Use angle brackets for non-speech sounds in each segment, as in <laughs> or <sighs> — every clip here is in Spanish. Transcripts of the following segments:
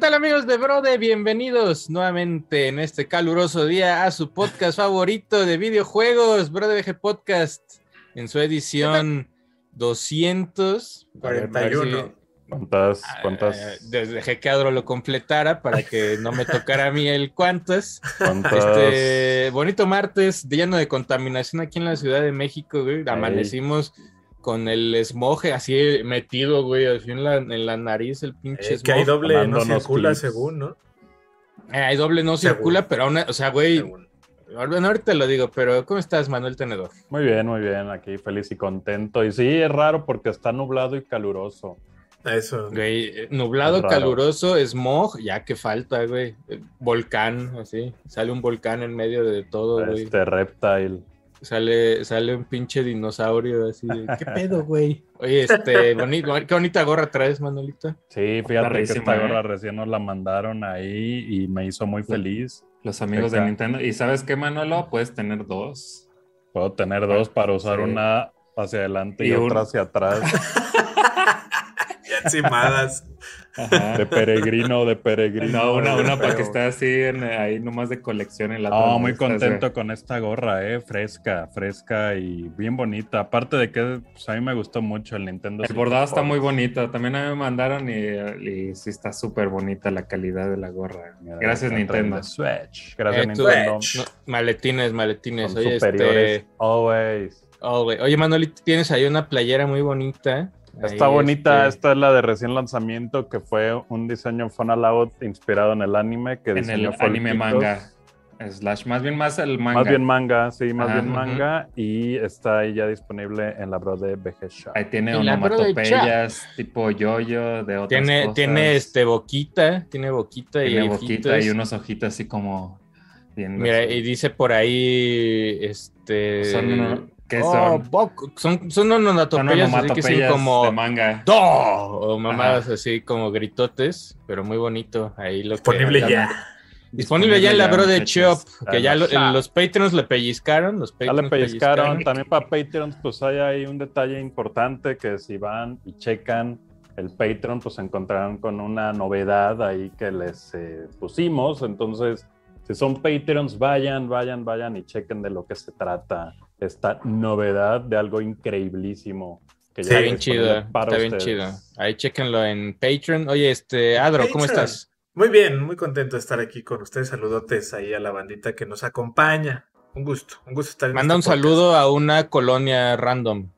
tal amigos de Brode? Bienvenidos nuevamente en este caluroso día a su podcast favorito de videojuegos, Brode VG Podcast, en su edición 241. ¿Cuántas? ¿Cuántas? Ah, dejé que Adro lo completara para que no me tocara a mí el cuántas. ¿Cuántas? Este bonito martes lleno de contaminación aquí en la Ciudad de México, güey. Amanecimos con el smog así metido, güey, así en la, en la nariz, el pinche Eh, que hay doble no circula clips. según, ¿no? Eh, hay doble no Según. circula, pero aún, o sea, güey, Según. bueno, ahorita lo digo, pero ¿cómo estás, Manuel Tenedor? Muy bien, muy bien. Aquí feliz y contento. Y sí, es raro porque está nublado y caluroso. Eso. Güey, eh, nublado, caluroso, smog, ya que falta, güey. Eh, Volcán, así, sale un volcán en medio de todo, güey. Este reptile. Sale, sale un pinche dinosaurio así. de, ¿Qué <laughs> pedo, güey? Oye, este, <laughs> bonito, qué bonita gorra traes, Manuelita. Sí, fíjate que esta ¿eh? gorra recién nos la mandaron ahí y me hizo muy feliz. Los amigos de. Nintendo. ¿Y sabes qué, Manolo? Puedes tener dos. Puedo tener dos para usar Sí. una hacia adelante y, Y un- otra hacia atrás. <laughs> Encimadas. Ajá. De peregrino, de peregrino. No, una, una para que esté así en- ahí nomás de colección en la No, otra muy contento con esta gorra, eh, fresca, fresca y bien bonita. Aparte de que pues, a mí me gustó mucho el Nintendo. El bordado está muy bonito. También a mí me mandaron y, y sí está súper bonita la calidad de la gorra. Mira, Gracias, acá Nintendo. Switch. Gracias, Eh, Nintendo. no, maletines, maletines. Son Oye, superiores. este. Always. Oh, güey. Oye, Manuelita, tienes ahí una playera muy bonita. Está Ahí, bonita, este, esta es la de recién lanzamiento, que fue un diseño Funaloud inspirado en el anime que En el anime manga. Slash, más bien más el manga. Más bien manga, sí, más Ajá, bien manga. Y está ahí ya disponible en la bro de BG Shop. Ahí tiene Y onomatopeyas tipo yo-yo de otras Tiene, cosas. tiene este boquita, tiene boquita y Tiene boquita ojitos. y unos ojitos así como viendo Mira, así. y dice por ahí, este... Son ¿qué Oh, son? son, son Son onomatopeyas, así que onomatopeyas son como... de manga. ¡Do! O mamadas así como gritotes, pero muy bonito. Ahí lo Disponible ya. Disponible ya en la Bro de muchachos. que ya lo- Ah. los Patreons le pellizcaron. Los Ya le Patreons pellizcaron. También para Patreons, pues hay ahí un detalle importante que si van y checan el Patreon, pues se encontrarán con una novedad ahí que les eh, pusimos. Entonces, si son Patreons, vayan, vayan, vayan y chequen de lo que se trata esta novedad de algo increíblísimo. Que Sí, Está bien chido, para está bien chido. Ahí chequenlo en Patreon. Oye, este, Adro, ¿cómo Patreon. estás? Muy bien, muy contento de estar aquí con ustedes. Saludotes ahí a la bandita que nos acompaña. Un gusto, un gusto estar en Manda un este podcast. saludo a una colonia random.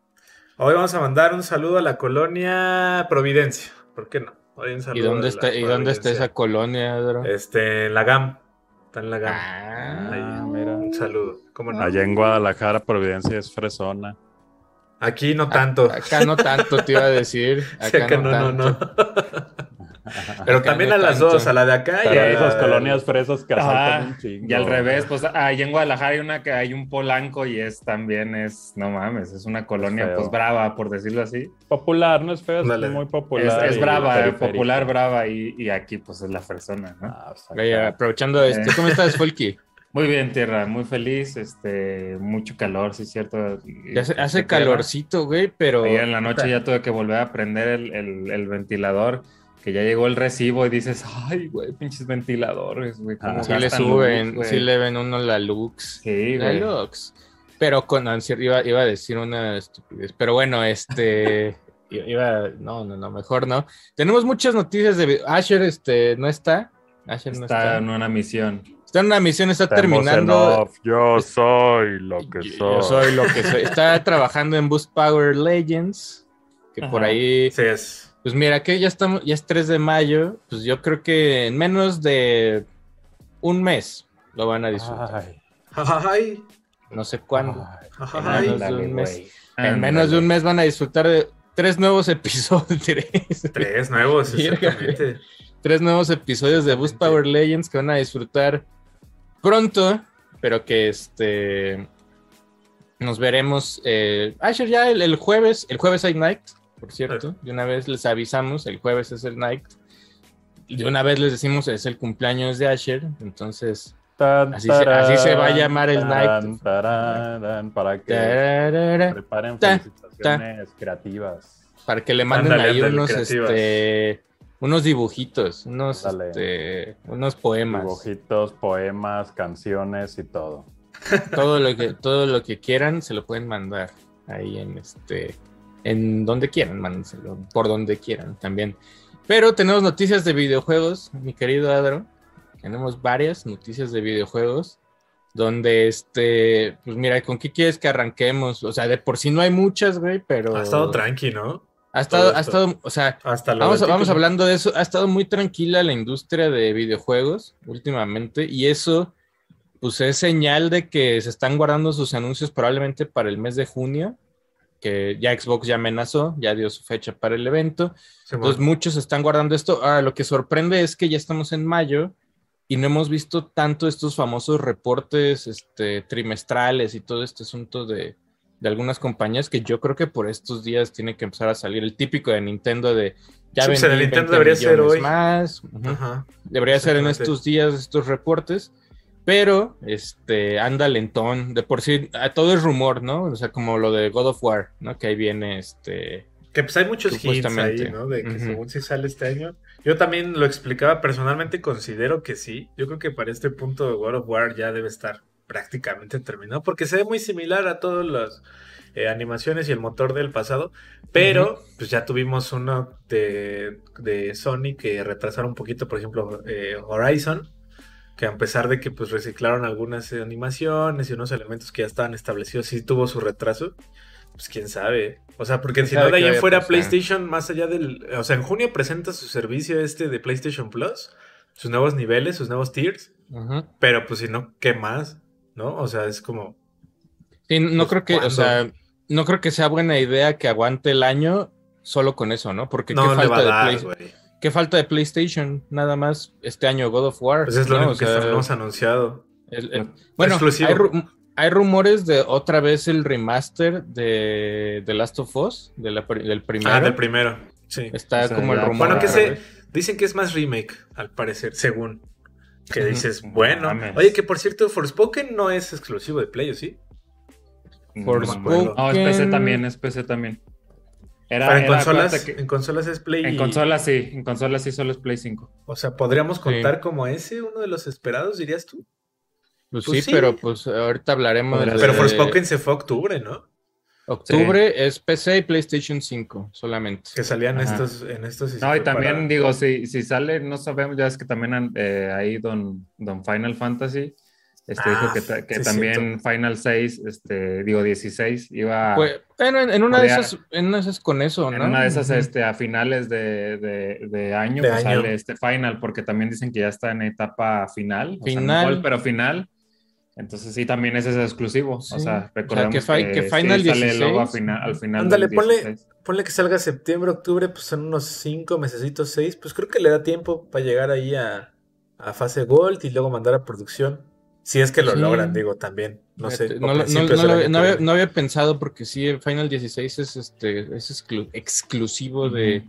Hoy vamos a mandar un saludo a la colonia Providencia. ¿Por qué no? Hoy un ¿Y saludo dónde está, ¿y dónde está esa colonia, Adro? Este, en la GAM. Está en la GAM. Ah, Ahí. mira. Un saludo. ¿Cómo no? Allá en Guadalajara, Providencia es fresona. Aquí no tanto. Acá no tanto, te iba a decir. <laughs> Sí, Acá, acá no, no, no, tanto. no. <laughs> Pero Acá también no a las tanto. dos, a la de acá y Pero a esas la- colonias fresas que asaltan Ajá, un chingo. y al revés, pues ahí en Guadalajara hay una que hay un polanco y es también es, no mames, es una colonia Feo. pues brava, por decirlo así. Popular, no es feo, es Ándale. muy popular. es brava, eh, popular, brava y, y aquí pues es la. Ah, pues, Oye, acá. aprovechando esto. ¿cómo estás, Folky? Muy bien, tierra, muy feliz, este, mucho calor, sí es cierto. Ya hace, calorcito, güey, pero... Ayer en la noche ya tuve que volver a prender el, el- el ventilador, que ya llegó el recibo y dices, ay, güey, pinches ventiladores, güey. Ah, Sí le suben, luz, güey". sí le ven uno la Lux. Sí, La güey. Lux. Pero con ansiedad iba, iba a decir una estupidez. Pero bueno, este. <laughs> iba, no, no, no, mejor no. Tenemos muchas noticias de. Asher, este, no está. Asher no Está está. en una misión. Está en una misión, está Estamos en terminando. Yo soy lo que Yo- soy. Yo soy lo que soy. Está <laughs> trabajando en Boost Power Legends. Que por ahí. Sí, es. Pues mira, que ya estamos, ya es 3 de mayo. Pues yo creo que en menos de un mes lo van a disfrutar. Ay, No sé cuándo. ay. ay. menos de un mes. En menos de un mes van a disfrutar de tres nuevos <laughs> episodios. Tres, Tres nuevos, exactamente. tres nuevos episodios de Boost Power Legends que van a disfrutar pronto, pero que este nos veremos. Eh, Asher, ya el, el jueves, el jueves hay Night, por cierto. De una vez les avisamos, el jueves es el Night. De una vez les decimos es el cumpleaños de Asher, entonces Tan, Así se- así se va a llamar el tarán, night. tarán, para que tararara, preparen Ta, felicitaciones creativas. para que le manden ahí unos creativas. este unos dibujitos, unos, este, unos poemas, Dibujitos, poemas, canciones y todo. todo lo que, todo lo que quieran se lo pueden mandar ahí en este, en donde quieran, mándenselo, por donde quieran también. Pero tenemos noticias de videojuegos, mi querido Adro. Tenemos varias noticias de videojuegos. Donde este, pues mira, ¿con qué quieres que arranquemos? O sea, de por sí no hay muchas, güey, pero. Ha estado tranqui, ¿no? Ha estado, ha estado, o sea, Hasta vamos, vamos hablando de eso. Ha estado muy tranquila la industria de videojuegos últimamente y eso, pues es señal de que se están guardando sus anuncios probablemente para el mes de junio, que ya Xbox ya amenazó, ya dio su fecha para el evento. Simón. Entonces muchos están guardando esto. Ahora, lo que sorprende es que ya estamos en mayo y no hemos visto tanto estos famosos reportes este, trimestrales y todo este asunto de, de algunas compañías que yo creo que por estos días tiene que empezar a salir el típico de Nintendo de ya Sí, pues, en el vendí Nintendo 20 debería ser hoy. más. Ujú. Ajá. Debería ser en estos días estos reportes, pero este anda lentón. De por sí, todo es rumor, ¿no? O sea, como lo de God of War, ¿no? Que ahí viene este. Que pues hay muchos hints ahí, ¿no? De que Ujú. según si sale este año. Yo también lo explicaba personalmente, considero que sí. Yo creo que para este punto God of War ya debe estar prácticamente terminado, porque se ve muy similar a todas las eh, animaciones y el motor del pasado, pero pues ya tuvimos uno de, de Sony que retrasaron un poquito, por ejemplo, eh, Horizon, que a pesar de que pues reciclaron algunas animaciones y unos elementos que ya estaban establecidos, sí tuvo su retraso. Pues quién sabe. O sea, porque ¿Quién si no de qué ahí en vaya a fuera? PlayStation, más allá del... O sea, en junio presenta su servicio este de PlayStation Plus, sus nuevos niveles, sus nuevos tiers, pero pues si no, ¿qué más? ¿No? O sea, es como... Sí, no Pues, creo que, o sea, no creo que sea buena idea que aguante el año solo con eso, ¿no? Porque No qué falta, de dar, Play- güey. qué falta de PlayStation, nada más este año God of War. Pues es lo ¿no? único O que sea, tenemos anunciado. el- el- bueno, Exclusivo. hay, ru- hay rumores de otra vez el remaster de The Last of Us, de la pri- del primero. Ah, del primero. Sí. Está O sea, como el rumor. Bueno, que se... Dicen que es más remake, al parecer, según. Que dices, No bueno. mames. Oye, que por cierto, Forspoken no es exclusivo de Play, ¿o sí? Forspoken- No, es PC también, es PC también. Era, Pero en era, consolas, que- en consolas es Play. en y- consolas sí, en consolas sí solo es Play 5. O sea, podríamos contar como ese, uno de los esperados, dirías tú. Pues, Pues sí, sí. pero pues ahorita hablaremos de Pero Forspoken se fue a octubre, ¿no? Octubre es PC y PlayStation 5 solamente. Que salían Ajá. estos, en estos. No, y también para- digo, si, si sale, no sabemos, ya es que también eh, ahí Don, Don Final Fantasy este, Ah, dijo que, que sí, también cierto. Final 6, este, digo 16, iba Pues, en, en una de esas, en una de esas con eso, en ¿no? una de esas Ujú. este, a finales de, de- de año, De pues año. sale este Final, porque también dicen que ya está en etapa final, o sea, no Final. gol, pero final. Entonces sí, también ese es exclusivo. Sí. O O sea, recordemos que fi- que Final sí sale luego a 16. final, al final. Ándale, ponle, 16. ponle que salga septiembre, octubre, pues son unos cinco mesecitos, seis. Pues creo que le da tiempo para llegar ahí a, a fase Gold y luego mandar a producción. Si es que lo Sí. logran, digo, también. No sé. No, había, no había pensado porque sí, Final 16 es este es exclu- exclusivo de,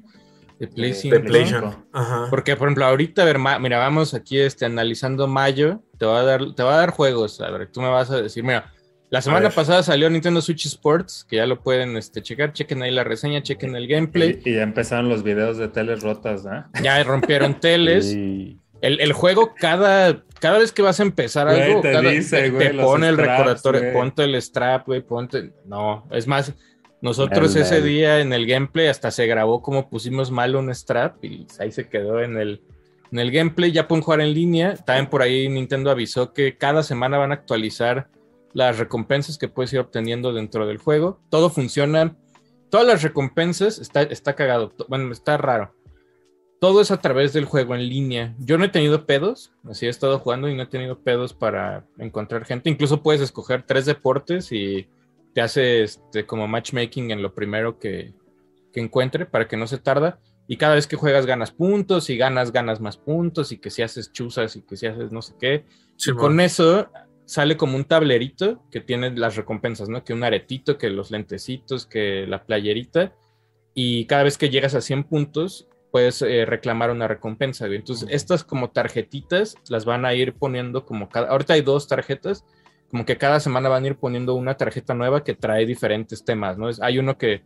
de Play De- 5. De Play PlayStation. Ajá. Porque, por ejemplo, ahorita, a ver, mira, vamos aquí este, analizando mayo, te va a dar, te va a dar juegos. A ver, tú me vas a decir, mira, la semana pasada salió Nintendo Switch Sports, que ya lo pueden este, checar, chequen ahí la reseña, chequen el gameplay. Y, y ya empezaron los videos de teles rotas, ¿ah? Ya rompieron <laughs> teles. Sí. El, el juego, cada, cada vez que vas a empezar Güey, algo, te cada- dice, te, güey, te pone el straps, recordatorio, güey. ponte el strap, güey, ponte. No, es más, nosotros ese día en el gameplay hasta se grabó como pusimos mal un strap y ahí se quedó en el, en el gameplay. Ya pueden jugar en línea. También por ahí Nintendo avisó que cada semana van a actualizar las recompensas que puedes ir obteniendo dentro del juego. Todo funciona. Todas las recompensas, está, está cagado. Bueno, está raro. Todo es a través del juego en línea. Yo no he tenido pedos, así he estado jugando y no he tenido pedos para encontrar gente. Incluso puedes escoger tres deportes y te hace este, como matchmaking en lo primero que, que encuentre para que no se tarda. Y cada vez que juegas ganas puntos y ganas, ganas más puntos y que si haces chuzas y que si haces no sé qué. Y Simón. con eso sale como un tablerito que tiene las recompensas, ¿no? Que un aretito, que los lentecitos, que la playerita. Y cada vez que llegas a 100 puntos, puedes eh, reclamar una recompensa. Entonces, Ujú. estas como tarjetitas las van a ir poniendo como cada... Ahorita hay dos tarjetas, como que cada semana van a ir poniendo una tarjeta nueva que trae diferentes temas, ¿no? Es- hay uno que...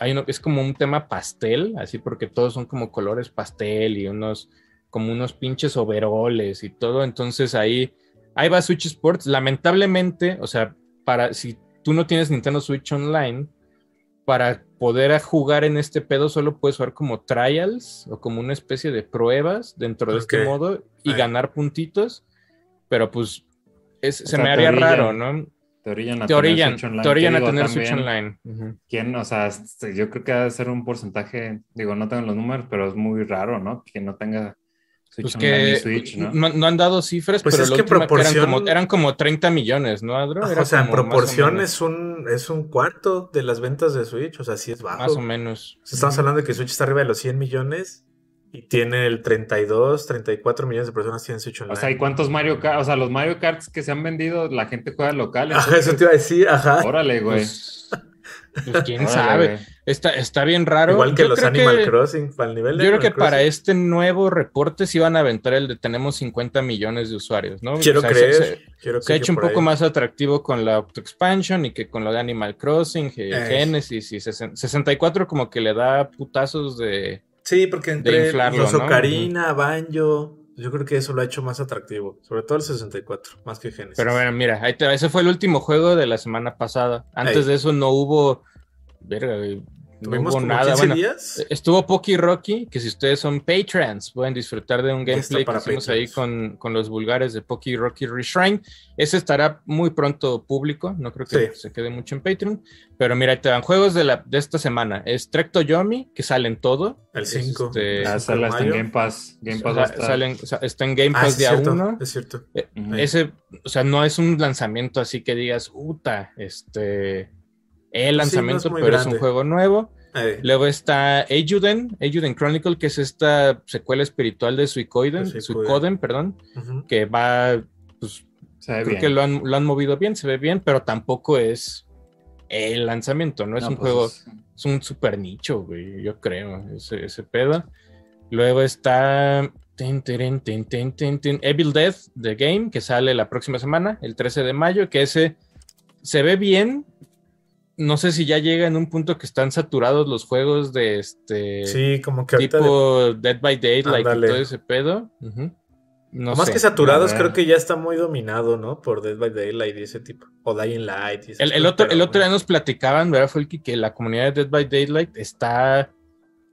hay uno, es como un tema pastel, así porque todos son como colores pastel y unos, como unos pinches overoles y todo. Entonces ahí, ahí va Switch Sports. Lamentablemente, o sea, para si tú no tienes Nintendo Switch Online, para poder jugar en este pedo solo puedes jugar como trials o como una especie de pruebas dentro de este Ok. modo y Ay. ganar puntitos, pero pues es- se sea, me haría orillan- raro, ¿no? Te orillan a Te tener Switch Online. te orillan a digo, tener Switch Online. ¿Quién? O sea, este, yo creo que va a ser un porcentaje, digo, no tengo los números, pero es muy raro, ¿no? Que no tenga Switch Pues Online y que Switch, ¿no? no, no han dado cifras, Pues pero es que que eran, proporción- como, eran como 30 millones, ¿no, Adro? Era o sea, en proporción es un, es un cuarto de las ventas de Switch, o sea, sí es bajo. Más o menos. O sea, Estamos hablando de que Switch está arriba de los 100 millones y tiene el 32, 34 millones de personas tienen Switch online. O sea, ¿y cuántos Mario Kart? O sea, los Mario Karts que se han vendido, la gente juega local. <laughs> Ajá, eso te iba a decir, ajá. Órale, güey. Pues, pues, quién Órale, sabe. güey. Está, está bien raro. Igual que Yo los creo Animal que- Crossing, para el nivel de Yo creo que para este nuevo reporte sí van a aventar el de tenemos 50 millones de usuarios, ¿no? Quiero O sea, creer. se- quiero Se ha hecho un poco ahí. más atractivo con la Auto Expansion y que con lo de Animal Crossing, y Eh. Genesis y sesen- 64 como que le da putazos de... Sí, porque entre inflarlo, los ¿no? Ocarina, Banjo, yo creo que eso lo ha hecho más atractivo. Sobre todo el 64, más que Genesis. Pero bueno, mira, ahí te ese fue el último juego de la semana pasada. Antes Ey. de eso no hubo... Verga, Tuvimos como nada. 15 Bueno, días. Estuvo Poki Rocky, que si ustedes son patrons pueden disfrutar de un gameplay que hicimos ahí patrons. con, con los vulgares de Poki Rocky Reshrine. Ese estará muy pronto público, no creo que Sí. se quede mucho en Patreon. Pero mira, te dan juegos de, la, de esta semana. Es Trek Yomi, que salen todo. El Es 5. este- Ah, sale hasta en. Game Pass. Game Pass O sea, salen, o sea, está en Game Ah, Pass es día cierto, 1. es cierto. Ujú. Ese, o sea, no es un lanzamiento así que digas, puta, este. El sí, no es lanzamiento, pero es grande. un juego nuevo. Eh, Luego está Eiyuden, Eiyuden Chronicle, que es esta secuela espiritual de Suicoden, De Suicoden. Suicoden, perdón, que va, pues Se ve creo bien. que lo han, lo han movido bien, se ve bien, pero tampoco es el lanzamiento, ¿no? Es No, un pues juego, es- es un super nicho, güey, yo creo, ese, ese pedo. Luego está Evil Death, The Game, que sale la próxima semana, el 13 de mayo, que ese se ve bien. No sé si ya llega en un punto que están saturados los juegos de este Sí, como que ahorita. de- tipo Dead by Daylight y todo ese pedo. No más sé. que saturados, creo que ya está muy dominado, ¿no? Por Dead by Daylight y ese tipo. O Dying Light. y El, el otro, pero, el otro día nos platicaban, ¿verdad, Folky? Que la comunidad de Dead by Daylight está.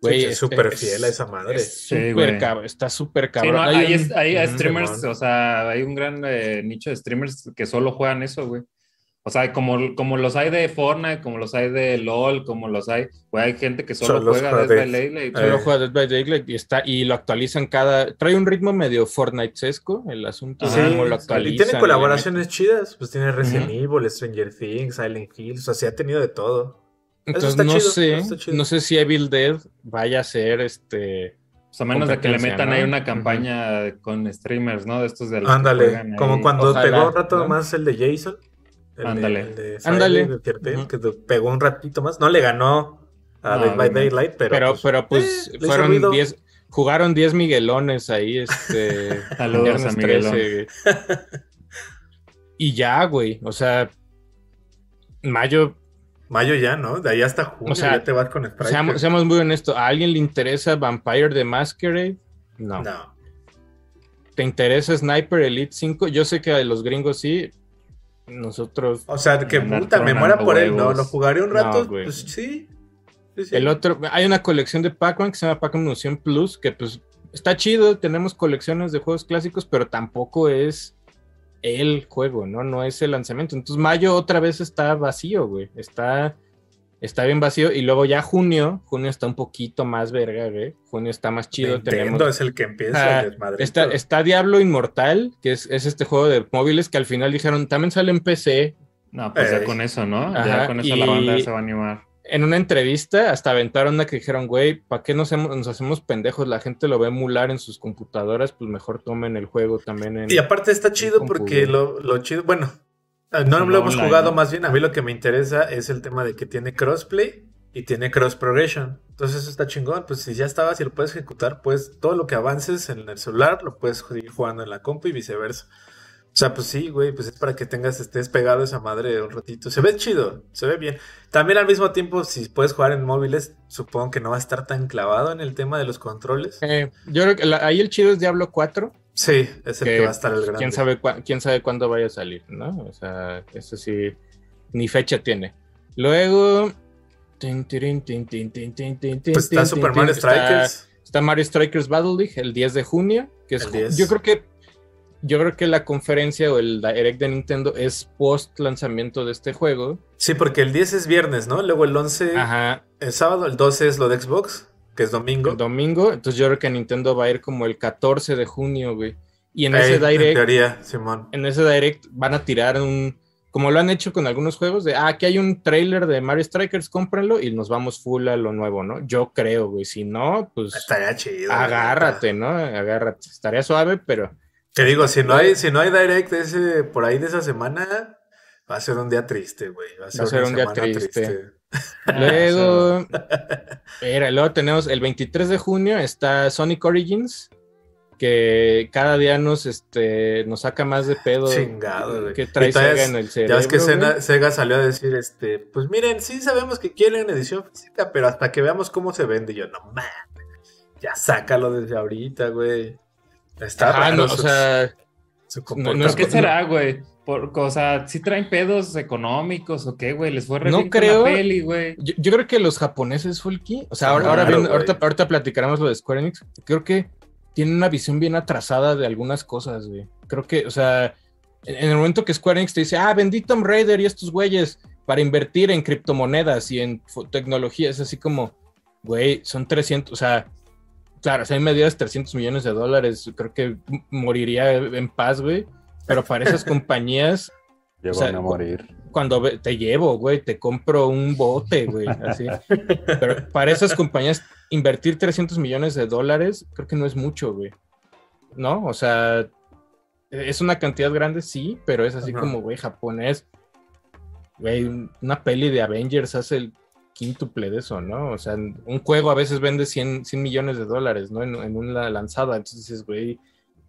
Güey, sí, que es súper fiel a esa madre. es Sí, súper güey. cabrón, está súper Sí, cabrón. no, Hay hay, un- streamers, o sea, hay un gran eh, nicho de streamers que solo juegan eso, güey. O sea, como, como los hay de Fortnite, como los hay de LOL, como los hay, güey, hay gente que solo, Solo juega Dead by. Daylight. Solo Eh. juega Dead by Daylight y está y lo actualizan cada. Trae un ritmo medio Fortnite-sesco el asunto Sí, cómo lo y actualizan. tiene le colaboraciones chidas. Pues tiene Resident. Evil, Stranger Things, Silent Hill. O sea, sí ha tenido de todo. Entonces no chido, sé, no sé si Evil Dead vaya a ser este. Pues a menos de que le metan ¿no? ahí una campaña con streamers, ¿no? De estos de los que Ándale. Como cuando Ojalá, pegó un rato ¿no? más el de Jason. Ándale. el de Ándale. Friday the 13th, Ujú. que pegó un ratito más. No le ganó a No, Dead by. Daylight, pero. Pero, pues, pero pues eh, fueron ruido. 10. Jugaron 10 Miguelones ahí, este. <laughs> Saludos a Miguelón. 13, güey. y ya, güey. O sea, mayo Mayo ya, ¿no? De ahí hasta junio O sea, ya te vas con Sprite. Seamos, seamos muy honestos, ¿a alguien le interesa Vampire the Masquerade? No. No. ¿Te interesa Sniper Elite 5? Yo sé que a los gringos sí. Nosotros. O sea, que puta, me muera por él. No, lo jugaré un rato. pues sí. Sí, sí. El otro. Hay una colección de Pac-Man que se llama Pac-Man Museum Plus. Que pues está chido. Tenemos colecciones de juegos clásicos, pero tampoco es el juego, ¿no? No es el lanzamiento. Entonces, mayo otra vez está vacío, güey. Está. Está bien vacío. Y luego ya junio. Junio está un poquito más verga, güey. Junio está más chido. Nintendo Tenemos. es el que empieza Ah, el desmadre. Está, está Diablo Inmortal, que es, es este juego de móviles que al final dijeron también sale en PC. No, pues ya con eso, ¿no? Ajá, ya con eso la banda se va a animar. En una entrevista hasta aventaron una que dijeron, güey, ¿para qué nos, hemos- nos hacemos pendejos? La gente lo va a emular en sus computadoras, pues mejor tomen el juego también en... Y aparte está chido porque lo, lo chido, bueno, eh, no lo hemos online, jugado más bien. A mí lo que me interesa es el tema de que tiene crossplay y tiene cross progression. Entonces eso está chingón. Pues si ya estabas y lo puedes ejecutar, pues todo lo que avances en el celular lo puedes seguir jugando en la compu y viceversa. O sea, pues sí, güey, pues es para que tengas, estés pegado a esa madre un ratito. Se ve chido, se ve bien. También al mismo tiempo, si puedes jugar en móviles, supongo que no va a estar tan clavado en el tema de los controles. Eh, yo creo que la- ahí el chido es Diablo 4. Sí, es el que, que va a estar el grande. quién sabe, quién sabe cuándo vaya a salir, ¿no? O sea, eso sí, ni fecha tiene. Luego. Pues está Super Mario Strikers. Está Mario Strikers Battle League el 10 de junio, que es El 10. yo creo que yo creo que la conferencia o el direct de Nintendo es post lanzamiento de este juego. Sí, porque el 10 es viernes, ¿no? Luego el 11 Ajá, el sábado, el 12 es lo de Xbox, que es domingo. el domingo, entonces yo creo que Nintendo va a ir como el 14 de junio, güey. Y en ese en direct teoría, Simón. en ese direct van a tirar un como lo han hecho con algunos juegos de, ah, aquí hay un trailer de Mario Strikers, cómprenlo y nos vamos full a lo nuevo, ¿no? Yo creo, güey, si no, pues Estaría chido. agárrate, ¿no? Agárrate. Estaría suave, pero Te digo, si no hay, si no hay direct ese, por ahí de esa semana, va a ser un día triste, güey. Va a ser, Va a ser un día triste. Luego, Mira, luego tenemos el 23 de junio está Sonic Origins, que cada día nos, este, nos saca más de pedo Chingado, que trae Sega es- en el Ya cerebro. ves que güey. Sega, Sega salió a decir, este, pues miren, sí sabemos que quieren edición física, pero hasta que veamos cómo se vende, yo, no mames, ya sácalo desde ahorita, güey. Está Ajá, raro no, o su- sea, su no comportamiento. es ¿Por qué co- será, güey? Por, o sea, ¿sí traen pedos económicos o qué, güey? Les fue re No bien con creo. la peli, güey. yo, yo creo que los japoneses, Fulky, o sea, ahora, Claro, ahora, güey. ahorita, ahorita platicaremos lo de Square Enix, creo que tienen una visión bien atrasada de algunas cosas, güey. Creo que, o sea, en, el momento que Square Enix te dice, ah, vendí Tomb Raider y estos güeyes para invertir en criptomonedas y en tecnología, es así como, güey, son 300, o sea, claro, si a mí me dieras 300 millones de dólares, creo que moriría en paz, güey. Pero para esas <laughs> compañías, Llevan O sea, a morir. cuando te llevo, güey, te compro un bote, güey, así. Pero para esas compañías, invertir 300 millones de dólares, creo que no es mucho, güey. ¿No? O sea, es una cantidad grande, sí, pero es así Ajá. como, güey, japonés. Güey, una peli de Avengers hace el quíntuple de eso, ¿no? O sea, un juego a veces vende 100, 100 millones de dólares, ¿no? En, en una lanzada. Entonces dices, güey,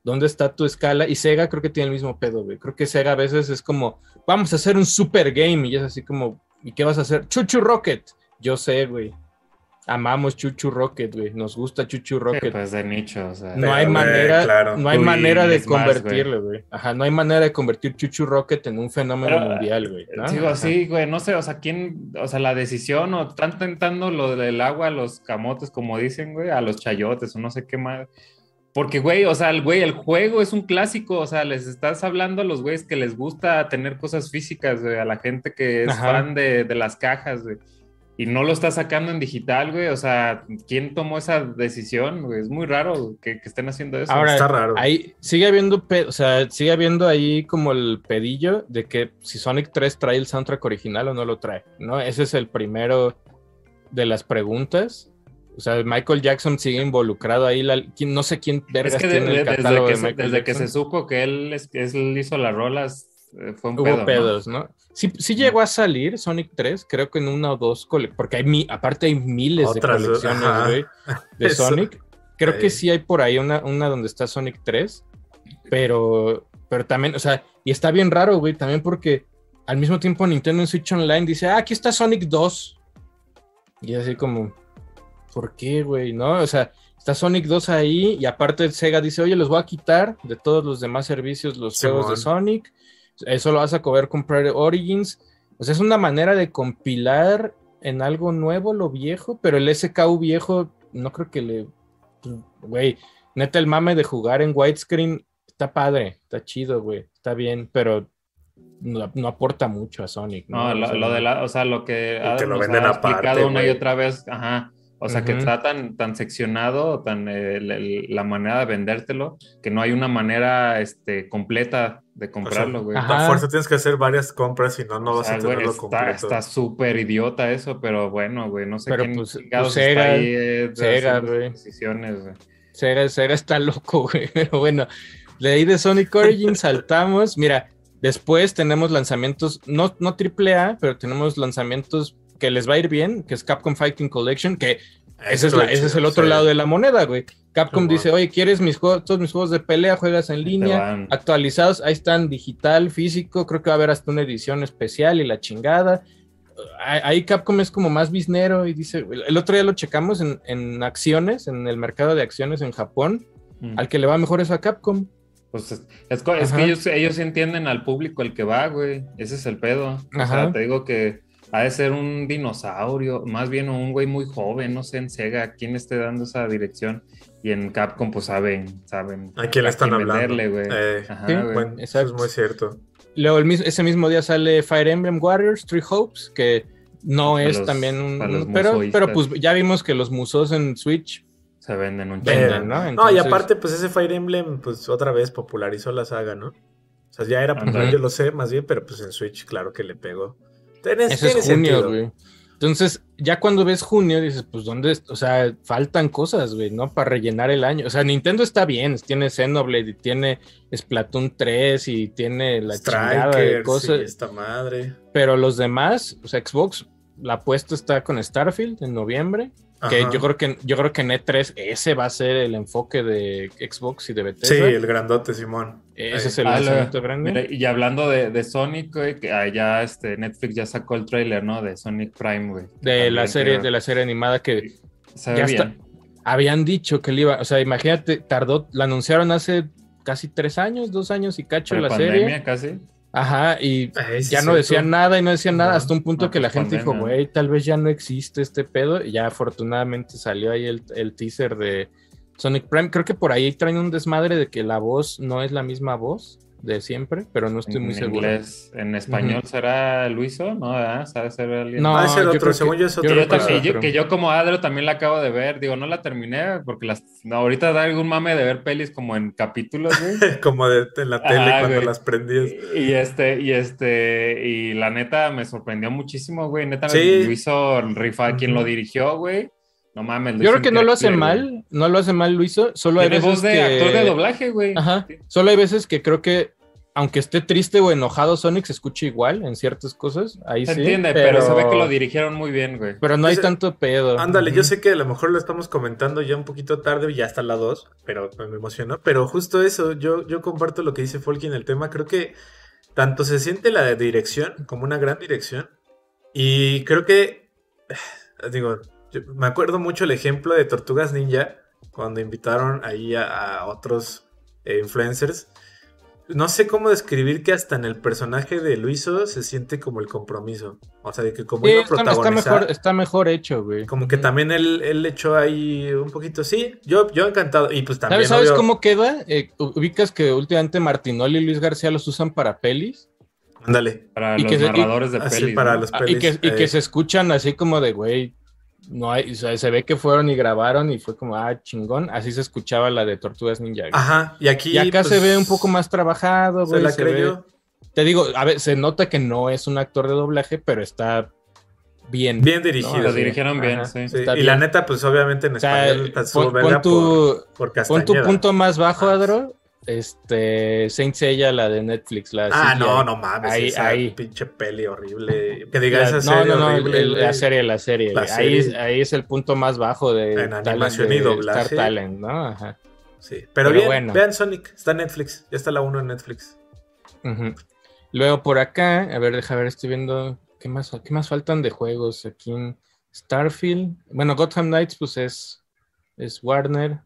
¿dónde está tu escala? Y Sega creo que tiene el mismo pedo, güey. Creo que Sega a veces es como, vamos a hacer un super game. Y es así como, ¿y qué vas a hacer? Chuchu Rocket. Yo sé, güey. Amamos Chuchu Rocket, güey. Nos gusta Chuchu Sí, Rocket. pues de nicho, o sea. No hay güey, manera, claro. no hay Uy, manera de convertirlo, güey. Ajá, no hay manera de convertir Chuchu Rocket en un fenómeno Pero, mundial, güey. ¿no? Digo Ajá. así, güey, no sé, o sea, quién, o sea, la decisión, o están tentando lo del agua a los camotes, como dicen, güey, a los chayotes, o no sé qué más. Porque, güey, o sea, el güey, el juego es un clásico, o sea, les estás hablando a los güeyes que les gusta tener cosas físicas, güey, a la gente que es Ajá. fan de, de las cajas, güey. Y no lo está sacando en digital, güey. O sea, ¿quién tomó esa decisión? güey? Es muy raro que, que estén haciendo eso. Ahora, Está raro. Ahí sigue habiendo, o sea, sigue habiendo ahí como el pedillo de que si Sonic 3 trae el soundtrack original o no lo trae, ¿no? Ese es el primero de las preguntas. O sea, Michael Jackson sigue involucrado ahí. la- ¿quién- no sé quién vergas es que tiene de- el desde, catálogo que de se, Michael desde que se supo que él, es- es- él hizo las rolas, eh, fue un Hubo pedo. ¿no? pedos, ¿no? Sí, sí llegó a salir Sonic 3, creo que en una o dos colecciones, porque hay mi- aparte hay miles Otras, de colecciones, güey, de. Sonic. Creo que sí hay por ahí una, una donde está Sonic 3, pero, pero también, o sea, y está bien raro, güey, también porque al mismo tiempo Nintendo en Switch Online dice, ah, aquí está Sonic 2. Y así como, ¿por qué, güey? ¿No? O sea, está Sonic 2 ahí y aparte Sega dice, oye, los voy a quitar de todos los demás servicios los juegos de. Sonic. Eso lo vas a poder comprar Origins. O sea, es una manera de compilar en algo nuevo lo viejo, pero el SKU viejo no creo que le... Güey, neta el mame de jugar en widescreen está padre, está chido, güey, está bien, pero no, no aporta mucho a Sonic. No, O lo, sea, lo de la, o sea, lo que te lo venden ha aparte, explicado una y otra vez, ajá. O sea, que está tan, tan seccionado, tan eh, el- el- la manera de vendértelo, que no hay una manera este, completa de comprarlo, güey. ajá. A fuerza tienes que hacer varias compras, si no, no O vas sea, a güey, tenerlo está- completo. Está súper idiota eso, pero bueno, güey, no sé Pero, quién pues, pues, está Sega- ahí, eh, Sega, güey. decisiones, güey. Sega, Sega está loco, <laughs> güey. Pero bueno, de ahí de Sonic Origins <laughs> saltamos. Mira, después tenemos lanzamientos, no, no triple A, pero tenemos lanzamientos que les va a ir bien, que es Capcom Fighting Collection, que Ese es, la- ese es el otro lado de la moneda, güey. Capcom dice, oye, ¿quieres mis juegos, todos mis juegos de pelea? Juegas en línea, actualizados, ahí están digital, físico, creo que va a haber hasta una edición especial y la chingada. Ahí Capcom es como más biznero y dice, el otro día lo checamos en, en acciones, en el mercado de acciones en Japón, Mm. al que le va mejor es a Capcom. Pues es, que ellos, ellos sí entienden al público el que va, güey. Ese es el pedo. O sea, te digo que ha de ser un dinosaurio, más bien un güey muy joven, no sé, en Sega, quién esté dando esa dirección. Y en Capcom, pues saben, saben. ¿A quién le están hablando? güey. Eh, Ajá, sí, güey. Bueno, eso es muy cierto. Luego el ese mismo día sale Fire Emblem Warriors, Three Hopes, que no Para es los- también un... pero, pero pues ya vimos que los musos en Switch Se venden un chingo. ¿no? No, y aparte, pues ese Fire Emblem, pues otra vez popularizó la saga, ¿no? O sea, ya era popular, yo lo sé, más bien, pero pues en Switch, claro que le pegó. Tiene, Ese tiene es junio, güey. Entonces, ya cuando ves junio, dices, pues, ¿dónde? O sea, faltan cosas, güey, ¿no? Para rellenar el año. O sea, Nintendo está bien, tiene Xenoblade y tiene Splatoon 3 y tiene la chingada de sí, cosas. esta madre. Pero los demás, o sea, Xbox, la apuesta está con Starfield en noviembre. Que Ajá. yo creo que yo creo que en E3 ese va a ser el enfoque de Xbox y de Bethesda. Sí, el grandote, Simón. Ese Ahí. es el Ah, lanzamiento grande. mira, y hablando de, de Sonic, güey, que ah, ya este, Netflix ya sacó el trailer, ¿no? De Sonic Prime, güey. de la serie, de la serie animada que Se ve ya bien. está. habían dicho que le iba, o sea, imagínate, tardó, la anunciaron hace casi tres años, dos años y cacho la serie. casi. Ajá, y Ay, sí, ya no decían nada y no decían nada, No, hasta un punto no, que la gente dijo, güey, tal vez ya no existe este pedo. Y ya afortunadamente salió ahí el, el teaser de Sonic Prime. Creo que por ahí traen un desmadre de que la voz no es la misma voz de siempre, pero no estoy en muy seguro. inglés, en español será Luiso, ¿no? ¿verdad? ¿Sabe ser alguien? No, ser yo otro, según que- yo es otro. Que yo, también- que yo- que yo como Adro también la acabo de ver, digo, no la terminé porque las, no, ahorita da algún mame de ver pelis como en capítulos, güey. <laughs> Como de, en la tele Ajá, cuando güey. las prendías. Y este, y este, y la neta me sorprendió muchísimo, güey. Neta, Sí. lo hizo Rifa, quien Ujú. lo dirigió, güey. No mames. Yo creo que no lo hace mal, no lo hace mal Luiso, solo hay veces voz de que... actor de doblaje, güey. Ajá. Solo hay veces que creo que, aunque esté triste o enojado, Sonic se escucha igual en ciertas cosas. Ahí Se sí. entiende, pero... se ve que lo dirigieron muy bien, güey. Pero no hay tanto pedo. Ándale, yo sé que a lo mejor lo estamos comentando ya un poquito tarde, ya está la 2, pero me emocionó. Pero justo eso, yo, yo comparto lo que dice Folky en el tema. Creo que tanto se siente la dirección como una gran dirección. Y creo que, <sighs> digo, yo me acuerdo mucho el ejemplo de Tortugas Ninja, cuando invitaron ahí a, a otros eh, influencers. No sé cómo describir que hasta en el personaje de Luiso se siente como el compromiso. O sea, de que como Sí, iba a está, está protagonizar. mejor, está mejor hecho, güey. Como que también él, él le echó ahí un poquito, sí, yo, yo encantado. Y pues también, ¿Sabes, sabes obvio, cómo queda? Eh, ubicas que últimamente Martinoli y Luis García los usan para pelis. ándale, Para Y los que se- y- narradores de así pelis. para ¿no? los Ah, pelis. y, que, y eh, que se escuchan así como de, güey, no hay, o sea, se ve que fueron y grabaron y fue como, ah, chingón. Así se escuchaba la de Tortugas Ninja. güey. Ajá, y aquí. y acá se pues, ve un poco más trabajado, Se la se ve- creyó. Te digo, a ver, se nota que no es un actor de doblaje, pero está bien. Bien dirigido. ¿no? Lo dirigieron bien, ajá, sí. Sí, está y la neta, pues obviamente en O sea, español pon, su pon verga tu, por, por pon tu punto más bajo, Ah. Adro. Este, Saint Seiya, la de Netflix, la Ah, CGI. no, no mames. Ahí, esa ahí. pinche peli horrible. Que diga La- esa no, serie no, no, horrible. el- la serie, la serie. La. Ahí, serie. ahí es el punto más bajo de, En talent animación de y doblaje. Star Talent, ¿no? Ajá. Sí, pero, Pero bien, bueno. vean Sonic, está en Netflix. Ya está la 1 en Netflix. Luego por acá, a ver, deja ver, estoy viendo qué más, qué más faltan de juegos aquí en Starfield. Bueno, Gotham Knights, pues es, es Warner,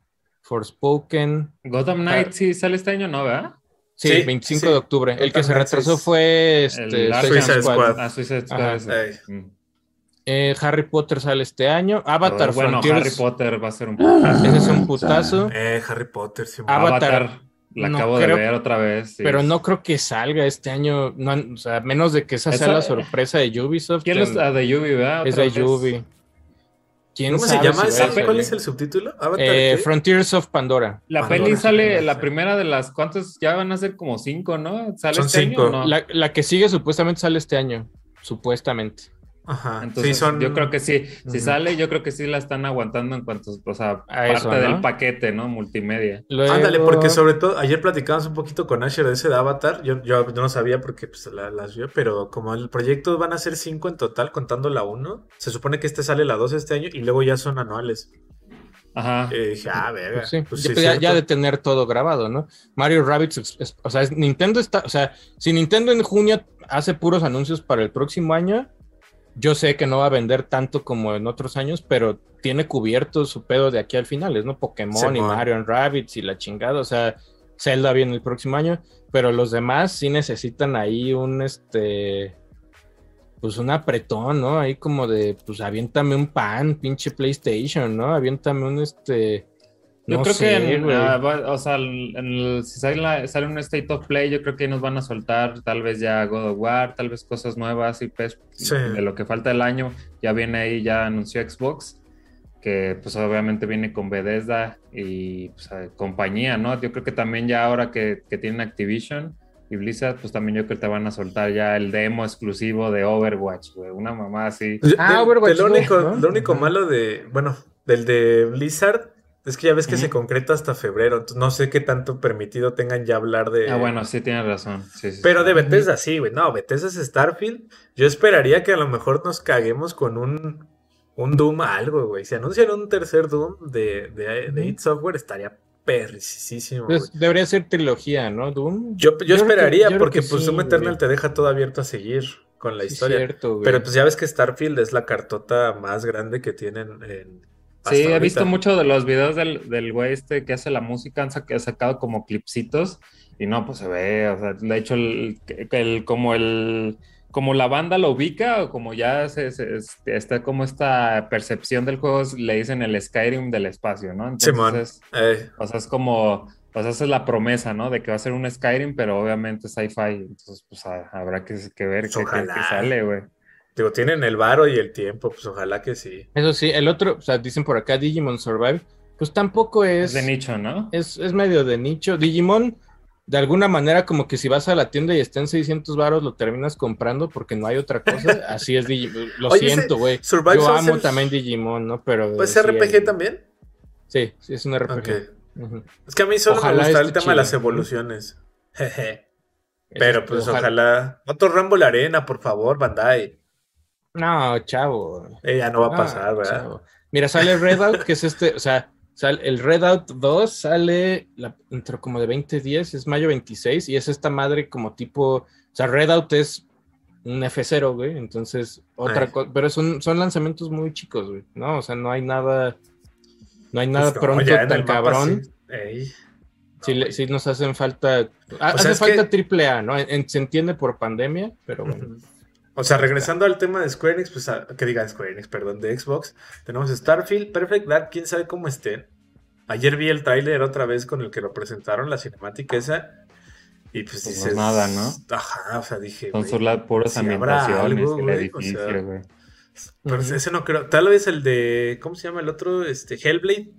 Forspoken. Gotham Knight sí sale este año, ¿no, verdad? Sí, Sí, 25 sí. de octubre. El que se retrasó es fue este, el Suicide Suicide Squad. Squad. Ah, Suicide Squad. Mm. Eh, Harry Potter sale este año. Avatar bueno, Frontiers. Harry Potter va a ser un putazo. Ese es un putazo. Eh, Harry Potter, sí. Avatar. Avatar, la no acabo creo- de ver otra vez. sí. Pero no creo que salga este año. No, o sea, menos de que esa sea la sorpresa de Ubisoft. ¿Quién en- es ah, de Yubi, verdad? es de. Ubi. ¿Quién ¿Cómo se llama? si ¿Cuál salir? es el subtítulo? ¿Avatar Eh? Frontiers of Pandora. La Pandora, peli sale, la sí. primera de las cuantas, ya van a ser como cinco, ¿no? ¿Sale Son este cinco. año o no? La, la que sigue supuestamente sale este año. Supuestamente. Ajá. Entonces, sí, son. yo creo que sí, si sale, yo creo que sí la están aguantando en cuanto, o sea, A parte eso, del paquete, ¿no? Multimedia. Ándale, porque sobre todo ayer platicamos un poquito con Asher de ese de Avatar. Yo, yo no sabía porque pues, la- las vio, pero como el proyecto van a ser cinco en total, contando la uno, se supone que este sale la dos este año y luego ya son anuales. Ajá. Y dije, ah, verga. Pues sí, pues ya, sí, pues ya- de tener todo grabado, ¿no? Mario es- es- o sea, es- Nintendo está, o sea, si Nintendo en junio hace puros anuncios para el próximo año, yo sé que no va a vender tanto como en otros años, pero tiene cubierto su pedo de aquí al final, ¿no? Pokémon y. Mario Rabbits y la chingada, o sea, Zelda viene el próximo año, pero los demás sí necesitan ahí un, este, pues un apretón, ¿no? Ahí como de, pues aviéntame un pan, pinche PlayStation, ¿no? Aviéntame un, este... Yo no creo sé, que, en, va- o sea, en el- si sale, la- sale un State of Play, yo creo que nos van a soltar tal vez ya God of War, tal vez cosas nuevas y pues Sí. de lo que falta del año. Ya viene ahí, ya anunció Xbox, que pues obviamente viene con Bethesda y pues, eh, compañía, ¿no? Yo creo que también ya ahora que, que tienen Activision y Blizzard, pues también yo creo que te van a soltar ya el demo exclusivo de Overwatch, güey, una mamá así. Ah, de- Overwatch de lo 2, único, ¿no? lo único malo de, bueno, del de Blizzard es que ya ves que se concreta hasta febrero, entonces no sé qué tanto permitido tengan ya hablar de... Ah, bueno, sí tienes razón. Sí, sí, Pero sí. de Bethesda sí, güey, no, Bethesda es Starfield, yo esperaría que a lo mejor nos caguemos con un, un Doom algo, güey, si anuncian un tercer Doom de, de, de id Software estaría perricisísimo, güey. Pues debería ser trilogía, ¿no? Doom. Yo, yo, que- esperaría, yo porque que pues Doom Eternal güey. te deja todo abierto a seguir con la historia. cierto, güey. Pero pues ya ves que Starfield es la cartota más grande que tienen en... Sí, he ahorita. visto mucho de los videos del, del güey este que hace la música, han sac- sacado como clipsitos y no, pues se ve, o sea, de hecho, el, el- como el, como la banda lo ubica o como ya se, se- este, está como esta percepción del juego, es- le dicen el Skyrim del espacio, ¿no? Simón. Entonces, Eh, o sea, es como, o sea, esa es la promesa, ¿no? De que va a ser un Skyrim, pero obviamente sci-fi, entonces, pues ha- habrá que, que ver qué, Ojalá. sale, güey. Digo, tienen el varo y el tiempo, pues ojalá que sí. Eso sí, el otro, o sea, dicen por acá Digimon Survive, pues tampoco Es es. de nicho, ¿no? Es, es medio de nicho. Digimon, de alguna manera, como que si vas a la tienda y está en 600 varos, lo terminas comprando porque no hay otra cosa. <laughs> Así es Digimon. Lo Oye, siento, güey. Survive Yo amo también Digimon, ¿no? Pero. Pues sí, RPG también. Sí, sí, es un RPG. Ok. Ujú. Es que a mí solo Ojalá me gusta el tema de las evoluciones. <laughs> Jeje. Pero es- pues ojalá. Otro Rumble Arena, por favor, Bandai. No, chavo. Eh, ya no va a pasar, ¿verdad? chavo. Mira, sale Redout, que es este, o sea, sale, el Redout 2 sale la, dentro como de 2010, es mayo 26, y es esta madre como tipo, o sea, Redout es un F0, güey, entonces otra cosa, pero son, son lanzamientos muy chicos, güey, ¿no? O sea, no hay nada, no hay nada Pues pronto tan cabrón. sí. Sí, No, güey. sí nos hacen falta, O hace sea, falta que- triple A, ¿no? En- en- se entiende por pandemia, pero bueno. O sea, regresando al tema de Square Enix, pues a- que diga Square Enix, perdón, de Xbox, tenemos Starfield, Perfect Dark, quién sabe cómo estén. Ayer vi el tráiler otra vez con el que lo presentaron, la cinemática esa, y pues Pues dices... nada, ¿no? Ajá, o sea, dije... Son solo puras si habrá ambientaciones, algo, el güey, o sea. Pero ese no creo. Tal vez el de. ¿Cómo se llama el otro? Este, Hellblade.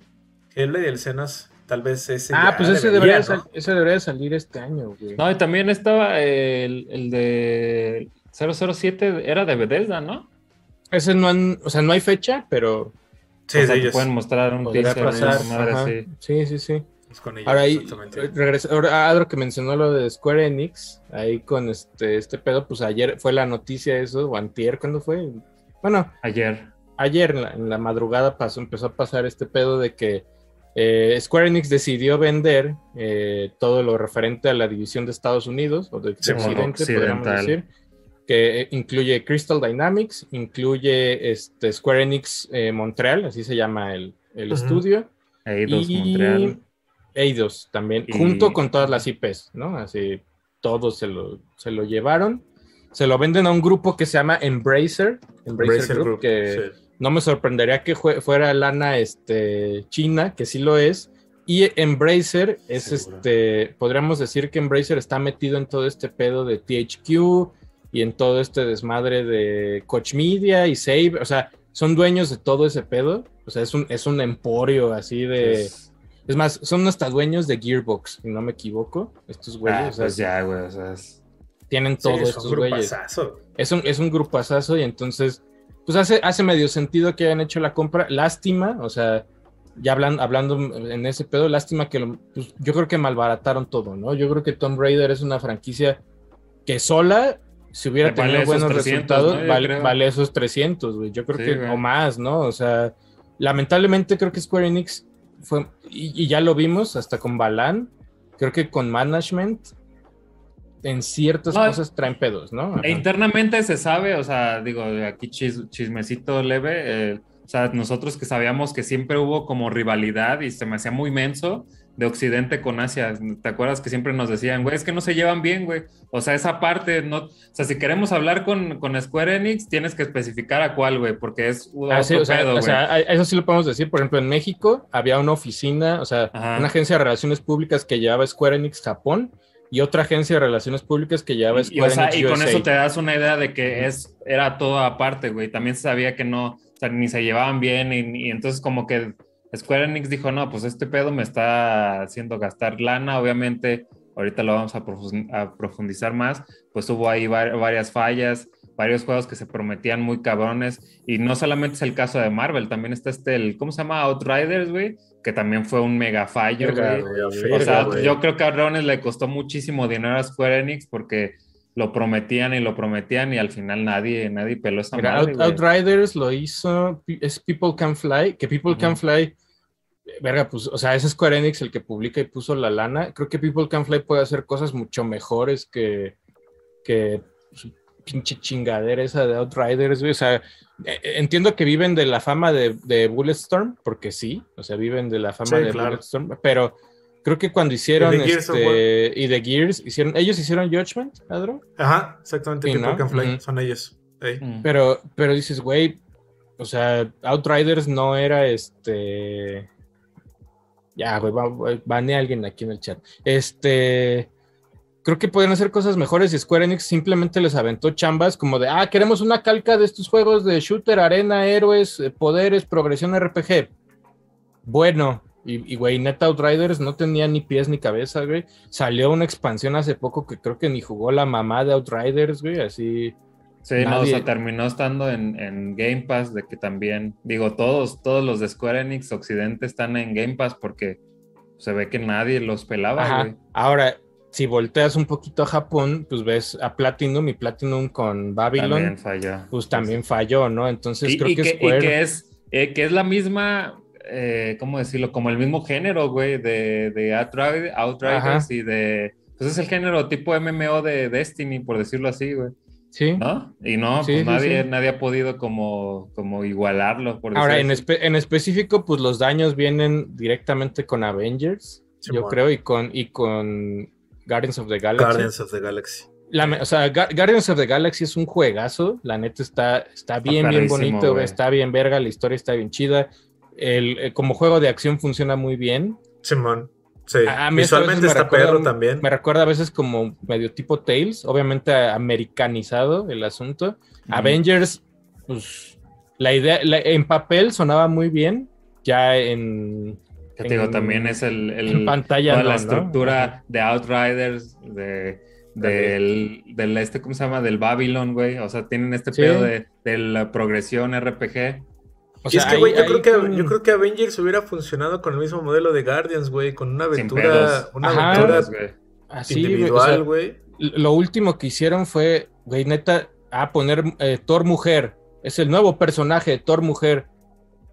Hellblade y el Senas. Tal vez ese. Ah, pues ese debería, debería, ¿no? sal- ese debería salir este año, güey. No, y también estaba el, el de 007, era de Bethesda, ¿no? Ese no han, o sea, no hay fecha, pero Sí, o sea, ellos. pueden mostrar un podría teaser, pasar. madre. Sí, sí, sí. Es con ellos, Ahora ahí, exactamente. regresa, ahora Adro que mencionó lo de Square Enix, ahí con este, este pedo, pues ayer fue la noticia eso, o antier, ¿cuándo fue? Bueno, Ayer. ayer en la, en la madrugada pasó, empezó a pasar este pedo de que eh, Square Enix decidió vender eh, todo lo referente a la división de Estados Unidos, o de, de Sí, Occidente, occidental. podríamos decir, que incluye Crystal Dynamics, incluye este, Square Enix eh, Montreal, así se llama el, el Ujú. estudio, Eidos, y Montreal. Eidos también, Y- junto con todas las IPs, ¿no? Así todos se lo, se lo llevaron. Se lo venden a un grupo que se llama Embracer, Embracer, Embracer Group, Group, que sí. no me sorprendería que fuera lana este, china, que sí lo es. Y Embracer es Seguro. este, podríamos decir que Embracer está metido en todo este pedo de THQ y en todo este desmadre de Coach Media y Save, o sea, son dueños de todo ese pedo, o sea, es un, es un emporio así de... Es más, son hasta dueños de Gearbox, si no me equivoco, estos güeyes, ah, o sea, pues ya, güey, o sea, es- tienen Sí, todos es un estos güeyes. grupazazo. Es un, es un grupazazo y entonces pues hace, hace medio sentido que hayan hecho la compra. Lástima, o sea, ya hablando, hablando en ese pedo, lástima que lo- pues, yo creo que malbarataron todo, ¿no? Yo creo que Tomb Raider es una franquicia que sola, si hubiera Vale tenido buenos 300, resultados, ¿no? Vale, vale esos 300, güey. Yo creo Sí, que, güey. o más, ¿no? O sea, lamentablemente creo que Square Enix fue, y, y ya lo vimos hasta con Balan, creo que con Management, en ciertas No, cosas traen pedos, ¿no? Ajá. Internamente se sabe, o sea, digo, aquí chis- chismecito leve, eh, o sea, nosotros que sabíamos que siempre hubo como rivalidad y se me hacía muy menso de Occidente con Asia. ¿Te acuerdas que siempre nos decían, güey, es que no se llevan bien, güey? O sea, esa parte, no, o sea, si queremos hablar con, con Square Enix, tienes que especificar a cuál, güey, porque es otro Ah, sí, o sea, pedo, o eso sí lo podemos decir. Por ejemplo, en México había una oficina, o sea, Ajá. una agencia de relaciones públicas que llevaba Square Enix Japón y otra agencia de relaciones públicas que llevaba Y, Square o sea, Enix y con USA. eso te das una idea de que es, era todo aparte, güey. También se sabía que no, o sea, ni se llevaban bien y, y entonces como que Square Enix dijo, no, pues este pedo me está haciendo gastar lana, obviamente, ahorita lo vamos a, profun- a profundizar más, pues hubo ahí va- varias fallas, varios juegos que se prometían muy cabrones y no solamente es el caso de Marvel, también está este, el, ¿cómo se llama? Outriders, güey, que también fue un mega fallo, güey. O sea, yo creo que a Raones le costó muchísimo dinero a Square Enix porque lo prometían y lo prometían y al final nadie, nadie peló esa Mira, madre, Out- güey. Outriders lo hizo, es People Can Fly, que People. Can Fly, verga, pues, o sea, es Square Enix el que publica y puso la lana. Creo que People Can Fly puede hacer cosas mucho mejores que, que su pinche chingadera esa de Outriders, güey. O sea, eh, entiendo que viven de la fama de, de Bulletstorm, porque sí, o sea, viven de la fama Sí, de claro. Bulletstorm, pero creo que cuando hicieron Y de Gears este, y de Gears, hicieron, ellos hicieron Judgment, Adro. Ajá, exactamente. People ¿no? Can Fly, Ujú. son ellos. Mm. Pero, pero dices, güey, o sea, Outriders no era este. Ya, güey, va- va- banea a alguien aquí en el chat. Este. Creo que pueden hacer cosas mejores y Square Enix simplemente les aventó chambas como de, ah, queremos una calca de estos juegos de shooter, arena, héroes, eh, poderes, progresión RPG. Bueno, y, y, güey, neta Outriders no tenía ni pies ni cabeza, güey. Salió una expansión hace poco que creo que ni jugó la mamá de Outriders, güey, así. Sí, no, o sea, terminó estando en, en Game Pass, de que también, digo, todos, todos los de Square Enix Occidente están en Game Pass porque se ve que nadie los pelaba, Ajá. güey. Ahora, si volteas un poquito a Japón, pues ves a Platinum y Platinum con Babylon, También falló. pues también falló, ¿no? Entonces y, creo y que, que, y que es, eh, que es la misma, eh, ¿cómo decirlo? Como el mismo género, güey, de, de Outrid- Outriders Ajá. y de... Pues es el género tipo MMO de Destiny, por decirlo así, güey. Sí. ¿No? Y no, Sí, pues sí, nadie, sí. nadie ha podido como, como igualarlo, por Ahora, en, espe- en específico, pues los daños vienen directamente con Avengers, yo creo, y con, y con Guardians of the Galaxy. Guardians of the Galaxy. La o sea, Ga- Guardians of the Galaxy es un juegazo, la neta está, está bien, bien bonito, güey. está bien verga, la historia está bien chida. El, eh, como juego de acción funciona muy bien. Simón. Sí. A- mí Visualmente me está recuerda perro también. Me recuerda a veces como medio tipo Tales, obviamente americanizado el asunto. Avengers, pues la idea, la- en papel sonaba muy bien, ya en, Que te digo, también es el, el- en pantalla. toda no, la ¿no? estructura Ajá. de Outriders, de, del, del este, ¿cómo se llama? Del Babylon, güey. O sea, tienen este Sí. pedo de, de la progresión RPG. O y es sea, que, güey, yo, creo que, con- yo creo que Avengers hubiera funcionado con el mismo modelo de Guardians, güey, con una aventura, una Ajá. aventura güey. así, güey, o individual, sea, güey. lo último que hicieron fue, güey, neta, a poner eh, Thor mujer. Es el nuevo personaje de Thor mujer.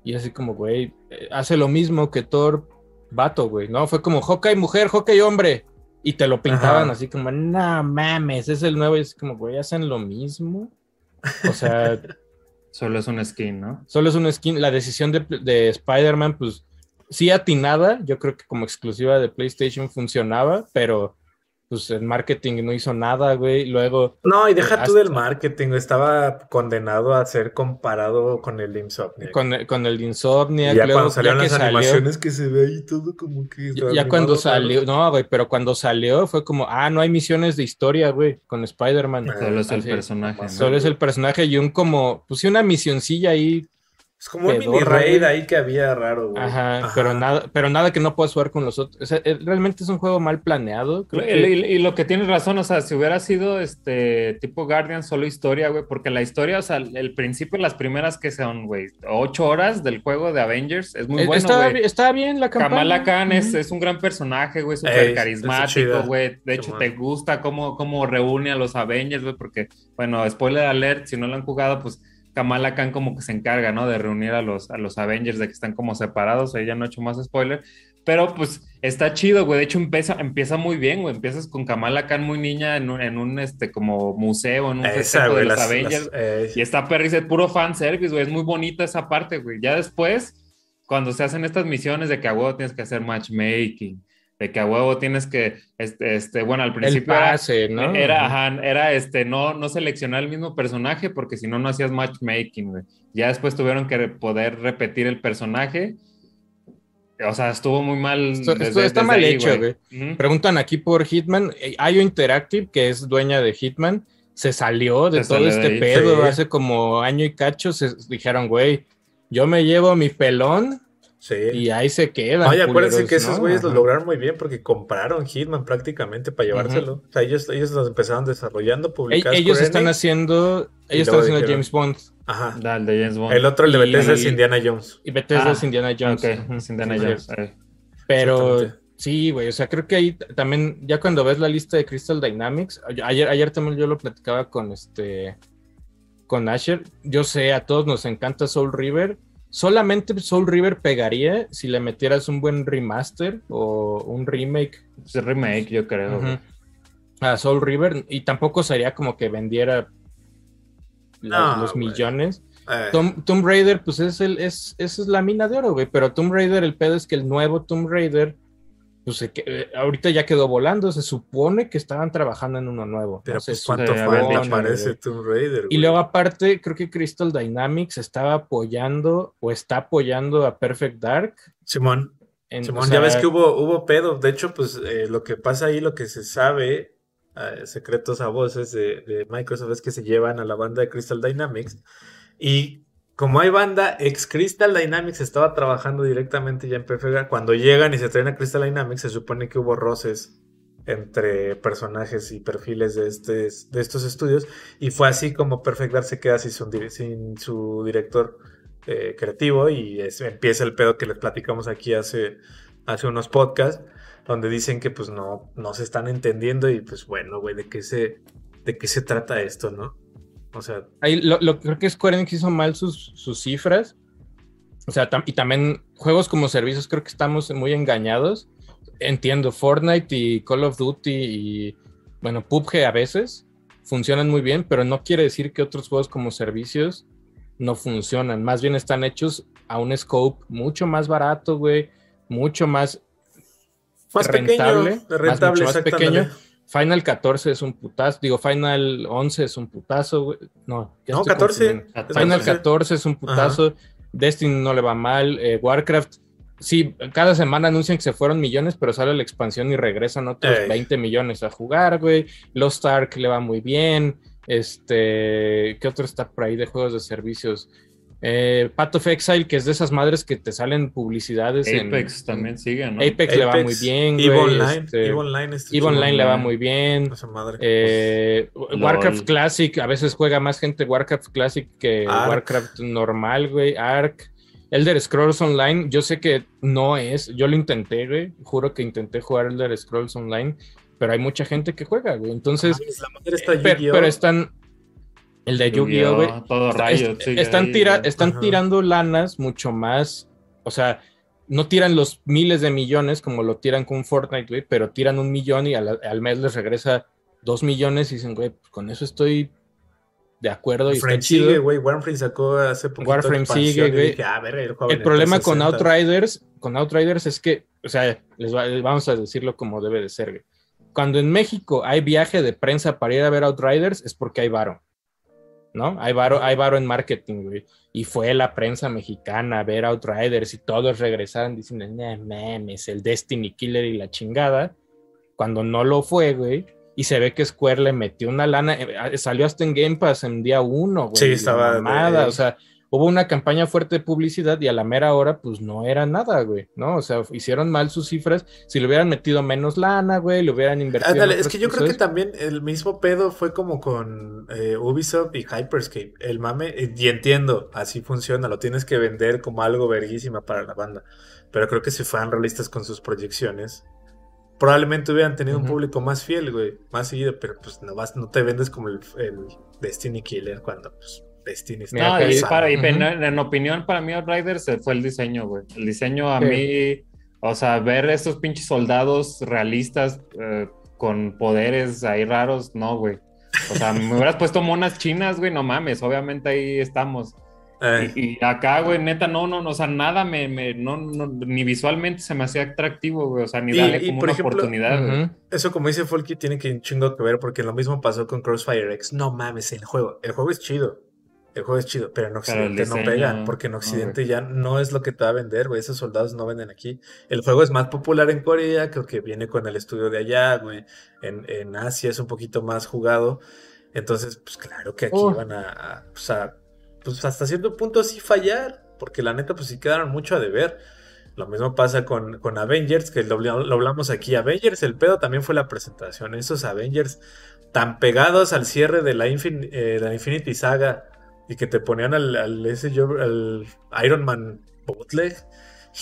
Y así como, güey, eh, hace lo mismo que Thor vato, güey, ¿no? Fue como Hawkeye mujer, Hawkeye hombre. Y te lo pintaban Ajá. así como, no mames, es el nuevo. Y es como, güey, hacen lo mismo. O sea, <laughs> Solo es un skin, ¿no? solo es una skin. La decisión de, de Spider-Man, pues sí atinada. Yo creo que como exclusiva de PlayStation funcionaba, pero pues el marketing no hizo nada, güey. Luego, No, y deja tú Hasta- del marketing, estaba condenado a ser comparado con el Insomniac. con, el- con el Insomniac, Y ya luego, cuando salieron ya las salió- animaciones que se ve ahí todo como que... ya, ya cuando salió, no, güey, pero cuando salió fue como, ah, no hay misiones de historia, güey, con Spider-Man. Solo es el así, personaje. ¿no? Solo es el personaje y un como, pues sí, una misioncilla ahí Es como un mini raid ahí que había raro, güey. Ajá, pero nada, pero nada que no puedas jugar con los otros. O sea, eh, realmente es un juego mal planeado. Creo Y, que- y- y lo que tienes razón, o sea, si hubiera sido este tipo Guardian solo historia, güey, porque la historia, o sea, el principio, las primeras que son, güey, ocho horas del juego de Avengers, es muy Eh, bueno, güey. estaba bien la campaña. Kamala Khan es, es un gran personaje, güey, Ey, súper está carismático, güey. De hecho, te gusta cómo, cómo reúne a los Avengers, güey, porque, bueno, spoiler alert, si no lo han jugado, pues Kamala Khan como que se encarga, ¿no? De reunir a los, a los Avengers, de que están como separados, ella no ha hecho más spoiler, pero pues está chido, güey. De hecho, empieza, empieza muy bien, güey. Empiezas con Kamala Khan muy niña en un, en un este, como museo, en un festejo de los las- Avengers. las- eh, Y está perris, es puro fan service, güey. Es muy bonita esa parte, güey. Ya después, cuando se hacen estas misiones de que a huevo tienes que hacer matchmaking, de que a huevo tienes que, este, este bueno, al El principio era, pase, ¿no? era, Ujú. ajá, era este, no, no seleccionar el mismo personaje porque si no, no hacías matchmaking, güey. Ya después tuvieron que poder repetir el personaje. O sea, estuvo muy mal. Esto- esto desde- está desde mal ahí, hecho, güey. Preguntan aquí por Hitman. Eh, IO Interactive, que es dueña de Hitman, se salió de Se todo salió de este ahí. pedo Sí. hace como año y cacho. Se dijeron, güey, yo me llevo mi pelón sí. y ahí se quedan. Oye, acuérdense culeros, que esos ¿no? güeyes lo Ajá. lograron muy bien porque compraron Hitman prácticamente para llevárselo. O sea, ellos, ellos los empezaron desarrollando, publicados. Ellos Square están Enix. haciendo, ellos están haciendo James Bond Ajá. Da, el de James Bond. El otro, el de Y- Bethesda, es Indiana Jones. y Bethesda Ah, es Indiana Jones. Ok, Ujú. es Indiana Sí, Jones. eh. Pero sí, güey, o sea, creo que ahí también, ya cuando ves la lista de Crystal Dynamics, ayer, ayer también yo lo platicaba con este, con Asher, yo sé, a todos nos encanta Soul River, solamente Soul River pegaría si le metieras un buen remaster o un remake Es el remake, yo creo. ujú, a Soul River, y tampoco sería como que vendiera No, los millones. Eh, Tom- Tomb Raider, pues es el, es, esa es la mina de oro, güey. Pero Tomb Raider, el pedo es que el nuevo Tomb Raider, pues se que- eh, ahorita ya quedó volando. Se supone que estaban trabajando en uno nuevo. pero No pues cuánto falta parece. Tomb Raider. Y luego aparte, creo que Crystal Dynamics estaba apoyando o está apoyando a Perfect Dark. Simón, En- Simón, o ya ves que hubo, hubo pedo. De hecho, pues eh, lo que pasa ahí, lo que se sabe, eh, secretos a voces de, de Microsoft, es que se llevan a la banda de Crystal Dynamics. Y como hay banda, ex Crystal Dynamics estaba trabajando directamente ya en Dark. Cuando llegan y se traen a Crystal Dynamics, se supone que hubo roces entre personajes y perfiles de, este, de estos estudios. Y fue así como Perfect Dark se queda sin su, dir- sin su director eh, creativo y es- empieza el pedo que les platicamos aquí hace, hace unos podcasts, donde dicen que pues no, no se están entendiendo y pues bueno, güey, ¿de qué se, de qué se trata esto, no? O sea, ahí lo, lo- creo que Square Enix hizo mal sus, sus cifras. O sea, tam- y también juegos como servicios, creo que estamos muy engañados. Entiendo, Fortnite y Call of Duty y, bueno, PUBG a veces funcionan muy bien, pero no quiere decir que otros juegos como servicios no funcionan. Más bien están hechos a un scope mucho más barato, güey, mucho más más Rentable, pequeño, más- rentable, mucho más exactamente. pequeño. Final 14 es un putazo, digo, Final 11 es un putazo, güey. No, No, estoy 14. confundiendo. Ah, Final 14. 14 es un putazo. Destiny no le va mal. eh, Warcraft, sí, cada semana anuncian que se fueron millones, pero sale la expansión y regresan otros Ey. 20 millones a jugar, güey. Lost Ark le va muy bien. Este, ¿qué otro está por ahí de juegos de servicios? Eh, Path of Exile, que es de esas madres que te salen publicidades en- Apex también sigue, ¿no? Apex, le va muy bien, güey. EVE Online, este, EVE Online, este EVE Online le va muy bien. esa madre. Eh, LOL. Warcraft Classic, a veces juega más gente Warcraft Classic que. Warcraft normal, güey. Ark. Elder Scrolls Online, yo sé que no es, yo lo intenté, güey. Juro que intenté jugar Elder Scrolls Online, pero hay mucha gente que juega, güey. Entonces, Mames, la madre está eh, per- pero están. El de Yu-Gi-Oh, güey. Todo están, ahí, tira- güey. están Ajá. tirando lanas mucho más, o sea, no tiran los miles de millones como lo tiran con Fortnite, güey, pero tiran un millón y al, al mes les regresa dos millones y dicen, güey, pues con eso estoy de acuerdo y chido. sigue, güey. Warframe sacó hace poquito Warframe sigue, güey. dije, ah, el problema con 360. Outriders, con Outriders es que, o sea, les, va- les vamos a decirlo como debe de ser, güey. Cuando en México hay viaje de prensa para ir a ver Outriders es porque hay varo. ¿No? Hay varo, hay varo en marketing, güey. Y fue la prensa mexicana a ver Outriders y todos regresaron diciendo, no mames, el Destiny Killer y la chingada. Cuando no lo fue, güey. Y se ve que Square le metió una lana. eh, Salió hasta en Game Pass en día uno, güey. Sí, estaba de- mamada, O sea, hubo una campaña fuerte de publicidad y a la mera hora, pues no era nada, güey, ¿no? O sea, hicieron mal sus cifras. Si le hubieran metido menos lana, güey, le hubieran invertido. Ándale, es que yo creo que también el mismo pedo fue como con eh, Ubisoft y Hyperscape. El mame, eh, y entiendo, así funciona, lo tienes que vender como algo verguísima para la banda. Pero creo que si fueran realistas con sus proyecciones, probablemente hubieran tenido un público más fiel, güey, más seguido, pero pues no, vas, no te vendes como el, el Destiny Killer cuando pues, Destiny está No, y para, y en, en opinión, para mí, Outriders fue el diseño, güey. El diseño a Sí. mí, o sea, ver estos pinches soldados realistas eh, con poderes ahí raros, no, güey. O sea, me hubieras puesto monas chinas, güey, no mames, obviamente ahí estamos. Eh, Y, y acá, güey, neta, no, no, no, o sea, nada me, me no, no, ni visualmente se me hacía atractivo, güey, o sea, ni Y- darle y, como por una ejemplo, oportunidad. Eso como dice Folky tiene que un chingo que ver porque lo mismo pasó con Crossfire X. No mames, el juego. El juego es chido. El juego es chido, pero en Pero Occidente no pega, porque en no, Occidente ya no es lo que te va a vender, güey. Esos soldados no venden aquí. El juego es más popular en Corea, creo que viene con el estudio de allá, güey. En, en Asia es un poquito más jugado. Entonces, pues claro que aquí Oh. van a, a, pues, a- pues hasta cierto punto sí fallar, porque la neta, pues sí quedaron mucho a deber. Lo mismo pasa con, con Avengers, que lo, lo hablamos aquí. Avengers, el pedo también fue la presentación. Esos Avengers tan pegados al cierre de la, Infin- eh, la Infinity Saga y que te ponían al, al, ese, al Iron Man bootleg.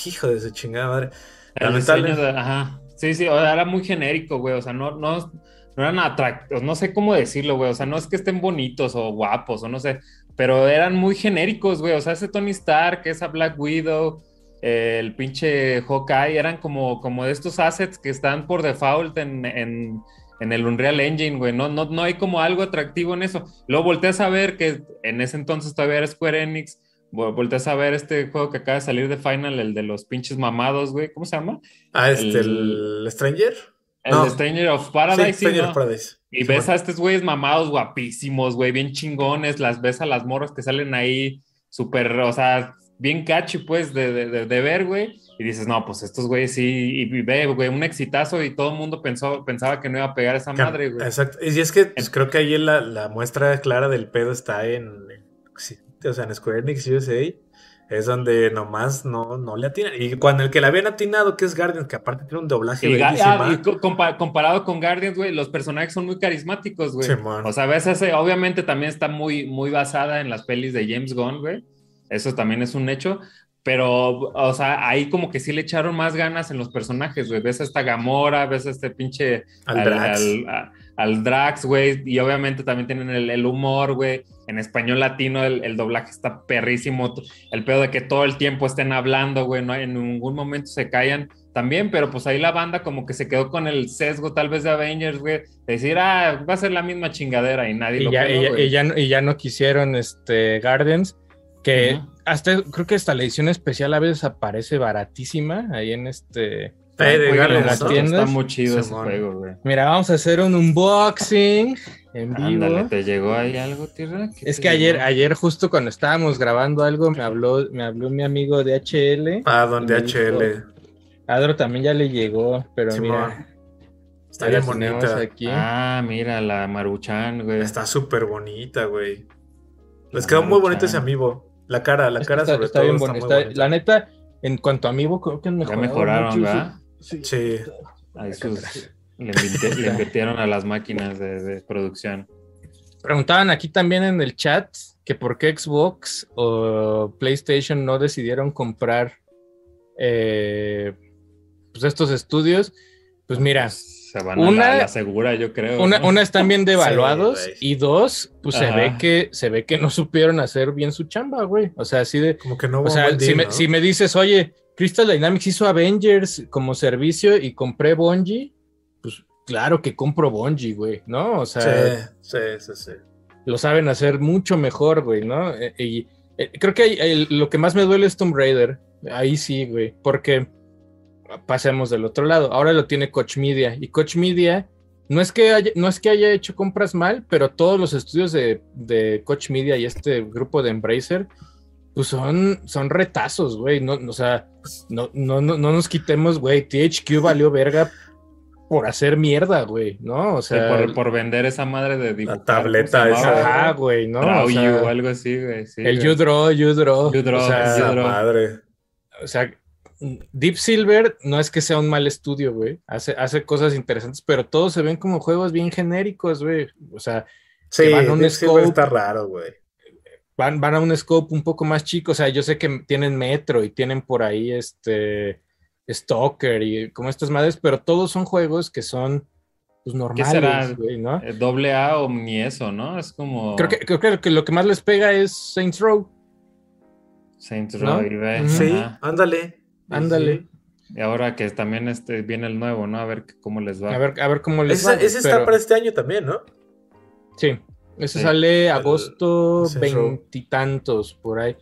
Hijo de su chingada madre. Lamentable. de- ajá. Sí, sí, o sea, era muy genérico, güey. O sea, no, no, no eran atractivos, no sé cómo decirlo, güey. O sea, no es que estén bonitos o guapos o no sé, pero eran muy genéricos, güey. O sea, ese Tony Stark, esa Black Widow, eh, el pinche Hawkeye, eran como, como de estos assets que están por default en, en, en el Unreal Engine, güey. No, no, no hay como algo atractivo en eso. Luego volteas a ver que en ese entonces todavía era Square Enix. Vol- Volteas a ver este juego que acaba de salir de Final, el de los pinches mamados, güey. ¿Cómo se llama? Ah, este, El- el, Stranger. El No. Stranger of Paradise. sí, Stranger ¿no? of Paradise. Y Sí, ves bueno. a estos güeyes mamados guapísimos, güey, bien chingones. Las ves a las morras que salen ahí súper, o sea, bien catchy, pues, de, de, de- ver, güey. Y dices, no, pues estos güeyes sí. Y, y ve, güey, un exitazo y todo el mundo pensó, pensaba que no iba a pegar esa madre, güey. Exacto. Y es que pues, creo que ahí la, la muestra clara del pedo está en, en o sea, en Square Enix USA. Es donde nomás no, no le atinan. Y cuando el que le habían atinado, que es Guardian, que aparte tiene un doblaje Y, ah, y co- compa- comparado con Guardians, güey, los personajes son muy carismáticos, güey. Simón. O sea, ves ese, obviamente también está muy, muy basada en las pelis de James Gunn, güey. Eso también es un hecho. Pero, o sea, ahí como que sí le echaron más ganas en los personajes, güey. Ves a esta Gamora, ves a este pinche. Al Drax. Al, a- al Drax, güey. Y obviamente también tienen el, el humor, güey. En español latino el, el doblaje está perrísimo. El pedo de que todo el tiempo estén hablando, güey. No en ningún momento se callan también, pero pues ahí la banda como que se quedó con el sesgo tal vez de Avengers, güey, de decir, ah, va a ser la misma chingadera y nadie Y lo ya, peló, y, ya, y ya no, y ya no quisieron este Guardians, que hasta creo que hasta la edición especial a veces aparece baratísima ahí en este. Está muy chido ese juego, güey. Mira, vamos a hacer un unboxing en vivo. Ándale, ¿te llegó ahí algo, Tierra? ¿Qué Es que ayer, llegó? ayer justo cuando estábamos grabando algo, me habló, me habló mi amigo de HL. Ah, donde Me dijo- HL. Adro también ya le llegó, pero Simón. mira, Está bien bonita. aquí. Ah, mira, la Maruchan, güey. Está súper bonita, güey. Les quedó muy bonito ese amiibo. La cara, la Es cara está, sobre está todo bien está bonita. muy Está- bonita. La neta, en cuanto a amiibo, creo que han Ya mejorado. mejoraron, mucho ¿verdad? sí. Sus- le, le <laughs> invirtieron a las máquinas de, de producción. Preguntaban aquí también en el chat que por qué Xbox o PlayStation no decidieron comprar eh, pues estos estudios. Pues mira, Se van Una- a la, la segura, yo creo. una, ¿no? una están bien <laughs> devaluados güey. y dos, pues se ve que se ve que no supieron hacer bien su chamba, güey. O sea, así de, Como que no o sea, si deal, me, ¿no? si me dices, oye, Crystal Dynamics hizo Avengers como servicio y compré Bungie, pues claro que compro Bungie, güey, ¿no? O sea, Sí, sí, sí, sí. lo saben hacer mucho mejor, güey, ¿no? Eh, Y eh, creo que hay- hay- lo que más me duele es Tomb Raider. Ahí sí, güey, porque pasemos del otro lado. Ahora lo tiene Coach Media y Coach Media no es que haya, no es que haya hecho compras mal, pero todos los estudios de, de Coach Media y este grupo de Embracer pues son, son retazos, güey. No, no, o sea, no, no, no, no nos quitemos, güey. THQ valió verga por hacer mierda, güey, ¿no? O Sí, sea, por, por vender esa madre de dibujar. tableta ¿cómo se esa. ajá, güey, ¿no? Draw O sea, You algo así, güey. sí, el güey. You Draw, You Draw. You Draw, o sea, You Draw. madre. o sea, Deep Silver no es que sea un mal estudio, güey. Hace, hace cosas interesantes, pero todos se ven como juegos bien genéricos, güey. O sea, Sí, van a un Deep Silver scope. está raro, güey. van, van a un scope un poco más chico. O sea, yo sé que tienen Metro y tienen por ahí este Stalker y como estas madres, pero todos son juegos que son pues, será? normales, güey, ¿no? Eh, Doble A o ni eso, ¿no? Es como Creo que, creo que lo que más les pega es Saints Row. Saints ¿no? Row y ve, Ujú. Sí, ajá. Ándale. Y ahora que también este, viene el nuevo, ¿no? A ver cómo les va. A ver, a ver cómo les Ese, va. ese está pero- para este año también, ¿no? Sí, ese Sí. sale agosto veintitantos por ahí.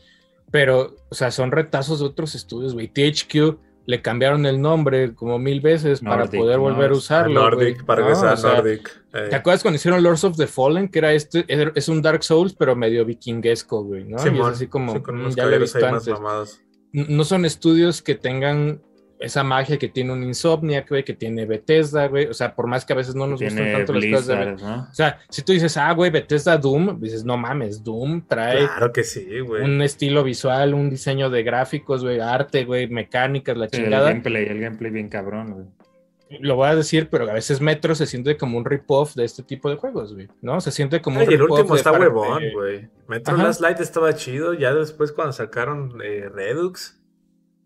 Pero, o sea, son retazos de otros estudios, güey. THQ le cambiaron el nombre como mil veces para poder ¿no? volver a usarlo. Nordic, güey. para No, regresar o a sea, Nordic. eh. ¿Te acuerdas cuando hicieron Lords of the Fallen? Que era este, es un Dark Souls, pero medio vikinguesco, güey, ¿no? y es así como, sí, con mm, unos ya lo he visto ahí más antes. mamados. No son estudios que tengan esa magia que tiene un Insomniac, güey, que tiene Bethesda, güey. O sea, por más que a veces no nos gustan tanto las cosas de ¿no? O sea, si tú dices, ah, güey, Bethesda Doom, dices, no mames, Doom trae Claro que sí, güey. un estilo visual, un diseño de gráficos, güey, arte, güey, mecánicas, la Sí, el chingada. gameplay, el gameplay bien cabrón, güey. Lo voy a decir, pero a veces Metro se siente como un rip-off de este tipo de juegos, güey, ¿no? Se siente como Ay, un el rip-off último de está huevón, de- güey. Metro Ajá. Last Light estaba chido. Ya después, cuando sacaron eh, Redux.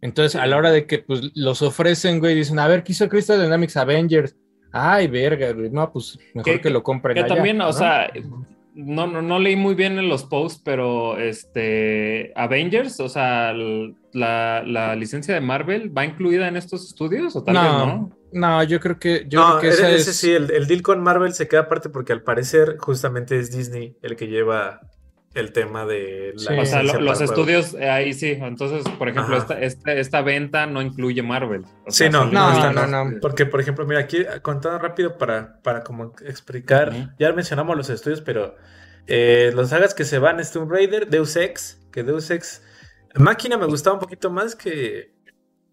Entonces, a la hora de que pues, los ofrecen, güey, dicen, a ver, ¿qué hizo Crystal Dynamics Avengers? Ay, verga, güey, no, pues mejor Que- que, lo compren Que allá, también, o ¿no? sea, no, no, no leí muy bien en los posts, pero este Avengers, o sea, la, la licencia de Marvel va incluida en estos estudios o tal vez no, no. yo creo que, yo no, creo que ese, esa ese es... sí, el, el deal con Marvel se queda aparte porque al parecer justamente es Disney el que lleva el tema de la Sí. O sea, lo- los estudios eh, ahí sí. Entonces, por ejemplo, esta, esta, esta venta no incluye Marvel. O Sí, sea, no, no, no, no. Porque, por ejemplo, mira, aquí contando rápido para, para como explicar, ya mencionamos los estudios, pero eh, los sagas que se van es Tomb Raider, Deus Ex, que Deus Ex, Máquina me gustaba un poquito más que,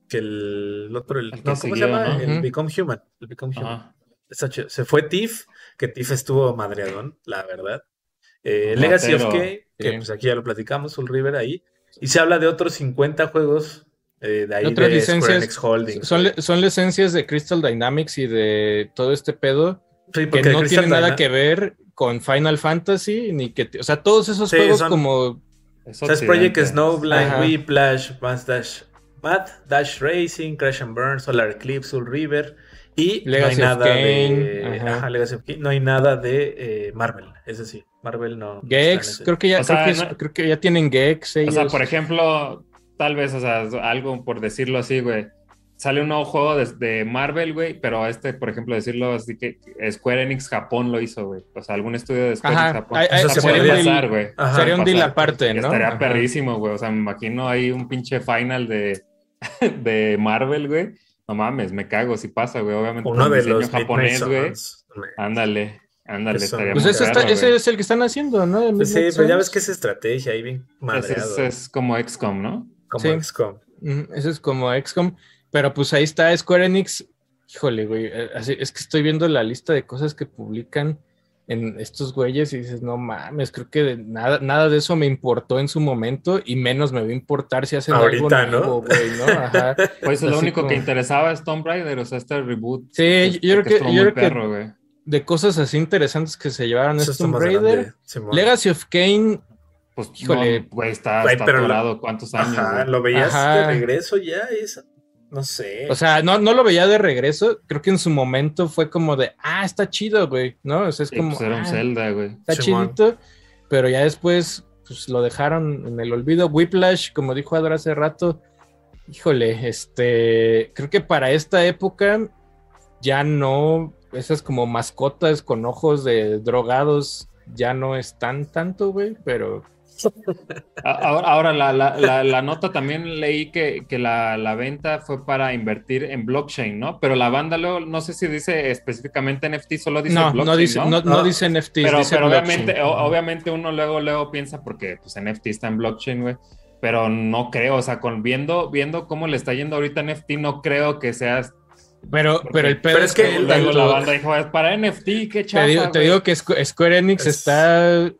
que el otro, el, no, ¿cómo siguió, se llama? ¿no? El. Become Human. El Become Human. Ajá. Está chido. Se fue Tiff, que Tiff estuvo madreadón, la verdad. Eh, Legacy of. K, que pues aquí ya lo platicamos, Soul River ahí. Y se habla de otros 50 juegos eh, de ahí Otras de Square licencias Enix Holdings. Son, son licencias de Crystal Dynamics y de todo este pedo Sí, que porque no tienen nada que ver con Final Fantasy, ni que, o sea, todos esos Sí, juegos son- como, Es O sea, es Project. Snowblind, Ajá. Whiplash, Mad Mad Dash Racing, Crash and Burn, Solar Eclipse, Soul River. Y Legacy no hay of nada Kain, de. ajá. Ajá, Legacy of. No hay nada de eh, Marvel. Es decir, Marvel no. Gex, ese. creo que ya, O sea, creo, que es- no- creo que ya tienen Gex. O sea, por ejemplo, tal vez, o sea, algo por decirlo así, güey. Sale un nuevo juego de, de Marvel, güey, pero este, por ejemplo, decirlo así que Square Enix Japón lo hizo, güey. O sea, algún estudio de Square Ajá, Enix Japón. hay- hay- O sea, sería podría un deal- pasar, güey. Sería un pasar. deal aparte, ¿no? Estaría Ajá. perrísimo, güey. O sea, me imagino ahí un pinche final de, <laughs> de Marvel, güey. No mames, me cago si pasa, güey. Obviamente Uno de los japonés, güey. Ándale, ándale, estaría Pues muy ese, está- ese es el que están haciendo, ¿no? Pues sí, pero ya Suns. ves que es estrategia ahí bien Ese es, es como XCOM, ¿no? como sí. XCOM. Ujú, Ese es como XCOM. Pero pues ahí está Square Enix. Híjole, güey. eh, así- es que estoy viendo la lista de cosas que publican en estos güeyes y dices, no mames, creo que de nada, nada de eso me importó en su momento y menos me va a importar si hacen Ahorita, algo ¿no? nuevo, güey, ¿no? Ajá. <laughs> Pues lo Así único como- que interesaba es Tomb Raider, o sea, este reboot. Sí, este, yo creo que- estuvo yo creo que- perro, güey. De cosas así interesantes que se llevaron es Tomb Raider. Legacy of Kane, Pues, Híjole. no, güey, está, está pero lo- cuántos años, Ajá, güey. lo veías Ajá. de regreso ya, eso. No sé. o sea, no, no lo veía de regreso. Creo que en su momento fue como de, ah, está chido, güey, ¿no? O sea, es Sí, como, pues era un "Ah, Zelda, güey. está Simón. chidito, pero ya después pues lo dejaron en el olvido. Whiplash, como dijo Adra hace rato, híjole, este, creo que para esta época ya no, esas como mascotas con ojos de drogados ya no están tanto, güey, pero Ahora, ahora la, la- la- la nota también leí que, que la, la venta fue para invertir en blockchain, ¿no? Pero la banda luego, no sé si dice específicamente NFT, solo dice no, blockchain, no dice, no, no No. dice NFTs, pero, dice pero blockchain. obviamente, o- obviamente uno luego, luego piensa porque pues NFT está en blockchain, güey. Pero no creo, o sea, con viendo, viendo cómo le está yendo ahorita NFT, no creo que sea Pero, pero el pedo Pero es que Luego la banda dijo, es para NFT, qué te chafa, digo, te güey". digo que Squ- Square Enix Es- está, eh,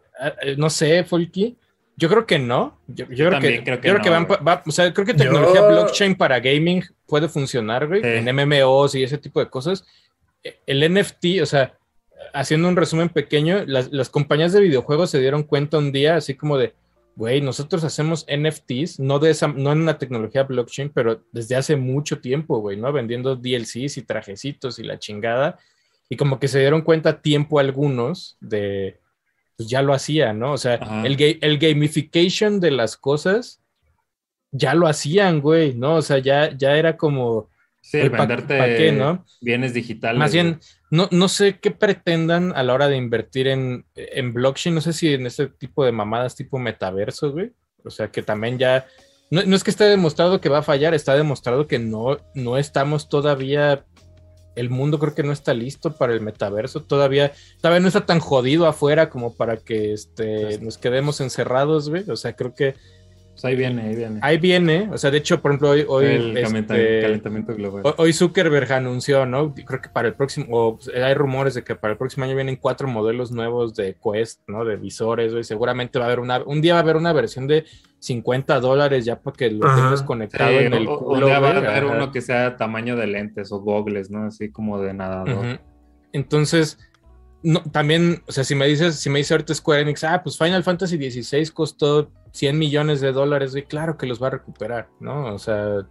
no sé, Folky. Yo creo que no. Yo, yo creo, también que, creo que yo creo que no, van, güey. pa- va- o sea, creo que tecnología Yo- blockchain para gaming puede funcionar, güey, Sí. en MMOs y ese tipo de cosas. Eh, El NFT, o sea, haciendo un resumen pequeño, las, las compañías de videojuegos se dieron cuenta un día, así como de, güey, nosotros hacemos NFTs, no de esa, no en una tecnología blockchain, pero desde hace mucho tiempo, güey, ¿no? Vendiendo DLCs y trajecitos y la chingada. Y como que se dieron cuenta a tiempo algunos de, pues ya lo hacían, ¿no? O sea, el, ga- el gamification de las cosas ya lo hacían, güey, ¿no? O sea, ya, ya era como, Sí, el ¿pa- venderte pa' qué, no? bienes digitales. Más bien, no, no sé qué pretendan a la hora de invertir en, en blockchain. No sé si en ese tipo de mamadas tipo metaverso, güey. O sea, que también ya. No, no es que esté demostrado que va a fallar, está demostrado que no, no estamos todavía. El mundo creo que no está listo para el metaverso. Todavía, todavía no está tan jodido afuera como para que este, nos quedemos encerrados, güey. O sea, creo que Pues ahí viene, ahí viene. ahí viene. O sea, de hecho, por ejemplo, hoy. hoy el este, calenta- calentamiento global. Hoy- Zuckerberg anunció, ¿no? Creo que para el próximo, o pues, hay rumores de que para el próximo año vienen cuatro modelos nuevos de Quest, ¿no? De visores, güey. Seguramente va a haber una, un día va a haber una versión de 50 dólares ya para que lo Ajá. tengas Sí, conectado en el o- culo, un día va a haber uno que sea tamaño de lentes o gogles, ¿no? Así como de nadador. Ujú. Entonces, no, también, o sea, si me dices, si me dice ahorita Square Enix, ah, pues Final Fantasy XVI costó 100 millones de dólares, güey, claro que los va a recuperar, ¿no? O sea,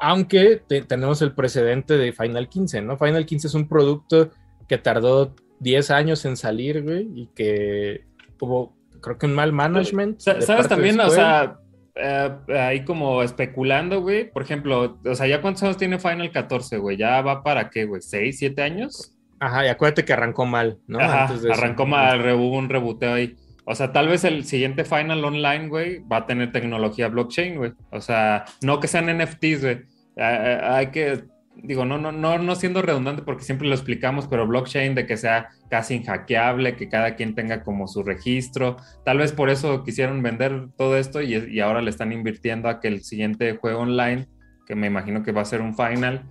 aunque te- tenemos el precedente de Final 15, ¿no? Final 15 es un producto que tardó 10 años en salir, güey, y que hubo, creo que un mal management. ¿Sabes también? O sea, eh, ahí como especulando, güey. Por ejemplo, o sea, ¿ya cuántos años tiene Final 14, güey? ¿Ya va para qué, güey? ¿6, 7 años? Ajá, y acuérdate que arrancó mal, ¿no? Ajá, Antes de eso. arrancó mal, hubo un reboteo ahí. O sea, tal vez el siguiente Final Online, güey, va a tener tecnología blockchain, güey. O sea, no que sean NFTs, güey. Hay que, digo, no, no, no, no siendo redundante porque siempre lo explicamos, pero blockchain de que sea casi inhackeable, que cada quien tenga como su registro. Tal vez por eso quisieron vender todo esto y, y ahora le están invirtiendo a que el siguiente juego online, que me imagino que va a ser un Final,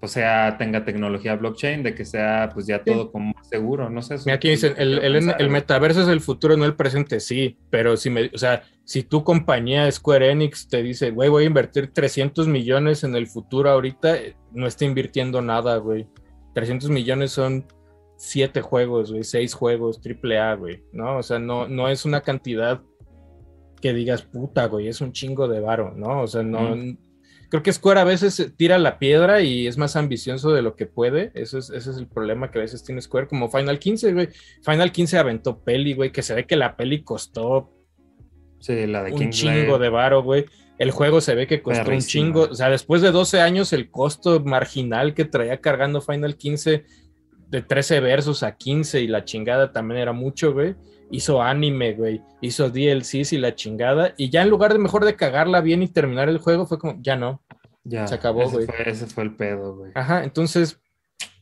pues sea, tenga tecnología blockchain, de que sea pues ya todo como más seguro, no sé. Mira, aquí dicen, el, el- el metaverso es el futuro, no el presente, sí, pero si me, o sea, si tu compañía Square Enix te dice, güey, voy a invertir 300 millones en el futuro ahorita, eh, no está invirtiendo nada, güey. 300 millones son siete juegos, güey, seis juegos, triple A, güey, ¿no? O sea, no, no es una cantidad que digas, puta, güey, es un chingo de varo, ¿no? O sea, no... Creo que Square a veces tira la piedra y es más ambicioso de lo que puede. Eso es, ese es el problema que a veces tiene Square, como Final 15, güey. Final 15 aventó peli, güey, que se ve que la peli costó Sí, la de un chingo de varo, güey. El juego se ve que costó Perrísimo. un chingo. O sea, después de 12 años, el costo marginal que traía cargando Final 15 de 13 versos a 15 y la chingada también era mucho, güey. Hizo anime, güey. Hizo DLCs y la chingada. Y ya en lugar de mejor de cagarla bien y terminar el juego, fue como, ya no. Ya, se acabó, ese güey. Fue, ese fue el pedo, güey. Ajá, entonces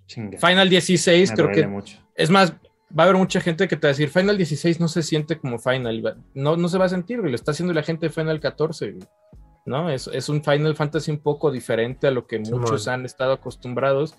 Chinga. Final 16 Me creo que mucho. es más, va a haber mucha gente que te va a decir, Final 16 no se siente como Final, no, no se va a sentir, güey, lo está haciendo la gente de Final 14, güey, ¿no? Es, es un Final Fantasy un poco diferente a lo que muchos han estado acostumbrados.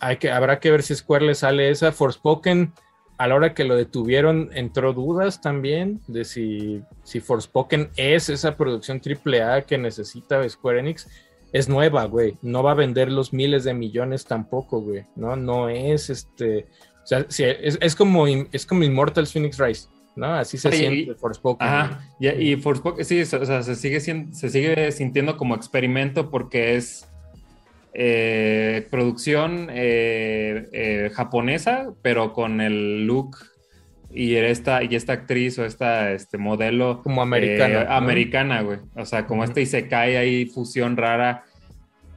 Hay que, habrá que ver si Square le sale esa. Forspoken, a la hora que lo detuvieron, entró dudas también de si, si Forspoken es esa producción AAA que necesita Square Enix. Es nueva, güey. No va a vender los miles de millones tampoco, güey. No, no es este. O sea, sí, es, es como, es como Immortals Phoenix Rise, ¿no? Así se Oye, siente y- Forspoken. Ajá, y, y Forspoken, sí, o sea, se sigue, se sigue sintiendo como experimento porque es eh, producción eh, eh, japonesa, pero con el look y esta, y esta actriz o esta este modelo Como americana. ¿no? americana, güey. O sea, como este Isekai ahí, fusión rara.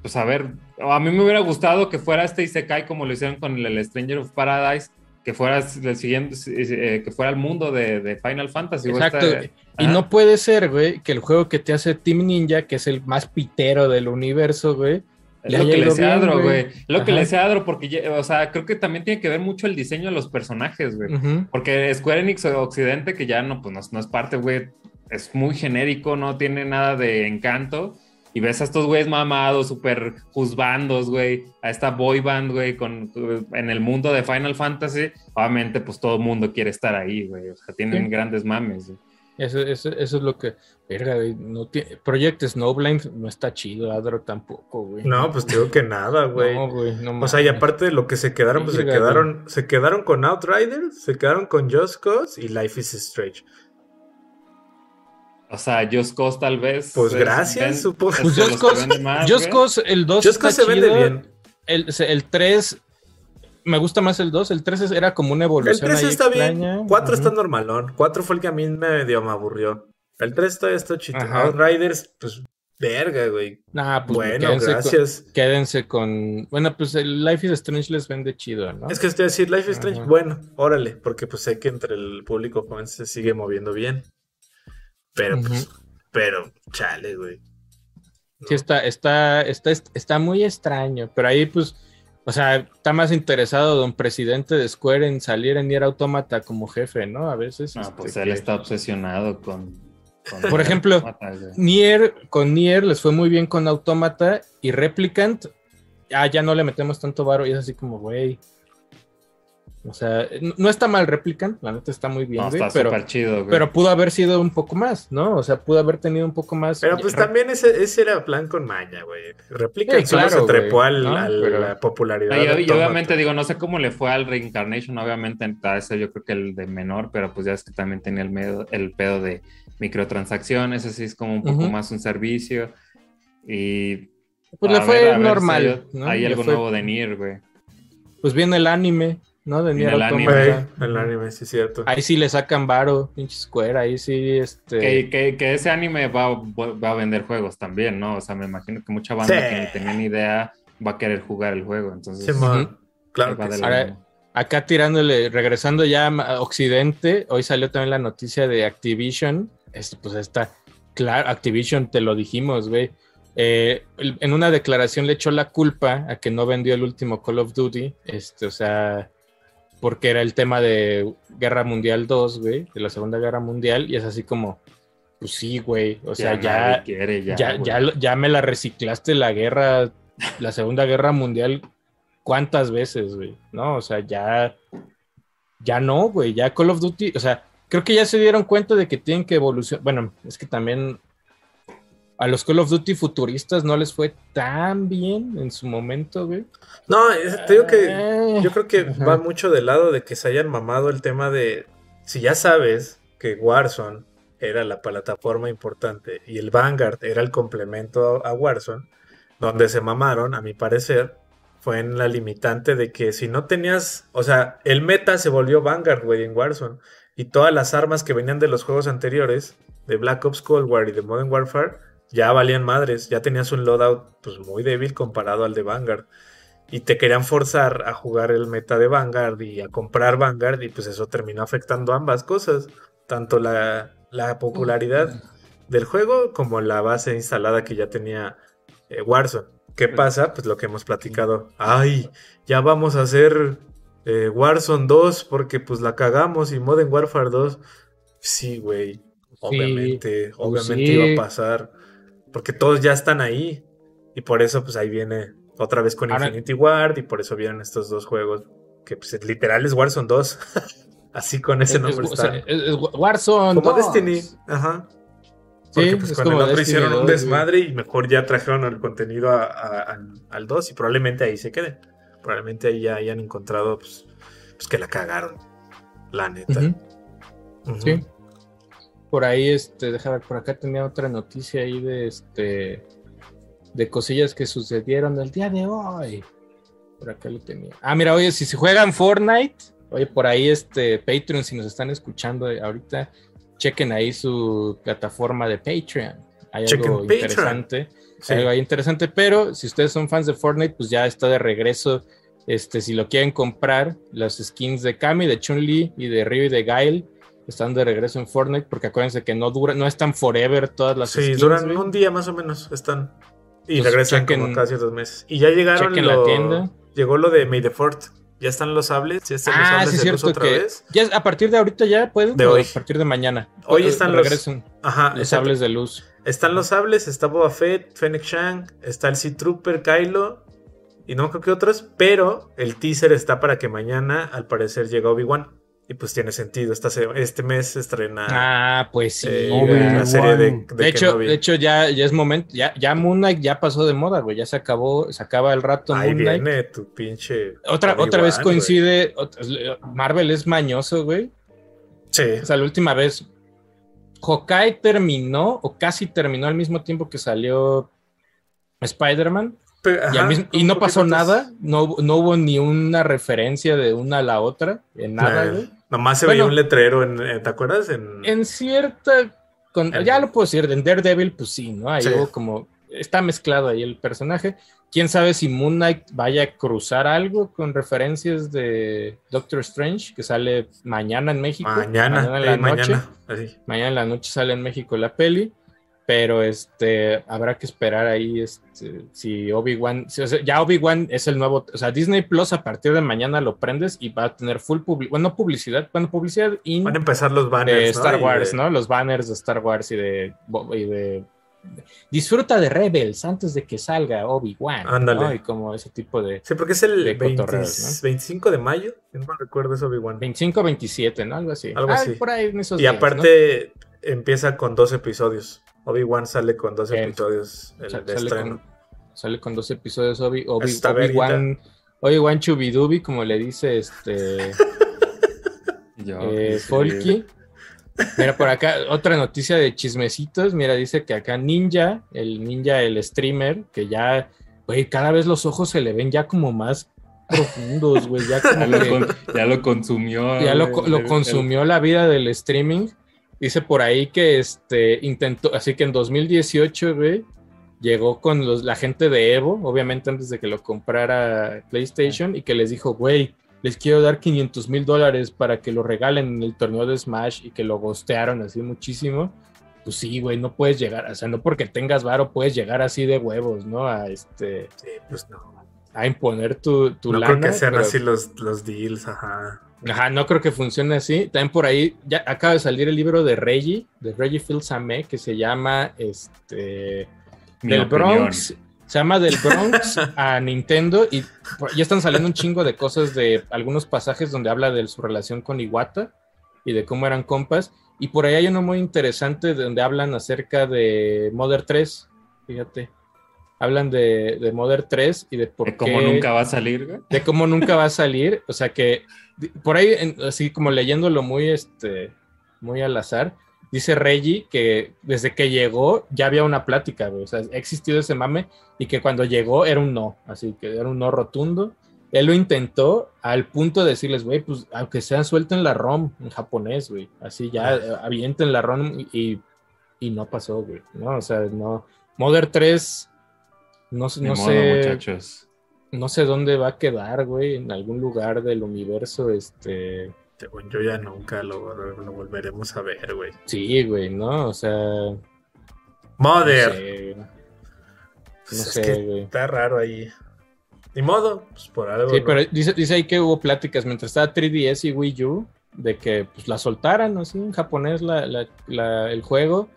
Pues a ver, a mí me hubiera gustado que fuera este Isekai como lo hicieron con el, el Stranger of Paradise, que fuera el siguiente, eh, que fuera el mundo de, de Final Fantasy. Exacto. esta- y no puede ser, güey, que el juego que te hace Team Ninja, que es el más pitero del universo, güey. Es lo que le bien, Adro, güey. Lo que le decía Adro, porque, o sea, creo que también tiene que ver mucho el diseño de los personajes, güey. Ujú. Porque Square Enix Occidente, que ya no, pues no, no es parte, güey, es muy genérico, no tiene nada de encanto. y ves a estos güeyes mamados, súper juzbandos, güey, a esta boy band, güey, con, en el mundo de Final Fantasy, obviamente, pues todo el mundo quiere estar ahí, güey. O sea, tienen Sí. grandes mames. güey. Eso, eso, eso es lo que. Verga, güey. No tiene- Project Snowblind no está chido, Adro tampoco, güey. No, pues te digo que nada, güey. No, güey. No O sea, y aparte de lo que se quedaron, pues se Verga, quedaron, se quedaron con Outriders, se quedaron con Just Cause y Life is Strange. O sea, Just Cause tal vez. Pues es- gracias, ven- supongo. es Pues Just Cause- vende más, Just güey. Cause, el 2 Just está Cause se vende chido. bien. El, el 3 me gusta más el 2. El 3 era como una El evolución 3 ahí está extraña. bien, 4 está Ujú. normalón. 4 fue el que a mí medio me aburrió. El 3 todavía está chido. Ajá. Outriders, pues verga, güey. Nah, pues bueno, quédense, gracias. Con, quédense con. Bueno, pues el Life is Strange les vende chido, ¿no? Es que estoy a decir Life is Strange, Ajá. bueno, órale, porque pues sé que entre el público joven se sigue moviendo bien. Pero pues, pero, chale, güey. Sí, está, está, está, está muy extraño, pero ahí pues, o sea, está más interesado don presidente de Square en salir en Nier Automata como jefe, ¿no? A veces. No, este, pues él que- está obsesionado con. Por ejemplo. Nier, con Nier les fue muy bien con Automata y Replicant, ah, ya no le metemos tanto varo y es así como, güey. O sea, no- no está mal Replicant, la neta está muy bien, No, güey, está pero, chido, güey. pero pudo haber sido un poco más, ¿no? O sea, pudo haber tenido un poco más. Pero pues también ese, ese era plan con maña, güey. Replica Sí, solo claro, se trepó güey, al, ¿no? a Pero- la popularidad. No, obviamente digo, no sé cómo le fue al Reincarnation, obviamente a ese yo creo que el de menor, pero pues ya es que también tenía el, medo- el pedo de microtransacciones, así es como un poco más un servicio. Y Pues le fue ver- a ver si normal. hay, ¿no? hay Le algo fue- nuevo de Nier, güey. Pues viene el anime, ¿no? De Nier el anime. El anime, sí es cierto. Ahí sí le sacan varo, pinche Square, ahí sí, este... Que, que- que ese anime va, va a vender juegos también, ¿no? O sea, me imagino que mucha banda Sí. que ni tenía ni idea va a querer jugar el juego, entonces... Claro que sí. Ahora- mano. Acá tirándole, regresando ya a Occidente, hoy salió también la noticia de Activision. Este, pues está, claro, Activision, te lo dijimos, güey. Eh, en una declaración le echó la culpa a que no vendió el último Call of Duty, este, o sea, porque era el tema de Guerra Mundial 2, güey, de la Segunda Guerra Mundial, y es así como, pues sí, güey, o sea, ya, quiere, ya, ya, ya me la reciclaste la guerra, la Segunda Guerra Mundial, ¿cuántas veces, güey? No, o sea, ya, ya no, güey, ya Call of Duty, o sea, creo que ya se dieron cuenta de que tienen que evolucionar. Bueno, es que también a los Call of Duty futuristas no les fue tan bien en su momento, güey. No, es- te digo que Eh, yo creo que ajá. va mucho del lado de que se hayan mamado el tema de si ya sabes que Warzone era la plataforma importante y el Vanguard era el complemento a Warzone, donde se mamaron, a mi parecer, fue en la limitante de que si no tenías, o sea, el meta se volvió Vanguard, güey, en Warzone, y todas las armas que venían de los juegos anteriores, de Black Ops Cold War y de Modern Warfare, ya valían madres, ya tenías un loadout pues muy débil comparado al de Vanguard y te querían forzar a jugar el meta de Vanguard y a comprar Vanguard y pues eso terminó afectando ambas cosas, tanto la, la popularidad del juego como la base instalada que ya tenía eh, Warzone. ¿Qué pasa? Pues lo que hemos platicado. Ay, ya vamos a hacer eh, Warzone 2 porque pues la cagamos y Modern Warfare 2. Sí, güey. Obviamente, pues obviamente sí. iba a pasar. Porque todos ya están ahí. Y por eso pues ahí viene otra vez con Ahora- Infinity Ward y por eso vienen estos dos juegos que pues literal es Warzone 2. <laughs> Así con ese es- nombre es- está. es- es Warzone. Como 2. Destiny. Ajá. Sí, Porque pues es con el otro hicieron un 2, güey. desmadre y mejor ya trajeron el contenido a- al 2 y probablemente ahí se quede. Probablemente ahí ya hayan encontrado pues, pues que la cagaron. La neta. Sí. Por ahí, este, deja ver, por acá tenía otra noticia ahí de este de cosillas que sucedieron el día de hoy. Por acá lo tenía. Ah, mira, oye, si se juegan Fortnite, oye, por ahí este Patreon, si nos están escuchando ahorita, chequen ahí su plataforma de Patreon. Hay Chequen algo Patreon. Sí. Algo ahí interesante, pero si ustedes son fans de Fortnite, pues ya está de regreso. Este, si lo quieren comprar, las skins de Kami, de Chun-Li y de Ryu y de Guile están de regreso en Fortnite, porque acuérdense que no dura, no están forever todas las Sí, skins. duran güey. un día más o menos. Están. Y Pues regresan chequen- como casi dos meses. Y ya llegaron chequen la lo- tienda. Llegó lo de May the Fourth. Ya están los sables. Ya están los Ah, sables sí, es cierto otra que vez. ya a partir de ahorita ya pueden, De hoy. a partir de mañana. Hoy están los- regresan Ajá, los sables de luz. Están los sables, está Boba Fett, Fennec Shang, está el Sea Trooper, Kylo y no creo que otros, pero el teaser está para que mañana al parecer llegue Obi-Wan. Y pues tiene sentido, esta este mes estrena Ah, pues sí. eh, la serie de, de, De hecho, Kenobi. de hecho ya, ya es momento, ya, ya Moon Knight ya pasó de moda, güey, ya se acabó, se acaba el rato Ahí Moon Knight. viene tu pinche... Otra, otra vez coincide, Marvel es mañoso, güey. Sí. O sea, la última vez Hawkeye terminó o casi terminó al mismo tiempo que salió Spider-Man y, al ajá, mismo- y un no pasó nada, no, hubo- no hubo ni una referencia de una a la otra, en nada, Eh. Nomás se Bueno. veía un letrero, en, en- ¿te acuerdas? En, En cierta, con- En- ya lo puedo decir, en Daredevil, pues sí, ¿no? Ahí Sí. hubo como, está mezclado ahí el personaje. Quién sabe si Moon Knight vaya a cruzar algo con referencias de Doctor Strange, que sale mañana en México. mañana, en eh, la noche. mañana. así. Mañana en la noche sale en México la peli, pero este habrá que esperar ahí este, si Obi-Wan, si- o sea, ya Obi-Wan es el nuevo, o sea, Disney Plus a partir de mañana lo prendes y va a tener full publicidad, bueno, no publicidad, bueno, publicidad in Van a empezar los banners. de. Star Wars, de- ¿no? Los banners de Star Wars y de, y de disfruta de Rebels antes de que salga Obi-Wan, Ándale. ¿no? Y como ese tipo de Sí, porque es el de 20 cotorreos, ¿no? 25 de mayo. No me recuerdo eso, Obi-Wan. 25-27, ¿no? Algo así. Algo Ah, así. por ahí en esos Y días, ¿no? aparte empieza con dos episodios. Obi-Wan sale con dos Bien. episodios el Sa- de sale, estreno. con, sale con dos episodios Obi, Obi. Obi-Wan Obi-Wan Chubidubi, como le dice este <laughs> Yo, eh, sí. Folky. Mira, por acá, otra noticia de chismecitos. Mira, dice que acá Ninja, el Ninja, el streamer, que ya, güey, cada vez los ojos se le ven ya como más profundos, güey. Ya <laughs> Ya como lo, que con- ya lo consumió. ya lo, güey, lo el- consumió la vida del streaming. Dice por ahí que este intentó, así que en 2018, güey, llegó con los, la gente de Evo, obviamente antes de que lo comprara PlayStation, y que les dijo, güey, les quiero dar 500 mil dólares para que lo regalen en el torneo de Smash y que lo gostearon así muchísimo. Pues sí, güey, no puedes llegar, o sea, no porque tengas varo puedes llegar así de huevos, ¿no? A este, Sí, pues no. a imponer tu, tu no lana. creo que sean pero- así los, los deals, ajá. Ajá, no creo que funcione así. También por ahí ya acaba de salir el libro de Reggie, de Reggie Fils-Aimé, que se llama este Mi del opinión. Bronx. Se llama del Bronx <laughs> a Nintendo y ya están saliendo un chingo de cosas de algunos pasajes donde habla de su relación con Iwata y de cómo eran compas. Y por ahí hay uno muy interesante donde hablan acerca de Mother 3. Fíjate. Hablan de, de Mother 3 y de por De cómo qué nunca va a salir, de cómo nunca va a salir. O sea que por ahí, así como leyéndolo muy, este, muy al azar, dice Reggie que desde que llegó ya había una plática, güey. O sea, ha existido ese mame y que cuando llegó era un no, así que era un no rotundo. Él lo intentó al punto de decirles, güey, pues aunque sean suelten la ROM en japonés, güey. Así ya eh, avienten la ROM y, y no pasó, güey. No, o sea, no. Mother 3, no, no modo, sé muchachos. no sé dónde va a quedar, güey, en algún lugar del universo, este, Según yo ya nunca lo, lo volveremos a ver, güey. sí, güey, ¿no? O sea, no Mother. sé, Pues no es sé, que güey. está raro ahí. Ni modo, pues por algo. Sí, ¿no? pero dice, dice ahí que hubo pláticas mientras estaba 3DS y Wii U de que pues la soltaran así en japonés la, la- la- el juego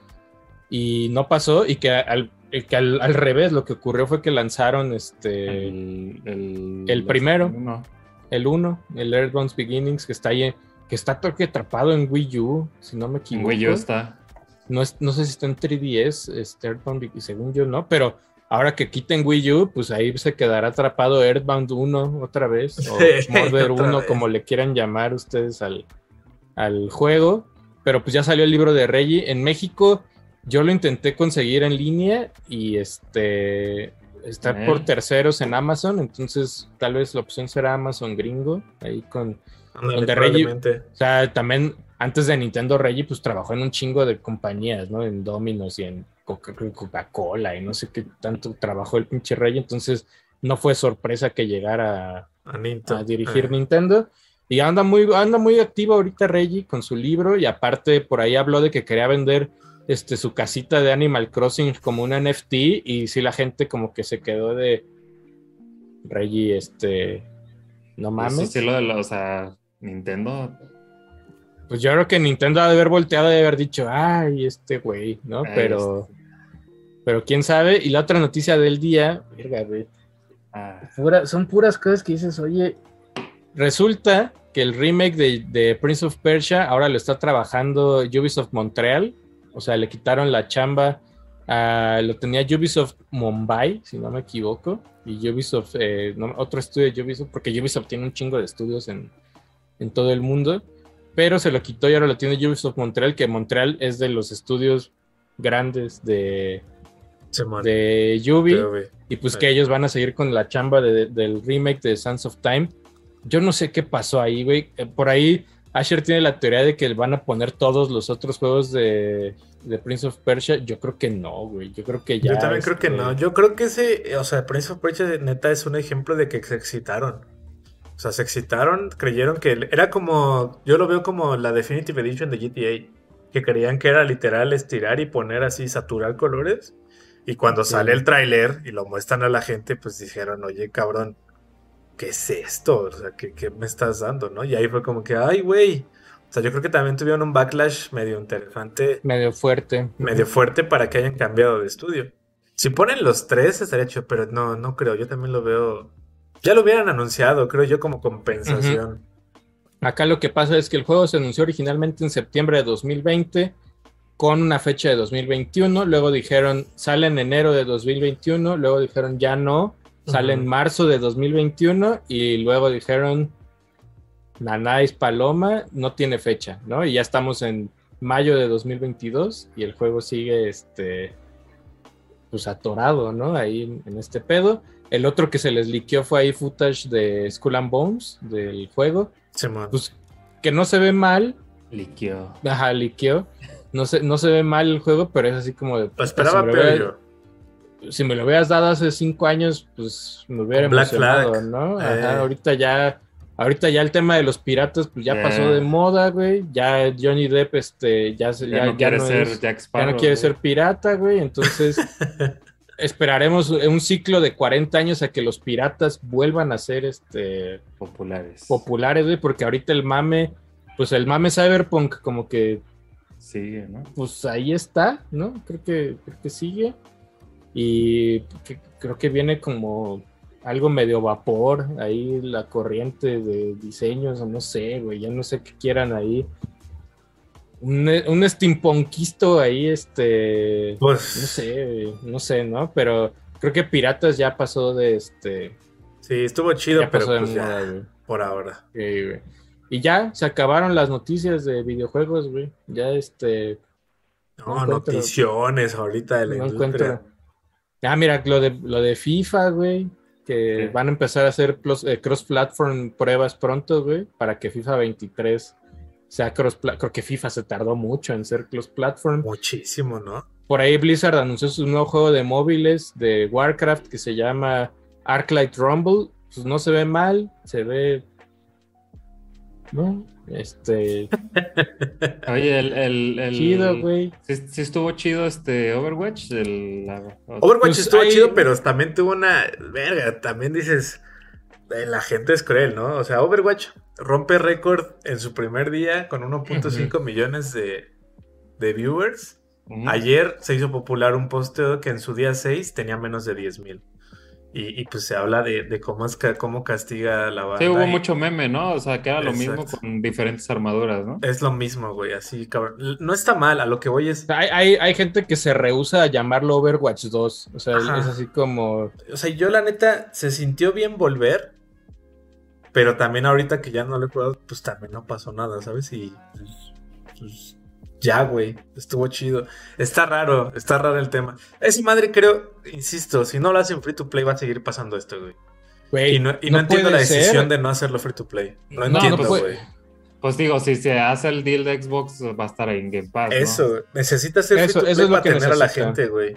y no pasó y que al, que al, al revés lo que ocurrió fue que lanzaron este El, el, el primero. No. El 1, el Earthbound's Beginnings que está ahí que está todo que atrapado en Wii U, si no me En equivoco. Wii U está. No, es- no sé si está en 3DS, este Earthbound, y según yo no, pero ahora que quiten Wii U, pues ahí se quedará atrapado Earthbound 1 otra vez, <laughs> o Murder otra 1, vez. como le quieran llamar ustedes al, al juego. Pero pues ya salió el libro de Reggie. En México yo lo intenté conseguir en línea y este está Eh. por terceros en Amazon, entonces tal vez la opción será Amazon gringo, ahí con Ándale, donde Reggie- o sea, también antes de Nintendo Reggie, pues trabajó en un chingo de compañías, ¿no? En Domino's y en Coca- Coca-Cola y no sé qué tanto trabajó el pinche Reggie, entonces no fue sorpresa que llegara A, Nintendo. a dirigir Ah. Nintendo. Y anda muy, anda muy activo ahorita Reggie con su libro y aparte por ahí habló de que quería vender este, su casita de Animal Crossing como un NFT y sí la gente como que se quedó de Reggie, este, no Eso mames. sí lo de la- o sea, Nintendo. Pues yo creo que Nintendo ha de haber volteado y haber dicho, ay, este güey, ¿no? Ay, Pero, Pero quién sabe. Y la otra noticia del día, verga, güey, Ah, pura- son puras cosas que dices, oye, resulta que el remake de, de Prince of Persia ahora lo está trabajando Ubisoft Montreal. O sea, le quitaron la chamba. a- lo tenía Ubisoft Mumbai, si no me equivoco. Y Ubisoft, eh, no, otro estudio de Ubisoft, porque Ubisoft tiene un chingo de estudios en, en todo el mundo. Pero se lo quitó y ahora lo tiene Ubisoft Montreal, que Montreal es de los estudios grandes de, de Ubi. Y pues Sí. que ellos van a seguir con la chamba de- del remake de Sands of Time. Yo no sé qué pasó ahí, güey. Eh, Por ahí Asher tiene la teoría de que van a poner todos los otros juegos de, de Prince of Persia. Yo creo que no, güey. Yo creo que ya. Yo también creo que este, no. Yo creo que ese, o sea, Prince of Persia neta es un ejemplo de que se excitaron. O sea, se excitaron, creyeron que era como, yo lo veo como la Definitive Edition de GTA, que creían que era literal estirar y poner así, saturar colores. Y cuando Sí. sale el tráiler y lo muestran a la gente, pues dijeron, oye, cabrón, ¿qué es esto? O sea, ¿qué, qué me estás dando, no? Y ahí fue como que, ay, güey. O sea, yo creo que también tuvieron un backlash medio interesante Medio fuerte. medio fuerte para que hayan cambiado de estudio. Si ponen los tres estaría chido, pero no, no creo. Yo también lo veo. Ya lo hubieran anunciado, creo yo, como compensación. Acá lo que pasa es que el juego se anunció originalmente en septiembre de 2020 con una fecha de 2021. Luego dijeron sale en enero de 2021. Luego dijeron ya no. Sale en marzo de 2021. Y luego dijeron Nanais Paloma no tiene fecha, ¿no? Y ya estamos en mayo de 2022 y el juego sigue este pues atorado, ¿no? Ahí en, este pedo. El otro que se les liqueó fue ahí footage de Skull and Bones del juego Simón. pues que no se ve mal, liqueó. ajá, liqueó, no se, no se ve mal el juego, pero es así como de... lo esperaba lo peor. Si me lo hubieras dado hace cinco años, pues me hubiera Black emocionado, Flag. ¿no? Eh. Ahorita ya, ahorita ya el tema de los piratas, pues ya pasó de moda, güey, ya Johnny Depp, este, ya, Ya, ya, no ya quiere no ser es- Jack ya no quiere güey. ser pirata, güey, entonces <laughs> esperaremos un ciclo de 40 años a que los piratas vuelvan a ser, este, populares. populares, güey, porque ahorita el mame, pues el mame cyberpunk como que, Sigue, ¿no? pues ahí está, ¿no? Creo que, creo que sigue. Y creo que viene como algo medio vapor, ahí la corriente de diseños, o no sé, güey, ya no sé qué quieran ahí. Un, un steampunkisto ahí, este, no Pues sé, güey, no sé, ¿no? Pero creo que Piratas ya pasó de este, sí, estuvo chido, ya pero pues moda, ya, güey. por ahora. Sí, güey. Y ya se acabaron las noticias de videojuegos, güey. Ya este. No, No noticiones ahorita de la No industria. encuentro. Ah, mira, lo de, lo de FIFA, güey. Que Sí. van a empezar a hacer eh, cross-platform pruebas pronto, güey. Para que FIFA 23 sea cross Creo que FIFA se tardó mucho en ser cross-platform. Muchísimo, ¿no? Por ahí Blizzard anunció su nuevo juego de móviles de Warcraft que se llama Arclight Rumble. Pues no se ve mal, se ve. ¿No? Este. <laughs> Oye, el. el, el- Chido, güey. Sí, sí estuvo chido este Overwatch. El, la- Overwatch Pues estuvo hay- chido, pero también tuvo una. Verga, también dices. eh, La gente es cruel, ¿no? O sea, Overwatch rompe récord en su primer día con 1.5 millones de, de viewers. Ayer se hizo popular un posteo que en su día 6 tenía menos de 10 mil. Y, y, pues se habla de, de cómo, es, cómo castiga a la banda. Sí, hubo y mucho meme, ¿no? O sea, que era lo mismo con diferentes armaduras, ¿no? Es lo mismo, güey, así, cabrón. No está mal, a lo que voy es. Hay, hay, hay gente que se rehúsa a llamarlo Overwatch 2. O sea, Ajá. es así como. O sea, yo la neta se sintió bien volver. Pero también ahorita que ya no lo he jugado, pues también no pasó nada, ¿sabes? Y pues, pues, ya, güey, estuvo chido. Está raro, está raro el tema. Esa madre creo, insisto, si no lo hacen free to play va a seguir pasando esto, güey. Y no, y no entiendo la ser. decisión de no hacerlo free to play. No, No, entiendo, güey. Pues digo, si se hace el deal de Xbox, va a estar ahí en Game Pass, ¿no? Eso, necesitas ser free Eso- to eso play es lo para que tener a la necesita. gente, güey.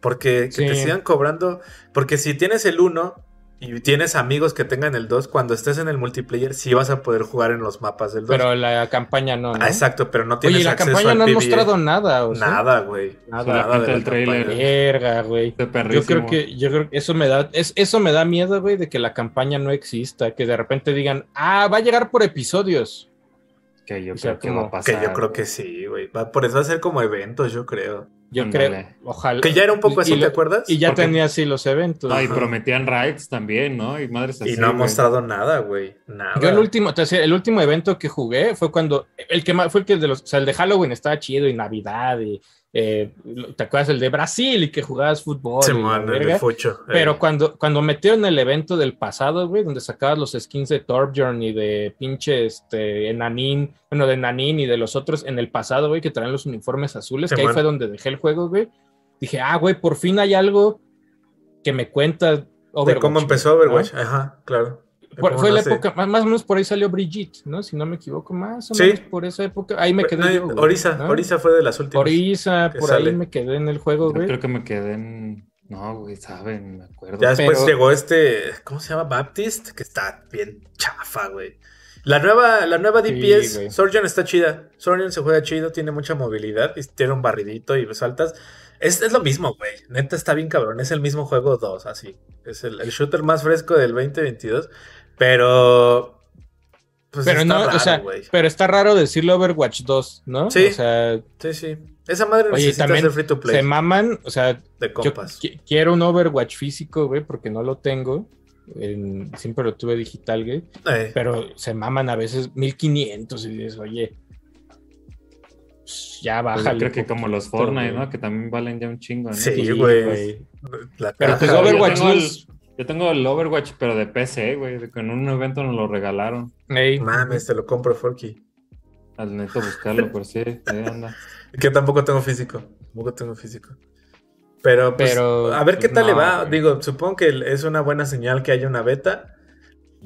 Porque que te sigan cobrando. Porque si tienes el 1 y tienes amigos que tengan el 2, cuando estés en el multiplayer, sí vas a poder jugar en los mapas del 2. Pero la campaña no, ¿no? Ah, exacto, pero no tienes Oye, la acceso campaña al no han PvE. mostrado nada, o sea. Nada, güey. Nada. Nada de Solamente la el tráiler. campaña. Verga, güey. Yo creo que, yo creo que eso me da, es, eso me da miedo, güey, de que la campaña no exista, que de repente digan, ah, va a llegar por episodios. Que yo o sea, creo que como va a pasar. Que yo creo que sí, güey. Va- Por eso va a ser como eventos, yo creo. Yo creo, ojalá. Que ya era un poco así, y ¿te lo- acuerdas? Y ya Porque- tenía así los eventos. No, y prometían raids también, ¿no? Y madres así. Y no ha güey. mostrado nada, güey. Nada. Yo el último, te decía, el último evento que jugué fue cuando el que más fue el que de los, o sea, el de Halloween estaba chido y Navidad y eh, te acuerdas el de Brasil y que jugabas fútbol. el fucho. Pero Eh, cuando, cuando metieron el evento del pasado, güey, donde sacabas los skins de Torbjorn y de pinche este, Enanin, bueno, de Enanin y de los otros en el pasado, güey, que traían los uniformes azules, que ahí fue donde dejé el juego, güey. Dije, ah, güey, por fin hay algo que me cuenta Overwatch. de cómo empezó. Overwatch. Ajá, claro. Por- ¿Cómo fue la época, más, más o menos por ahí salió Brigitte, ¿no? Si no me equivoco, más o Sí. menos por esa época. Ahí me quedé No, yo, güey, Orisa, ¿no? Orisa fue de las últimas. Orisa, por sale. ahí me quedé en el juego, Yo güey. creo que me quedé en. No, güey, saben, me acuerdo. Ya después Pero- llegó este, ¿cómo se llama? Baptist, que está bien chafa, güey. La nueva, la nueva Sí, DPS, güey. Sorjan está chida. Sorjan se juega chido, tiene mucha movilidad y tiene un barridito y saltas. Es, es lo mismo, güey. Neta está bien cabrón. Es el mismo juego 2, así. Es el, el shooter más fresco del 2022. Pero. Pues pero está no, raro, o sea, pero está raro decirle Overwatch 2, ¿no? Sí. O sea, Sí, sí. Esa madre Oye, necesita también ser free to play. se maman, o sea, de yo compas. qui- quiero un Overwatch físico, güey, porque no lo tengo. En- siempre lo tuve digital, güey. Eh, Pero se maman a veces 1500 y dices, oye, ya Pues yo creo que como los Fortnite, güey. ¿no? Que también valen ya un chingo, ¿no? Sí, güey. Pero pues Yo. Overwatch tengo el- 2. Yo tengo el Overwatch, pero de PC, güey. que En un evento nos lo regalaron. Ey, Mames, te lo compro, Forky. Al neto buscarlo, por si. ahí anda. <laughs> Que tampoco tengo físico. Tampoco tengo físico. Pero, pues, Pero, a ver qué pues, tal le va. güey. Digo, supongo que es una buena señal que haya una beta.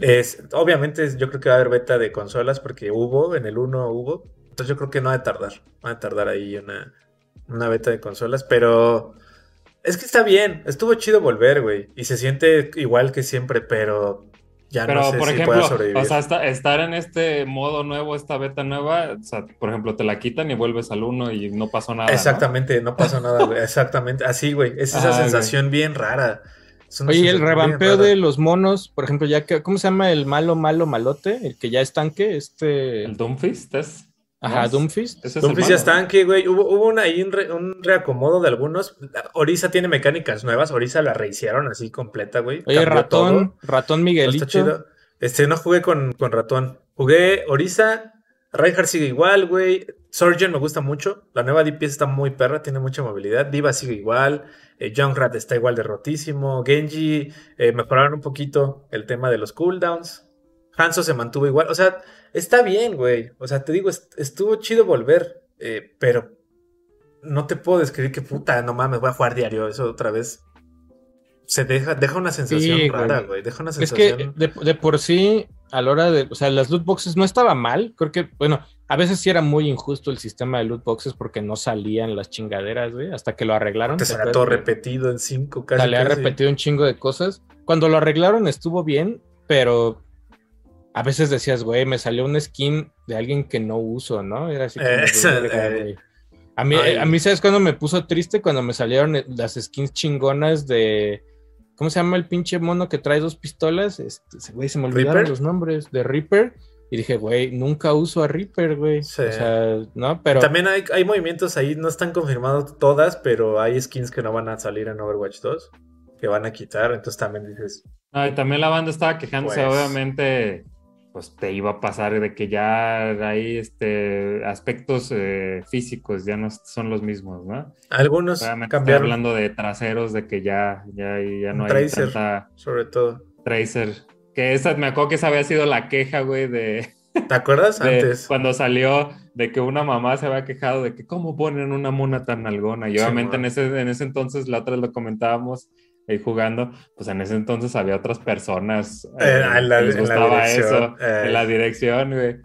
Es, obviamente, yo creo que va a haber beta de consolas porque hubo, en el 1 hubo. Entonces, yo creo que no va a tardar. Va a tardar ahí una, una beta de consolas. Pero es que está bien. Estuvo chido volver, güey. Y se siente igual que siempre, pero ya Pero, no sé por si ejemplo, pueda sobrevivir. o sea, esta- estar en este modo nuevo, esta beta nueva, o sea, por ejemplo, te la quitan y vuelves al uno y no pasó nada. Exactamente, no pasó nada, güey. <laughs> Exactamente. Así, güey. Es esa güey. sensación bien rara. Oye, el revampeo de los monos, por ejemplo, ya que, ¿cómo se llama el malo, malo, malote? El que ya es tanque, este. ¿El Doomfist es? Ajá, ¿no? Doomfist. Es Doomfist ya está tanque, güey. Hubo, hubo una, ahí un, re- un reacomodo de algunos. Orisa tiene mecánicas nuevas. Orisa la rehicieron así completa, güey. Oye, Cambió ratón, todo. ratón No Miguelito. Está chido. Este, no jugué con, con ratón. Jugué Orisa. Reinhardt sigue igual, güey. Surgeon me gusta mucho. La nueva DPS está muy perra, tiene mucha movilidad. Diva sigue igual. Eh, Junkrat está igual de rotísimo. Genji eh, mejoraron un poquito el tema de los cooldowns. Hanzo se mantuvo igual. O sea, está bien, güey. O sea, te digo, est- estuvo chido volver. eh, pero no te puedo describir que puta, no mames, voy a jugar diario. Eso otra vez. Se deja, deja una sensación Sí, rara, güey. Deja una Es sensación. que de, de por sí, a la hora de, o sea, las loot boxes no estaba mal, creo que, bueno, a veces sí era muy injusto el sistema de loot boxes porque no salían las chingaderas, güey, hasta que lo arreglaron. Te ¿te salía acuerdas todo repetido en cinco casi. Salía casi. repetido un chingo de cosas. Cuando lo arreglaron estuvo bien, pero a veces decías, güey, me salió un skin de alguien que no uso, ¿no? Era así como, eh. güey. A mí, Ay. a mí, ¿sabes cuándo me puso triste? Cuando me salieron eh, las skins chingonas de. ¿Cómo se llama el pinche mono que trae dos pistolas? Este, güey, se me olvidaron ¿Reaper? los nombres. De Reaper. Y dije, güey, nunca uso a Reaper, güey. Sí. O sea, ¿no? Pero. También hay, hay movimientos ahí, no están confirmados todas, pero hay skins que no van a salir en Overwatch 2, que van a quitar, entonces también dices, Ah, y también la banda estaba quejándose, Pues. obviamente, pues te iba a pasar de que ya hay este aspectos eh, físicos, ya no son los mismos, ¿no? algunos estoy cambiaron, hablando de traseros, de que ya, ya, ya no Un hay tracer. tanta sobre todo. tracer. Que esa, me acuerdo que esa había sido la queja, güey, de, <laughs> ¿Te acuerdas de antes? cuando salió de que una mamá se había quejado de que cómo ponen una mona tan algona. Y Sí, obviamente en ese, en ese entonces, la otra lo comentábamos ahí jugando, pues en ese entonces había otras personas Eh, eh, en la- que les gustaba eso, eh. en la dirección, güey.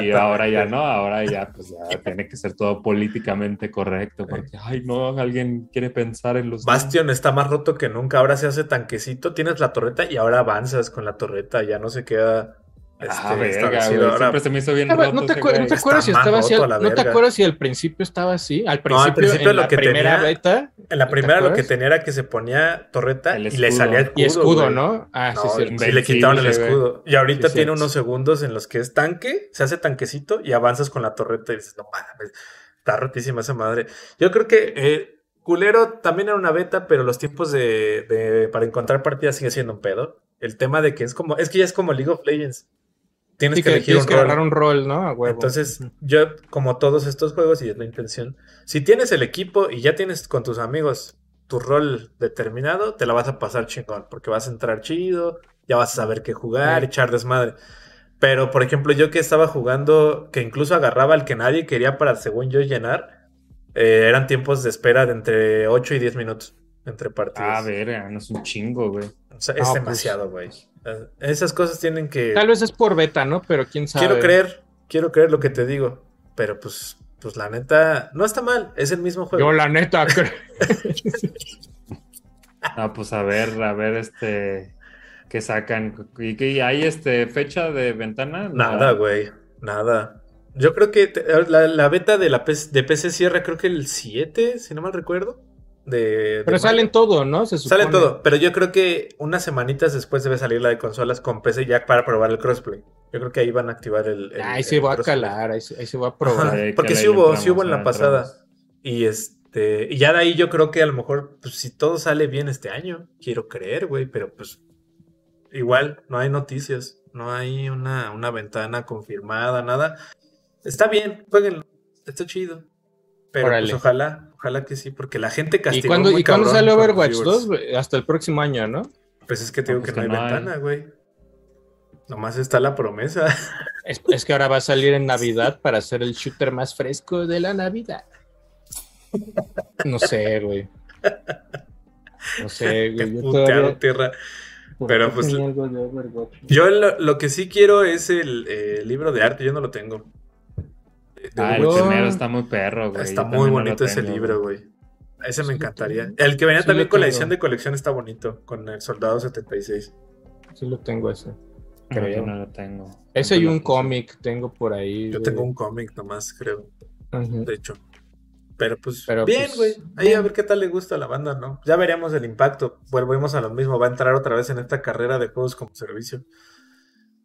Y ahora ya no, ahora ya pues ya <laughs> tiene que ser todo políticamente correcto, porque, ay no, alguien quiere pensar en los... Bastion está más roto que nunca, ahora se hace tanquecito, tienes la torreta y ahora avanzas con la torreta, ya no se queda Ah, este, verga, establecido. güey, Ahora- siempre se me hizo bien roto ¿No te, no acuerdas si al principio estaba así? Al principio, No, al principio en lo la que primera tenía- beta. En la ¿te primera lo que tenía era que se ponía torreta El y le salía escudo. Y escudo, güey. ¿no? Ah, No, sí, sí. y le quitaron el güey. escudo. Y ahorita Sí, tiene unos segundos en los que es tanque, se hace tanquecito y avanzas con la torreta y dices, no mames. Está rotísima esa madre. Yo creo que eh, culero también era una beta, pero los tiempos de, de- para encontrar partidas sigue siendo un pedo. El tema de que es como, es que ya es como League of Legends. Tienes Sí, que que elegir tienes un que rol. agarrar un rol, ¿no? A huevo. Entonces, yo, como todos estos juegos, y es la intención, si tienes el equipo y ya tienes con tus amigos tu rol determinado, te la vas a pasar chingón, porque vas a entrar chido, ya vas a saber qué jugar, Sí. echar desmadre. Pero, por ejemplo, yo que estaba jugando, que incluso agarraba al que nadie quería para, según yo, llenar, eh, eran tiempos de espera de entre 8 y 10 minutos entre partidas. Ah, verga, no es un chingo, güey. O sea, No, es pues- demasiado, güey. Esas cosas tienen que... Tal vez es por beta, ¿no? Pero quién sabe. Quiero creer, quiero creer lo que te digo. Pero pues, pues la neta, no está mal, es el mismo juego. Yo la neta <laughs> creo. <laughs> Ah, pues a ver, a ver, este, qué sacan. ¿Y qué hay este fecha de ventana? Nada, güey, nada. Yo creo que te- la, la beta de la PC, de PC cierra, creo que el 7, si no mal recuerdo. De, Pero salen todo, ¿no? Se supone. Sale todo, pero yo creo que unas semanitas después debe salir la de consolas con PC ya para probar el crossplay. Yo creo que ahí van a activar el. el- Ahí el se va a calar, ahí se, ahí se va a probar. Que porque sí hubo, entramos, sí hubo en la pasada. Y este, y ya de ahí yo creo que a lo mejor, pues si todo sale bien este año, quiero creer, güey, pero pues igual no hay noticias, no hay una, una ventana confirmada, nada. Está bien, jueguenlo, está chido. Pero Órale. pues ojalá, ojalá que sí, porque la gente ¿Y castigó cuándo, muy ¿y cuándo sale Overwatch viewers. 2? güey? Hasta el próximo año, ¿no? Pues es que te No, pues que no que hay no hay. ventana, güey. Nomás está la promesa. <laughs> Es, es que ahora va a salir en Navidad para hacer el shooter más fresco de la Navidad. No sé, güey. No sé, güey. Yo puteado, todavía... tierra. pero, pues. Yo lo, lo que sí quiero es el eh, libro de arte, yo no lo tengo. De- Ah, el primero está muy perro, güey. Está muy bonito ese tengo, libro, güey. Ese Sí me encantaría. El que venía Sí también con la edición de colección está bonito, con el Soldado 76. Sí lo tengo ese. Creo. yo no lo tengo. Ese y un cómic tengo por ahí. Yo tengo un cómic nomás, creo, de hecho. Pero pues, Pero, bien, pues, güey. Ahí bien. a ver qué tal le gusta a la banda, ¿no? Ya veríamos el impacto. Volvemos a lo mismo. Va a entrar otra vez en esta carrera de juegos como servicio.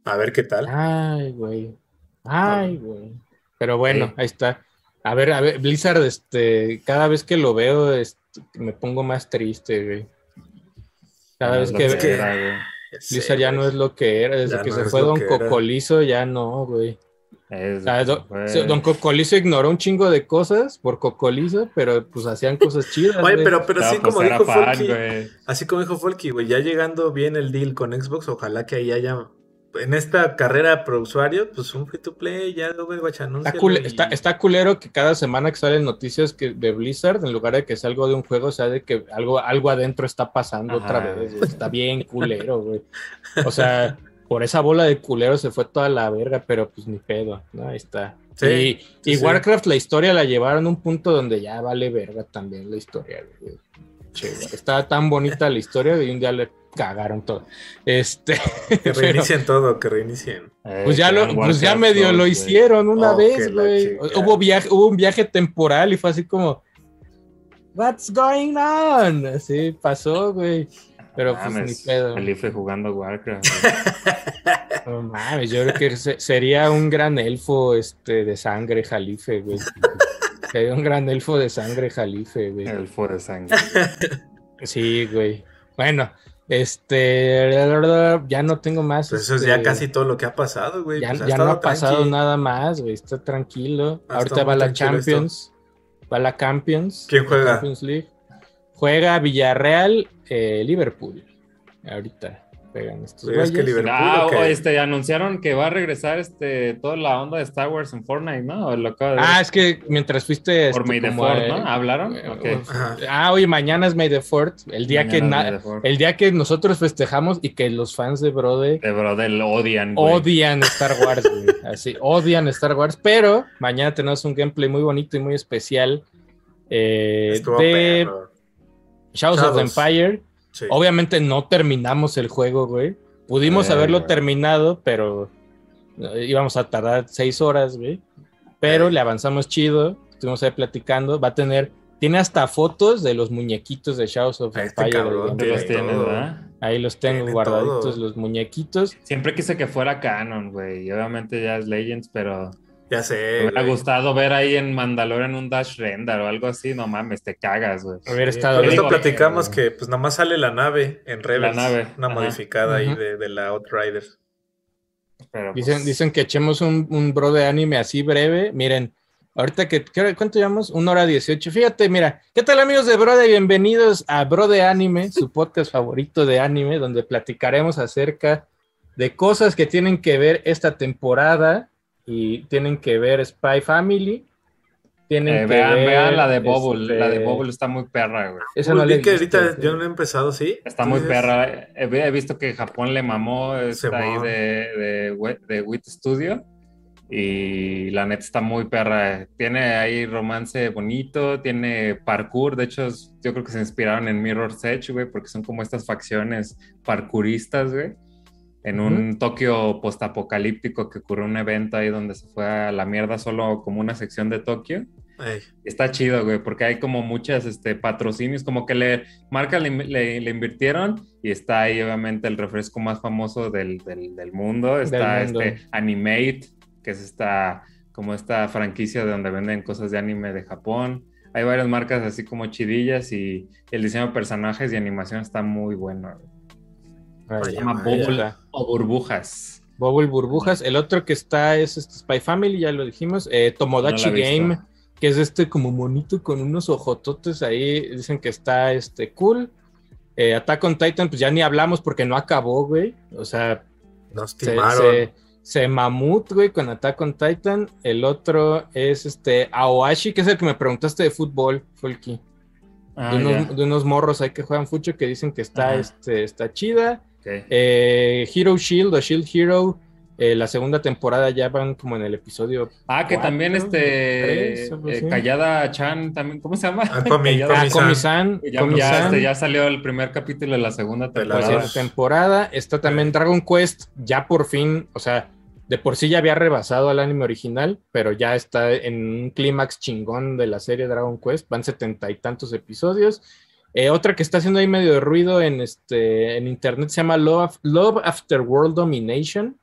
A ver qué tal. Ay, güey. Ay, güey. Pero bueno, Sí. ahí está. A ver, a ver, Blizzard, este, cada vez que lo veo, este, me pongo más triste, güey. Cada No vez que, que- era, güey. Blizzard ya güey. no es lo que era, desde Ya que no se fue Don era. Cocolizo, ya no, güey. Es- O sea, do- güey. se- Don Cocolizo ignoró un chingo de cosas por Cocolizo, pero pues hacían cosas chidas. Oye, güey. pero, así pues como dijo Folky, así como dijo Folky, güey, ya llegando bien el deal con Xbox, ojalá que ahí haya en esta carrera pro usuario, pues un free to play, ya Overwatch anuncia. Está, cule- está, está culero que cada semana que salen noticias que, de Blizzard, en lugar de que sea algo de un juego, sea de que algo, algo adentro está pasando Ajá. otra vez. Está bien culero, güey. O sea, por esa bola de culero se fue toda la verga, pero pues ni pedo, ¿no? Ahí está. Sí, y sí, y sí. Warcraft, la historia la llevaron a un punto donde ya vale verga también la historia, güey. Estaba tan bonita la historia y un día le cagaron todo. Este, <laughs> Que pero- reinicien todo, que reinicien. Eh, pues ya, lo, pues ya medio 2, lo hicieron una Oh, vez, güey. Hubo, viaje, hubo un viaje temporal y fue así como, What's going on? Así pasó, güey. Pero pues Mames, ni pedo. Felipe jugando Warcraft. <laughs> No mames, yo creo que se- sería un gran elfo este, de sangre, Jalife, güey. <laughs> Sería un gran elfo de sangre, Jalife, güey. El fuego de sangre. <laughs> Sí, güey. Bueno, este. Ya no tengo más. Pues eso es este, ya casi todo lo que ha pasado, güey. Ya, Pues ya no ha pasado tranqui. nada más, güey. Está tranquilo. Ha Ahorita va la esto. Champions. Va la Champions. ¿Quién juega? Champions League. Juega Villarreal, eh, Liverpool. Ahorita juegan estos Pero es que güeyes. Liverpool- Ah, este, anunciaron que va a regresar este, toda la onda de Star Wars en Fortnite, ¿no? Lo acabo de ver. Ah, es que mientras fuiste. Por este, May the a- ¿no? ¿Hablaron? eh. Ah, oye, mañana es May the Fourth, el día que Mañana el día que nosotros festejamos y que los fans de Brode De Brodel odian, güey. odian Star Wars, güey. Así, odian Star Wars, pero mañana tenemos un gameplay muy bonito y muy especial eh, de perro. Shadows of the Shadows. Empire. Sí. Obviamente no terminamos el juego, güey. Pudimos Eh, haberlo güey. terminado, pero eh, íbamos a tardar seis horas, güey. Pero Eh. le avanzamos chido, estuvimos ahí platicando. Va a tener, tiene hasta fotos de los muñequitos de Shadows of the Este Empire. Ahí los tengo Tiene guardaditos, todo. los muñequitos. Siempre quise que fuera canon, güey. Y obviamente ya es Legends, pero Ya sé. Me hubiera gustado ver ahí en Mandalorian un Dash Render o algo así. No mames, te cagas, güey. Hubiera estado por Digo, platicamos que pues nada más sale la nave en Rebels. nave, Una ajá. modificada ahí de, de la Outrider. Pero, Dicen, pues, dicen que echemos un, un bro de anime así breve. Miren, ahorita que, ¿qué hora- ¿cuánto llevamos? Una hora dieciocho. Fíjate, mira, ¿qué tal amigos de Bro de Bienvenidos a Bro de Anime, su <laughs> podcast favorito de anime, donde platicaremos acerca de cosas que tienen que ver esta temporada y tienen que ver Spy Family. Tienen eh, que vean, ver, vean la de Bubble. este, La de Bubble está muy perra, güey. Esa no la que visto, ahorita sí. yo no he empezado, ¿sí? Está ¿Tú muy dices? perra. He, he visto que Japón le mamó esta ahí de, de, de Wit Studio. Y la neta está muy perra. Tiene ahí romance bonito, tiene parkour. De hecho, yo creo que se inspiraron en Mirror's Edge, güey, porque son como estas facciones parkouristas, güey. En un Tokio postapocalíptico que ocurrió un evento ahí donde se fue a la mierda solo como una sección de Tokio. Ey, Está chido, güey, porque hay como muchas este, patrocinios, como que le marca le, le- le invirtieron y está ahí obviamente el refresco más famoso del, del- del mundo. Está mundo. este Animate, que es esta, como esta franquicia de donde venden cosas de anime de Japón. Hay varias marcas así como chidillas y el diseño de personajes y animación está muy bueno. güey. Se llama. Bubble o Burbujas. Bubble Burbujas. El otro que está es este Spy Family, ya lo dijimos. Eh, Tomodachi No visto. Game, que es este como monito con unos ojototes ahí. Dicen que está este cool. Eh, Attack on Titan, pues ya ni hablamos porque no acabó, güey. O sea, Nos se, timaron. se, se mamut, güey, con Attack on Titan. El otro es este Aoashi, que es el que me preguntaste de fútbol, Folky. Ah, de, unos, ya. de unos morros ahí que juegan fucho que dicen que está, Ajá. este, está chida. Ok. Eh, Hero Shield o Shield Hero, eh, la segunda temporada ya van como en el episodio. Ah, que cuatro, también este tres, eh. Kayada Chan también, ¿cómo se llama? Ah, Kayada- Ah, ya, este, ya salió el primer capítulo de la segunda la temporada. temporada. Está también Dragon Quest, ya por fin, o sea, de por sí ya había rebasado al anime original, pero ya está en un clímax chingón de la serie Dragon Quest, van setenta y tantos episodios. Eh, otra que está haciendo ahí medio de ruido en, este, en internet se llama Love, Love After World Domination.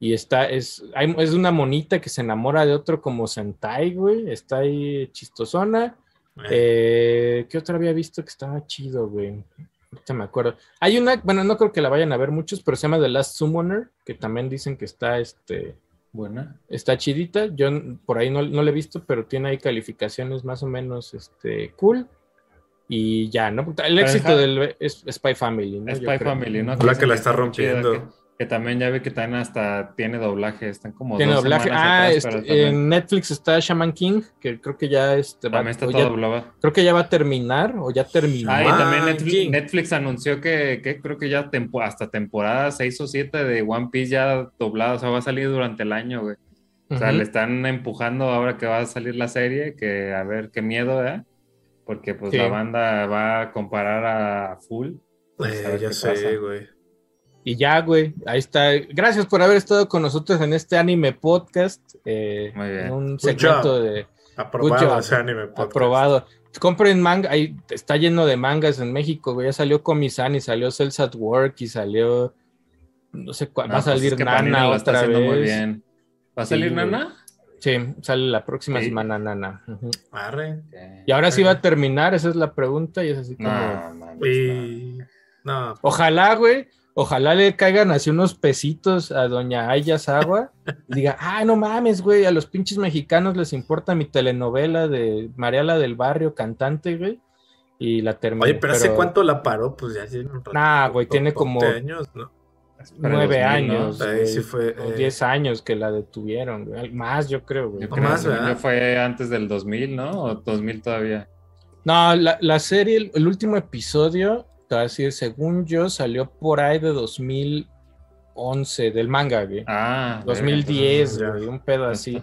Y está, es, hay- es una monita que se enamora de otro como Sentai, güey. Está ahí chistosona. Ey. Eh, ¿Qué otra había visto que estaba chido, güey? Ahorita me acuerdo. Hay una, bueno, no creo que la vayan a ver muchos, pero se llama The Last Summoner, que también dicen que está, este, Buena. está chidita. Yo por ahí no, no la he visto, pero tiene ahí calificaciones más o menos, este, cool. Y ya, ¿no? El éxito deja- del es Spy Family, ¿no? Spy. Family, ¿no? Dicen que la está rompiendo. Que, que también ya ve que también hasta tiene doblaje. Están como Tiene dos doblaje. Ah, atrás, este, en Netflix está Shaman King, que creo que ya, este, va- también está todo ya- doblado. creo que ya va a terminar, o ya terminó. Ah, y también Netflix, anunció que, que creo que ya tempo- hasta temporada 6 o 7 de One Piece ya doblado, o sea, va a salir durante el año, güey. O sea, le están empujando ahora que va a salir la serie, que a ver qué miedo, ¿eh? Porque pues Sí. la banda va a comparar a full. Pues, a Eh, ya sé, pasa. güey. Y ya, güey, ahí está. Gracias por haber estado con nosotros en este anime podcast. eh, Muy bien. en un segmento de Aprobado job. ese anime podcast. aprobado. Compren manga, ahí está lleno de mangas en México, güey. Ya salió Comisan y salió Cells at Work y salió. No sé cuál. No, va a pues, salir es que Nana lo está otra haciendo vez. muy bien. ¿Va a salir. Nana? Sí, sale la próxima Sí. semana Nana. Arre. Y ahora sí va a terminar, esa es la pregunta y es así como. No. Y... No, Ojalá, güey. Ojalá le caigan así unos pesitos a doña Aya Sagua y diga, <laughs> ah, no mames, güey, a los pinches mexicanos les importa mi telenovela de Mariala del Barrio, cantante, güey, y la termina. Oye, pero, ¿hace cuánto la paró? Pues ya tiene un rato. Nah, güey, tiene como- años, ¿no? Nueve 2000, ¿no? años, Ahí güey, sí fue, o eh. diez años que la detuvieron, güey. Más, yo creo, güey. Yo creo más, que fue antes del 2000, ¿no? O 2000 todavía. No, la, la serie, el, el último episodio, te voy a decir, según yo, salió por ahí de 2011, del manga, güey. Ah, 2010, ya. güey, un pedo así.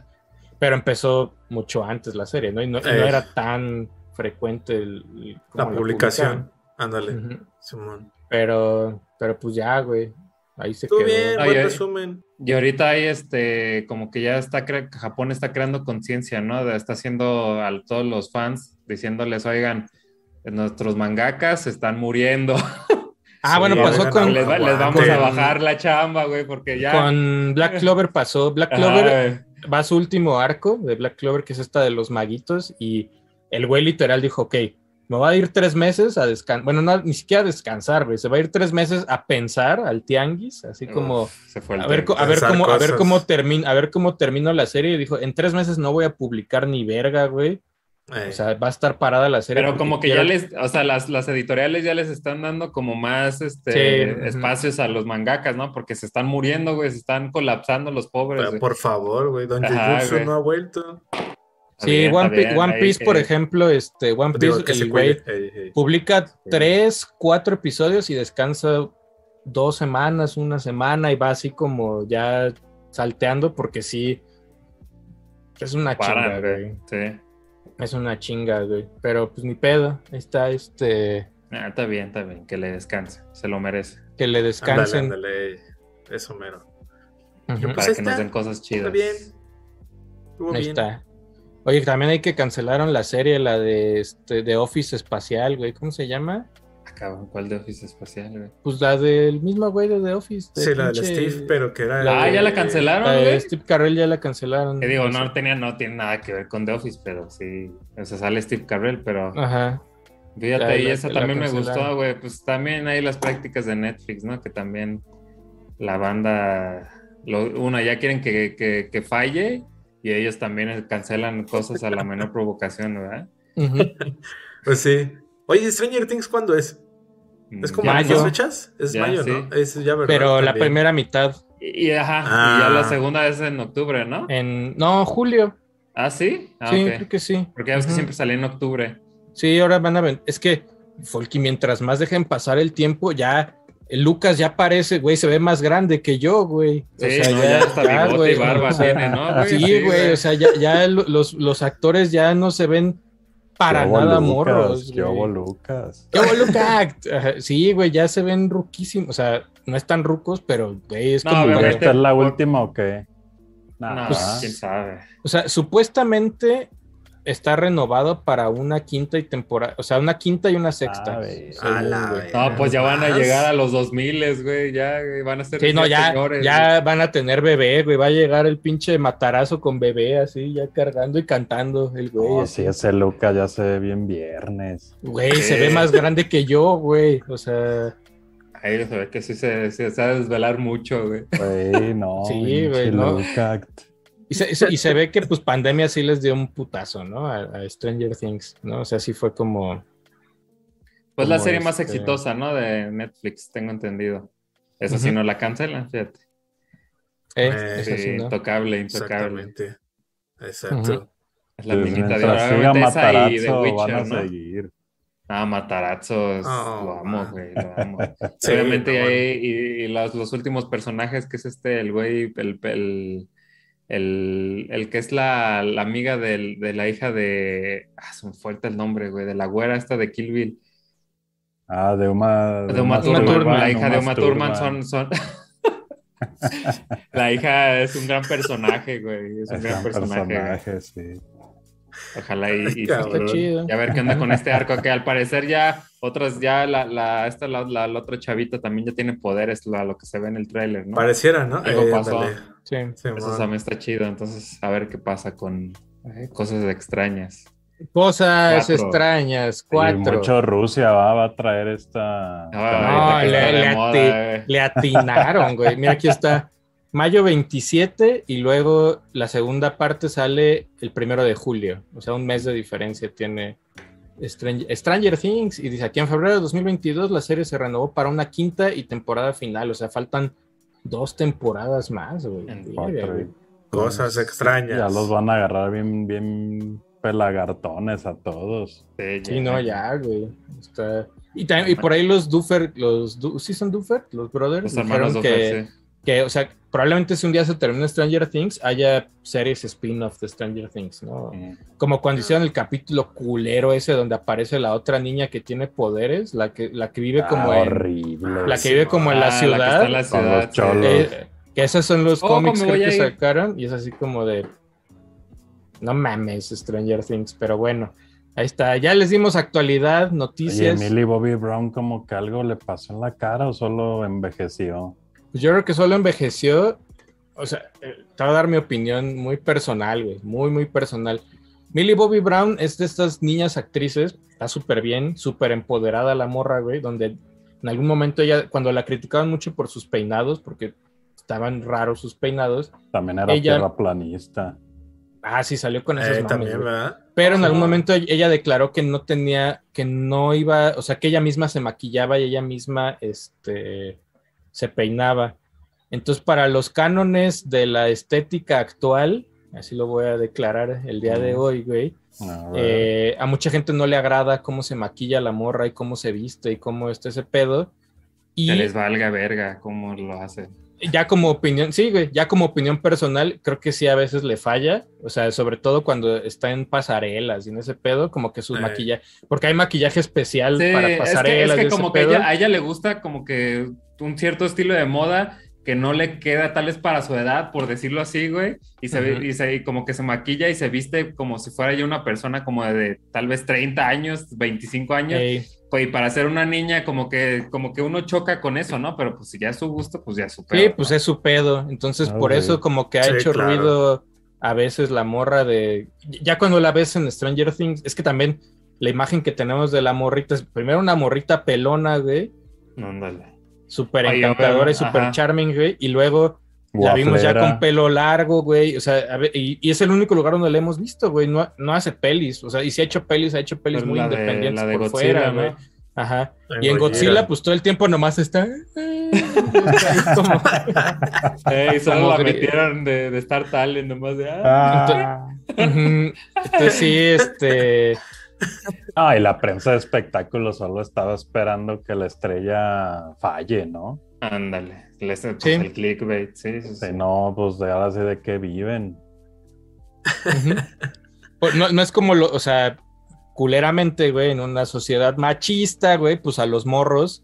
Pero empezó mucho antes la serie, ¿no? Y no, Eh. era tan frecuente el, el- La publicación. Ándale. Simón. Pero, pero pues ya, güey. Ahí se Tú quedó. bien, Ay, buen ay. resumen. Y ahorita hay este, como que ya está, Japón está creando conciencia, ¿no? Está haciendo a todos los fans diciéndoles, oigan, nuestros mangakas se están muriendo. <laughs> Ah, Sí, bueno, pasó con, les, va- les vamos a bajar la chamba, güey, porque ya. con Black <laughs> Clover, pasó. Black Clover, Ajá, va a su último arco de Black Clover, que es esta de los maguitos, y el güey literal dijo, ok, me va a ir tres meses a descansar, bueno, no, ni siquiera a descansar, güey, se va a ir tres meses a pensar al tianguis, así como Uf, se fue el a ver, a ver cómo, a ver cómo termina, a ver cómo termino la serie, y dijo, en tres meses no voy a publicar ni verga, güey, Eh, o sea, va a estar parada la serie. Pero como que quiero- ya les, o sea, las, las editoriales ya les están dando como más este, Sí, espacios a los mangakas, ¿no? Porque se están muriendo, güey, se están colapsando los pobres. pero por favor, güey, Don Jujutsu no ha vuelto. Sí, bien, One, bien, Piece, por ejemplo, este, One Piece, que se el güey. Eh, eh. publica tres, cuatro episodios y descansa dos semanas, una semana y va así como ya salteando porque sí, es una chinga, güey. güey. Sí. Es una chinga, güey. Pero pues ni pedo, ahí está este, Ah, está bien, está bien, que le descanse, se lo merece. que le Ándale, descansen. ándale, eso mero. Pues para que nos den cosas chidas. Está bien. Estuvo Ahí bien. está. Oye, también hay que cancelaron la serie, la de este, de Office Espacial, güey. ¿Cómo se llama? Ah, cabrón, ¿cuál de Office Espacial, güey? Pues la del mismo güey de The Office. de Sí, la del Steve, pero que era. La Ah, ya la cancelaron, La de güey. Steve Carell ya la cancelaron. Que digo, no tenía, no tiene nada que ver con The Office, pero sí, o sea, sale Steve Carell, pero Ajá. fíjate, ya y la- esa la también me gustó, güey, pues también hay las prácticas de Netflix, ¿no? Que también la banda, lo- una, ya quieren que, que, que falle y ellos también cancelan cosas a la menor provocación, ¿verdad? <laughs> Pues sí. Oye, Stranger Things, ¿cuándo es? ¿Es como Ya, a yo- las fechas? Es Ya, mayo, sí. ¿no? Es ya, ¿verdad? Pero la primera mitad. Y, y, ajá, Ah. y ya la segunda es en octubre, ¿no? En. No, julio. Ah, sí, ah, sí, creo que sí. Porque ya ves que siempre salía en octubre. Sí, ahora van a ver. Es que, Folky, mientras más dejen pasar el tiempo, ya. El Lucas ya parece, güey, se ve más grande que yo, güey. Sí, no, ya hasta bigote güey, y barba o <laughs> sea, tiene, ¿no? güey? Sí, güey, o sea, ya, ya lo- los, los actores ya no se ven para ¿Qué hubo, nada Lucas? morros. ¿Qué hubo. Lucas? ¿Qué hubo, Lucas? Sí, güey, ya se ven ruquísimos. O sea, no están rucos, pero, güey, es No, como. para- ¿Esta es la última o qué? Nah. Pues- quién sabe. O sea, supuestamente está renovado para una quinta y temporada. O sea, una quinta y una sexta. A ver. según, A la. No, pues ya van a llegar a los 2000, güey, ya güey, van a ser Sí, no, ya, señores, ya van a tener bebé, güey. Va a llegar el pinche matarazo con bebé, así, ya cargando y cantando el güey. No, así. sí, ese Lucas ya se ve bien viernes. Güey, se ve más grande que yo, güey. O sea, Ahí se ve que sí se, se, se va a desvelar mucho, güey. Güey, no. Sí, güey, no. Y se, y se- y se ve que pues pandemia sí les dio un putazo, ¿no? A, a Stranger Things, ¿no? O sea, sí fue como... Pues la Como serie más este- exitosa, ¿no? De Netflix, tengo entendido. Esa sí Ujú. no la cancelan, fíjate. Eh, Eh, Sí, sí, ¿no? intocable, intocable. Exactamente. Exacto. Ujú. Es la Pues minita de oro. esa y The Witcher, a ¿no? seguir. Ah, Matarazzo, es- Oh, lo amo, güey, lo amo. <laughs> Sí, Obviamente, no, hay- y, y los, los últimos personajes, que es este, el güey, el, el, el, el que es la, la amiga del- de la hija de. Ah, se me fuerte el nombre, güey, de la güera esta de Kill Bill. Ah, de Uma, De Uma Uma Thurman, Thurman, la hija de Uma Thurman son. son... <laughs> <laughs> la hija es un gran personaje, güey. Es un Es gran un personaje. sí. Ojalá y, y-. Está chido. y a ver qué onda con este arco, que al parecer ya otras, ya la, la, esta, la, la, la otra chavita también ya tiene poderes, la- lo que se ve en el tráiler, ¿no? Pareciera, ¿no? Algo Eh, pasó. Sí. Eso también está chido, entonces a ver qué pasa con eh, cosas extrañas. Cosas Cuatro. extrañas, Y cuatro. mucho Rusia va, va a traer esta. Ah, le- le moda, ati- eh. Le atinaron, güey. Mira, aquí está. Mayo 27 y luego la segunda parte sale el primero de julio. O sea, un mes de diferencia tiene Stranger, Stranger Things. Y dice aquí en febrero de 2022 la serie se renovó para una quinta y temporada final. O sea, faltan dos temporadas más, güey. Cuatro, Cosas extrañas. Ya los van a agarrar bien, bien pelagartones a todos. Sí, Sí, no, ya, güey. Está- Y, también- y por ahí los Duffer, los Du- ¿sí son Duffer? Los brothers. Los dijeron hermanos que, Duffer, sí. Que, o sea, probablemente si un día se termina Stranger Things, haya series spin-off de Stranger Things, ¿no? Como cuando hicieron el capítulo culero ese donde aparece la otra niña que tiene poderes, la que, la que vive como Ah, en horrible. la que vive como en Ah, la que ciudad. está en la Con ciudad, los cholos. Eh, que esos son los Oh, cómics creo que sacaron y es así como de no mames Stranger Things, pero bueno, ahí está, ya les dimos actualidad, noticias. Millie Bobby Brown como que algo le pasó en la cara o solo envejeció. Pues yo creo que solo envejeció o sea, eh, te voy a dar mi opinión muy personal, güey, muy, muy personal. Millie Bobby Brown es de estas niñas actrices, está súper bien, súper empoderada la morra, güey, donde en algún momento ella, cuando la criticaban mucho por sus peinados, porque estaban raros sus peinados, También era Ella- terraplanista. ah, sí, salió con esos Eh, mames, también, güey. ¿verdad? Pero en algún momento ella declaró que no tenía, que no iba, o sea, que ella misma se maquillaba y ella misma, este, se peinaba. Entonces, para los cánones de la estética actual, así lo voy a declarar el día de Ujú. hoy, güey, eh, a mucha gente no le agrada cómo se maquilla la morra y cómo se viste y cómo está ese pedo. Y Que les valga verga cómo lo hacen. ya como opinión, sí, güey, ya como opinión personal, creo que sí a veces le falla, o sea, sobre todo cuando está en pasarelas y en ese pedo, como que sus Eh. maquillaje, porque hay maquillaje especial Sí, para es que, es pasarelas que y ese como que pedo. ella- a ella le gusta como que un cierto estilo de moda que no le queda tal vez para su edad, por decirlo así, güey, y se, ve- Ujú. y se y como que se maquilla y se viste como si fuera ya una persona como de, tal vez 30 años, 25 años, pues, y para ser una niña como que como que uno choca con eso, ¿no? Pero pues si ya es su gusto, pues ya es su pedo, sí, pues ¿no? es su pedo, entonces Ah, por güey. eso como que ha Sí, hecho claro. ruido a veces la morra de, ya cuando la ves en Stranger Things, es que también la imagen que tenemos de la morrita es primero una morrita pelona, güey, No, ándale. Súper encantadora y súper charming, güey, y luego La vimos ya Guaflera. con pelo largo, güey. O sea, a ver, y, y es el único lugar donde la hemos visto, güey. No, no hace pelis. O sea, y si ha hecho pelis, ha hecho pelis Pero muy la de- independientes la de por Godzilla, fuera, ¿no? güey. Ajá. En Y en Godzilla, pues todo el tiempo nomás está. como- <laughs> Eh, y solo Como la metieron de, de Star Talent, nomás de... ah. Ah. Ujú. Entonces sí, este. Ah, y la prensa de espectáculos solo estaba esperando que la estrella falle, ¿no? Ándale, les- pues, Sí. el clickbait, sí, sí, sí. No, pues de ahora sí de qué viven. Pues no, no es como lo, o sea, culeramente, güey, en una sociedad machista, güey, pues a los morros,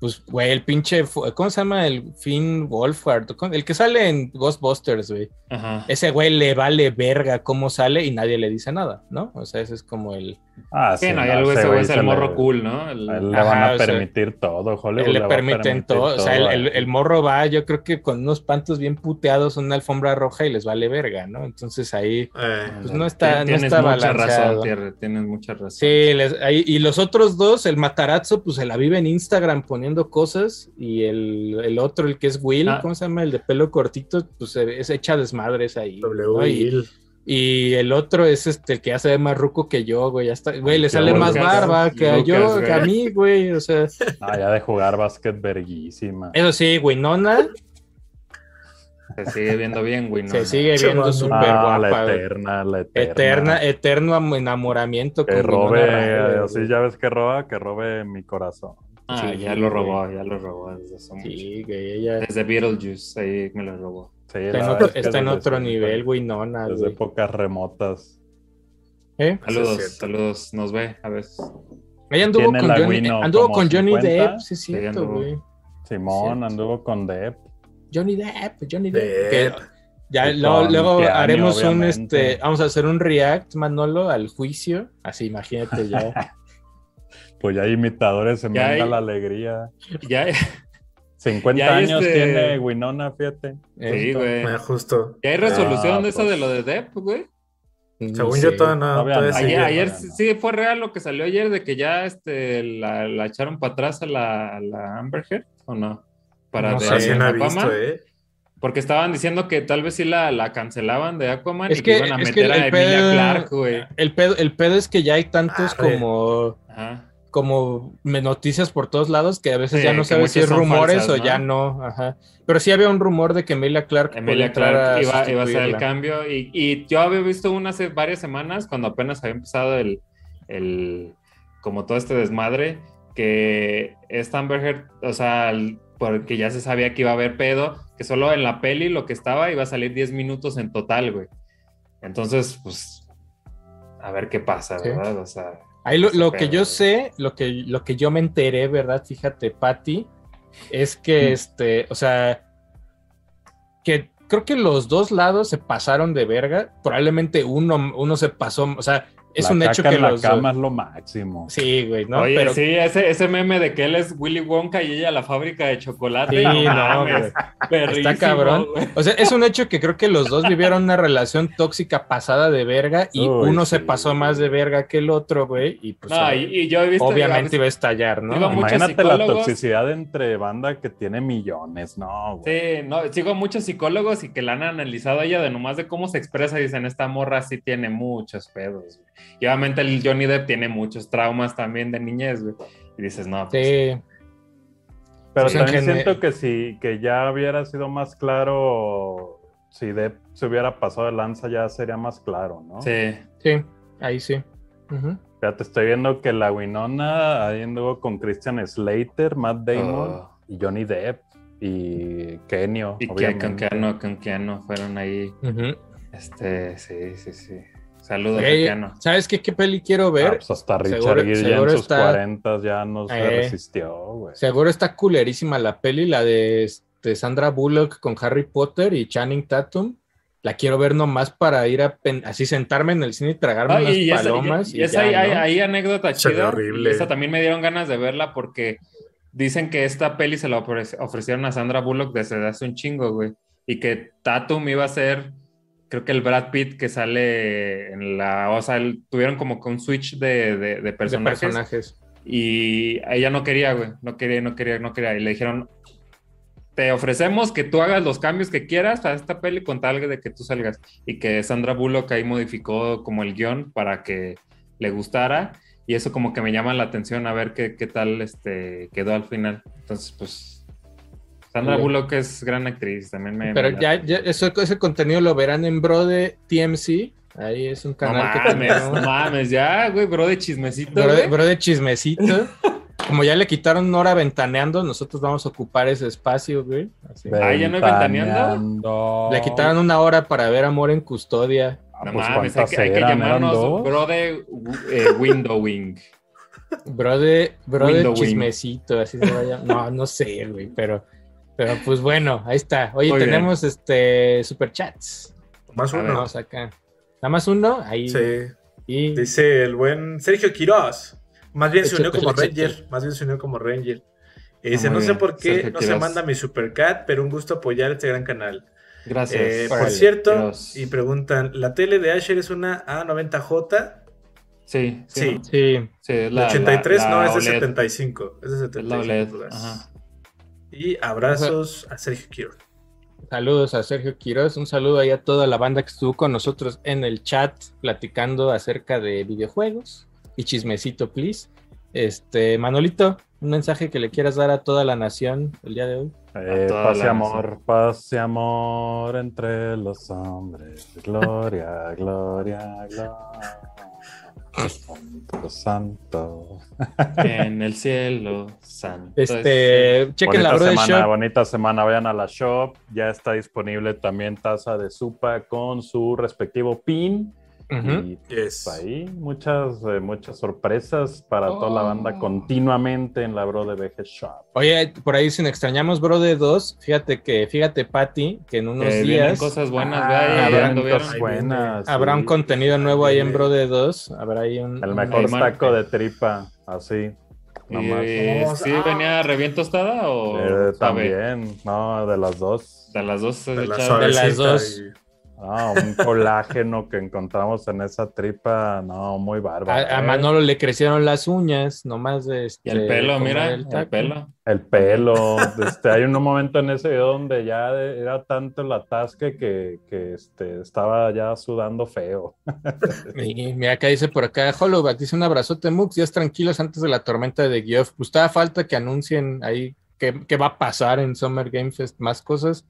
pues, güey, el pinche, ¿cómo se llama? El Finn Wolfhard, el que sale en Ghostbusters, güey. Ajá. Ese güey le vale verga cómo sale y nadie le dice nada, ¿no? O sea, ese es como el... Ah, Sí, no, no, güey es se el le- morro cool, ¿no? El- A él le Ajá, van a o sea, permitir todo, Hollywood. Él le va a permiten permitir todo. O sea, el, el- él. el morro va, yo creo que con unos pantos bien puteados, una alfombra roja y les vale verga, ¿no? Entonces ahí, Eh, pues no está, no Tienes está mucha balanceado. razón, Thierry, tienes mucha razón. Sí, les- ahí- y los otros dos, el matarazzo, pues se la vive en Instagram poniendo cosas y el, el otro, el que es Will, Ah. ¿cómo se llama? El de pelo cortito, pues se- es echa desmadres ahí. W. ¿no? Y, Hill. Y el otro es este, el que ya se ve más ruco que yo, güey, ya está, güey, le sale más Lucas, barba que a yo, güey. que a mí, güey, o sea, Ah, ya de jugar básquet verguísima. eso sí, güey, Nona Se sigue viendo bien, güey. no, se sigue viendo súper Ah, la guapa, güey. eterna, la eterna. Eterna, eterno am- enamoramiento Que con Winona robe, Ryder, así ya ves que roba, que robe mi corazón. Ah, Sí, ya lo güey. robó, ya lo robó desde hace mucho. Sí, güey, ella Desde Beetlejuice, ahí me lo robó. Sí, está en otro, está en desde nivel, güey, Nona, Desde güey. épocas remotas. ¿Eh? Saludos, saludos, nos ve a veces. Ella anduvo con Johnny, anduvo con Johnny 50. Depp, sí Sí, cierto, güey. Simón Cierto. anduvo con Depp. Johnny Depp, Johnny Depp. Depp. Que ya luego, haremos un este, vamos a hacer un react, Manolo, al juicio. Así, imagínate ya. <laughs> Pues ya hay imitadores, se Ya hay- la alegría. Ya, 50 Ya hay años este- tiene Winona, fíjate. sí, güey. Eh, justo. ¿Ya hay resolución Ah, de eso pues. de lo de Depp, güey? Según yo, todavía no. Todavía todavía no. sigue. Ayer, ayer no, no. sí fue real lo que salió ayer de que ya este, la, la echaron para atrás a la, la Amber Heard, ¿o no? Para No de sé, Así no visto, ¿eh? Porque estaban diciendo que tal vez sí la, la cancelaban de Aquaman Es y que, que- iban a es que meter a el Emilia pedo- Clark, güey. El pedo, el pedo es que ya hay tantos Ah, como, Ajá. Como me- noticias por todos lados que a veces Sí, ya no sabes si es rumores falsas, o ya no. Ajá. Pero sí había un rumor de que Emilia Clark Emilia Clark a iba, iba a hacer el cambio y, y yo había visto una hace varias semanas cuando apenas había empezado el, el como todo este desmadre que esta Amber Heard, o sea, el- porque ya se sabía que iba a haber pedo, que solo en la peli lo que estaba iba a salir 10 minutos en total, güey. Entonces, pues, a ver qué pasa, Sí. ¿verdad? O sea, Ahí lo, que yo sé, lo que, lo que yo me enteré, ¿verdad? Fíjate, Patty, es que Mm. este, o sea, que creo que los dos lados se pasaron de verga. Probablemente uno, uno se pasó, o sea, es la un hecho que en la los. cama es lo máximo. Sí, güey, ¿no? Oye, Pero sí, ese, ese meme de que él es Willy Wonka y ella la fábrica de chocolate. Sí, no, mames, güey. perrísimo, Está cabrón. güey. O sea, es un hecho que creo que los dos vivieron una relación tóxica pasada de verga y Uy, uno se pasó más de verga que el otro, güey. Y pues No, y, y yo he visto. obviamente iba a estallar, ¿no? Digo, Imagínate la toxicidad entre banda que tiene millones, no, güey. Sí, no, sigo a muchos psicólogos y que la han analizado a ella de nomás de cómo se expresa y dicen, esta morra sí tiene muchos pedos. güey". Y obviamente el Johnny Depp tiene muchos traumas también de niñez, güey. Y dices, no, pues, Sí, Pero Sí, también siento que si que ya hubiera sido más claro, si Depp se hubiera pasado de lanza, ya sería más claro, ¿no? sí. sí, ahí sí. Ujú. Ya te estoy viendo que la Winona ahí anduvo con Christian Slater, Matt Damon Oh. y Johnny Depp y Kenio. Y que con obviamente. Keanu, con Keanu fueron ahí. Este, sí, sí, sí. Saludos Keanu. ¿Sabes qué, qué peli quiero Ah, ver? pues hasta Richard Seguro- Gere ya seguro en sus está- 40 ya no se Eh. resistió, güey. Seguro está culerísima la peli, la de este, Sandra Bullock con Harry Potter y Channing Tatum. La quiero ver nomás para ir a pen- así sentarme en el cine y tragarme Ah, unas y esa, palomas. y y esa ya, hay, ¿no? hay- hay anécdota chida. horrible. Esa también me dieron ganas de verla porque dicen que esta peli se la ofre- ofrecieron a Sandra Bullock desde hace un chingo, güey. Y que Tatum iba a ser, creo que el Brad Pitt que sale en la. O sea, el- tuvieron como que un switch de, de- de de personajes. personajes. Y ella no quería, güey. No quería, no quería, no quería. Y le dijeron, te ofrecemos que tú hagas los cambios que quieras a esta peli con tal de que tú salgas. Y que Sandra Bullock ahí modificó como el guion para que le gustara. Y eso como que me llama la atención a ver qué, qué tal este, quedó al final. Entonces, pues... Sandra. Bullock es gran actriz, también me... Pero me ya, ya eso, ese contenido lo verán en Bro de TMC. Ahí es un No canal que mames, tenemos. no mames, ya, güey, bro de chismecito, Bro de, güey. bro de chismecito. Como ya le quitaron una hora ventaneando, nosotros vamos a ocupar ese espacio, güey. Así. Ah, ¿ya no hay ventaneando? Le quitaron una hora para ver Amor en Custodia. Ah, No pues, mames, hay ¿cuántas que, hay que llamarnos dos? bro de eh, windowing. Bro de, bro de Windowing. chismecito, así se vaya. No, no sé, güey, pero, pero pues bueno, ahí está. Oye, Muy bien. tenemos este superchats. Más A ver. uno. Vamos acá. Nada más uno, ahí. Sí. Y Dice el buen Sergio Quiroz. Más bien se unió como échate. Ranger. Más bien se unió como Ranger. Y Ah, dice, muy no sé por qué Sergio no se manda mi supercat, pero un gusto apoyar este gran canal. Gracias. Eh, por cierto, Quiroz. y preguntan, ¿la tele de Asher es una A90J? Sí, sí. Sí. ¿no? sí, Sí, La, la, 83 la- no, es de OLED. 75. Es de Es la 75 OLED. pulgadas. Ajá. Y abrazos a Sergio Quiroz. saludos a Sergio Quiroz. Un saludo ahí a toda la banda que estuvo con nosotros en el chat platicando acerca de videojuegos. Y chismecito, please. Este, Manolito, un mensaje que le quieras dar a toda la nación el día de hoy. Eh, paz y amor, paz y amor entre los hombres. Gloria, gloria, gloria. Santo, santo. En el cielo santo. Este, chequen la Brother semana, Shop. bonita semana. Vayan a la shop. Ya está disponible también taza de supa con su respectivo pin. Y Yes. pues, ahí muchas, eh, muchas sorpresas para toda la banda Oh. continuamente en la Bro de VG Shop. Oye, por ahí sin extrañamos Bro de 2, fíjate que, fíjate, Patty, que en unos vienen días cosas buenas, Ah, cosas buenas. habrá un contenido nuevo ahí en. Bro de 2. Habrá ahí un. El un- mejor man. taco de tripa, así. Nomás. Y, Vamos, ¿Sí ah. venía re tostada o Eh, sabe? también, no, de las dos. De las dos De la echaron- de las dos. y- Ah, un colágeno que encontramos en esa tripa, no, muy bárbaro. A, a ¿eh? Manolo le crecieron las uñas, nomás de este. Y el pelo, comer mira, el pelo. El pelo, este, hay un momento en ese video donde ya de- era tanto el atasque que, que este, estaba ya sudando feo. <laughs> Y mira, acá dice por acá, Hollowback, dice un abrazote, Mux, días tranquilos antes de la tormenta de Geoff. Pues falta que anuncien ahí qué, qué va a pasar en Summer Game Fest, más cosas.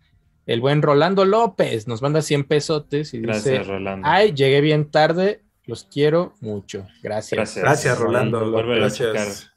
El buen Rolando López nos manda 100 pesotes y Gracias, dice, Rolando. ay, llegué bien tarde, los quiero mucho. Gracias. Gracias. Gracias, Rolando. Gracias.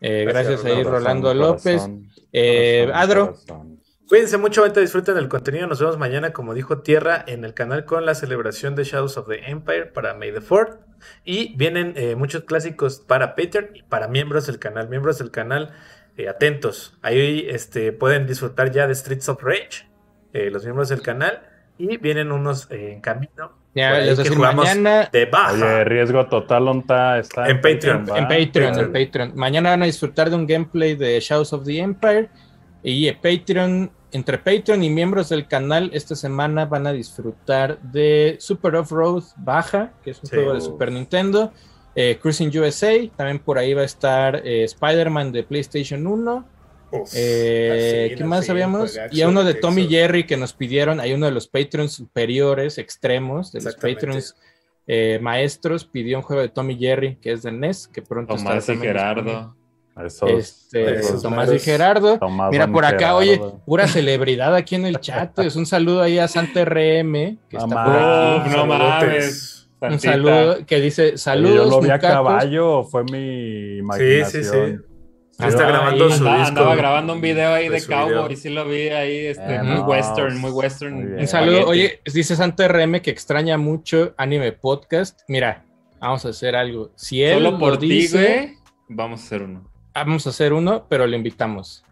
Eh, gracias, Gracias, ahí, Rolando. Corazón, López. corazón, Eh, corazón, Adro, corazón. Cuídense mucho, ahorita disfruten el contenido. Nos vemos mañana, como dijo Tierra, en el canal con la celebración de Shadows of the Empire para May the 4th. Y vienen eh, muchos clásicos para Patreon y para miembros del canal. Miembros del canal, eh, atentos. Ahí este, pueden disfrutar ya de Streets of Rage, eh, los miembros del canal. Y vienen unos eh, en camino Ya les que jugamos mañana De baja. Oye, riesgo total, onta está En Patreon. ¿va? en Patreon, en Patreon. Patreon. Mañana van a disfrutar de un gameplay de Shadows of the Empire. Y en Patreon, entre Patreon y miembros del canal, esta semana van a disfrutar de Super Off-Road Baja, que es un Sí. juego de Super Nintendo. eh, Cruising USA, también por ahí va a estar eh, Spider-Man de PlayStation 1. Uf, Eh, ¿Qué más sabíamos? Y a uno de. Tommy Jerry que nos pidieron, hay uno de los Patreons superiores, extremos, de los. Patreons eh, maestros, pidió un juego de Tommy Jerry que es de NES, que pronto Tomás y estará. Gerardo. Esos, Este, esos Tomás y Gerardo. Tomás Mira, por acá, Gerardo. oye, pura celebridad aquí en el chat. Es un saludo ahí a Santa RM, que está por aquí. No mames. Un saludo que dice, saludos, Yo lo vi a mucacos". caballo, fue mi imaginación. Sí, sí, sí. Ah, Está ahí grabando su Andaba, disco. andaba grabando un video ahí de cowboy y sí lo vi ahí, este, Eh, muy no, western, muy muy western. Un saludo, oye, dice Santa RM que extraña mucho Anime Podcast. Mira, vamos a hacer algo. Si él Solo lo por ti, dice, güey, vamos a hacer uno. vamos a hacer uno, pero lo invitamos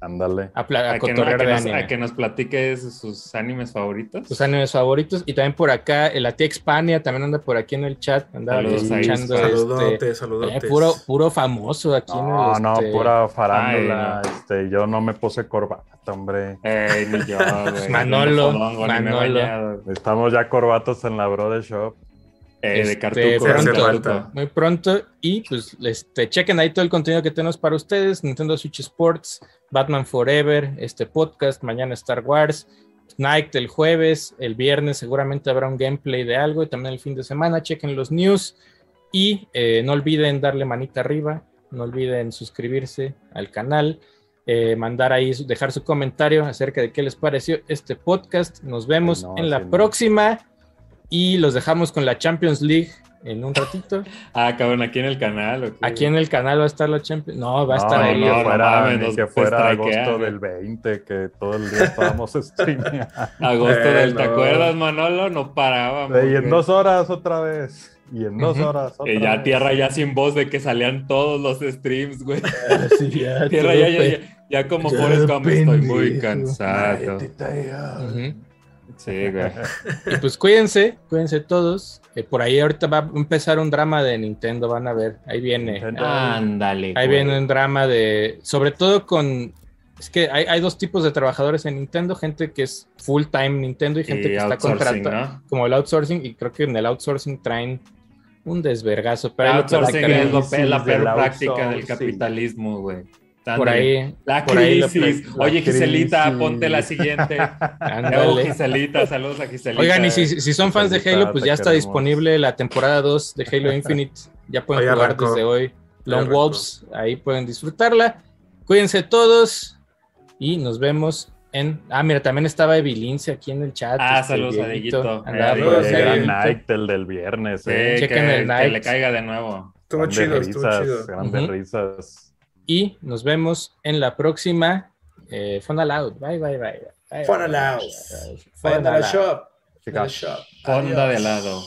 Ándale. a, pla- a A que, no- a cotorrear que de nos, a que nos platique sus animes favoritos. Sus animes favoritos. Y también por acá, eh, la tía Expania también anda por aquí en el chat. Anda Saludos escuchando Saludotes, este, saludotes. eh, puro, puro famoso aquí No, en el. no, este, pura farándula. Ay, este, yo no me puse corbata, hombre. Ey, ni yo, güey. <laughs> Manolo, Manolo. bañado. Estamos ya corbatos en la Brother Shop. Eh, de Este, cartuco. hace pronto, falta. muy pronto. Y pues este, chequen ahí todo el contenido que tenemos para ustedes: Nintendo Switch Sports, Batman Forever, este podcast, mañana Star Wars, Night el jueves, el viernes seguramente habrá un gameplay de algo y también el fin de semana. Chequen los news y eh, no olviden darle manita arriba, no olviden suscribirse al canal. eh, mandar ahí, dejar su comentario acerca de qué les pareció este podcast. Nos vemos Ay, no, en la no. próxima y los dejamos con la Champions League en un ratito. Ah, cabrón, aquí en el canal. ¿o qué? Aquí en el canal va a estar la Champions. No, va a estar no, ahí. no, que no fuera, ni que fuera agosto del 20, que todo el día estábamos <laughs> streameando. Agosto Eh, del, ¿te acuerdas, Manolo? No parábamos. y en dos horas otra vez. Y en dos horas otra Y ya vez. tierra ya sin voz de que salían todos los streams, güey. <laughs> Sí, ya, Tierra ya, ya, ya, ya como Ya, Forrest Gump estoy muy cansado. Sí, güey. Y pues cuídense, cuídense todos. que por ahí ahorita va a empezar un drama de Nintendo, van a ver. Ahí viene. Ándale. Ahí güey. viene un drama de. Sobre todo con. Es que hay, hay dos tipos de trabajadores en Nintendo: gente que es full time Nintendo y gente Y que está contratada. ¿no? Como el outsourcing, y creo que en el outsourcing traen un desvergazo. Pero El outsourcing es, lo la peor práctica del capitalismo, güey. Por ahí. La por crisis. la Oye, Giselita, crisis. ponte la siguiente. Ándale. Giselita, saludos a Giselita. Oigan, y si, si son fans de Giselita, Halo, pues ya está queremos. disponible la temporada 2 de Halo <laughs> Infinite. Ya pueden jugar arrancó. desde hoy. Long arrancó. Wolves, ahí pueden disfrutarla. Cuídense todos y nos vemos en. Ah, mira, también estaba Evilince aquí en el chat. Ah, este, saludos a Dieguito. Eh, gran Dieguito. night el del viernes, Sí, eh. Chequen que, el que night. le caiga de nuevo. Estuvo Grandes chido, estuvo chido. Grandes risas. Y nos vemos en la próxima. Eh, Fun Aloud. Bye, bye, bye. bye. Fun Aloud. Fun Aloud. shop. Fonda de lado.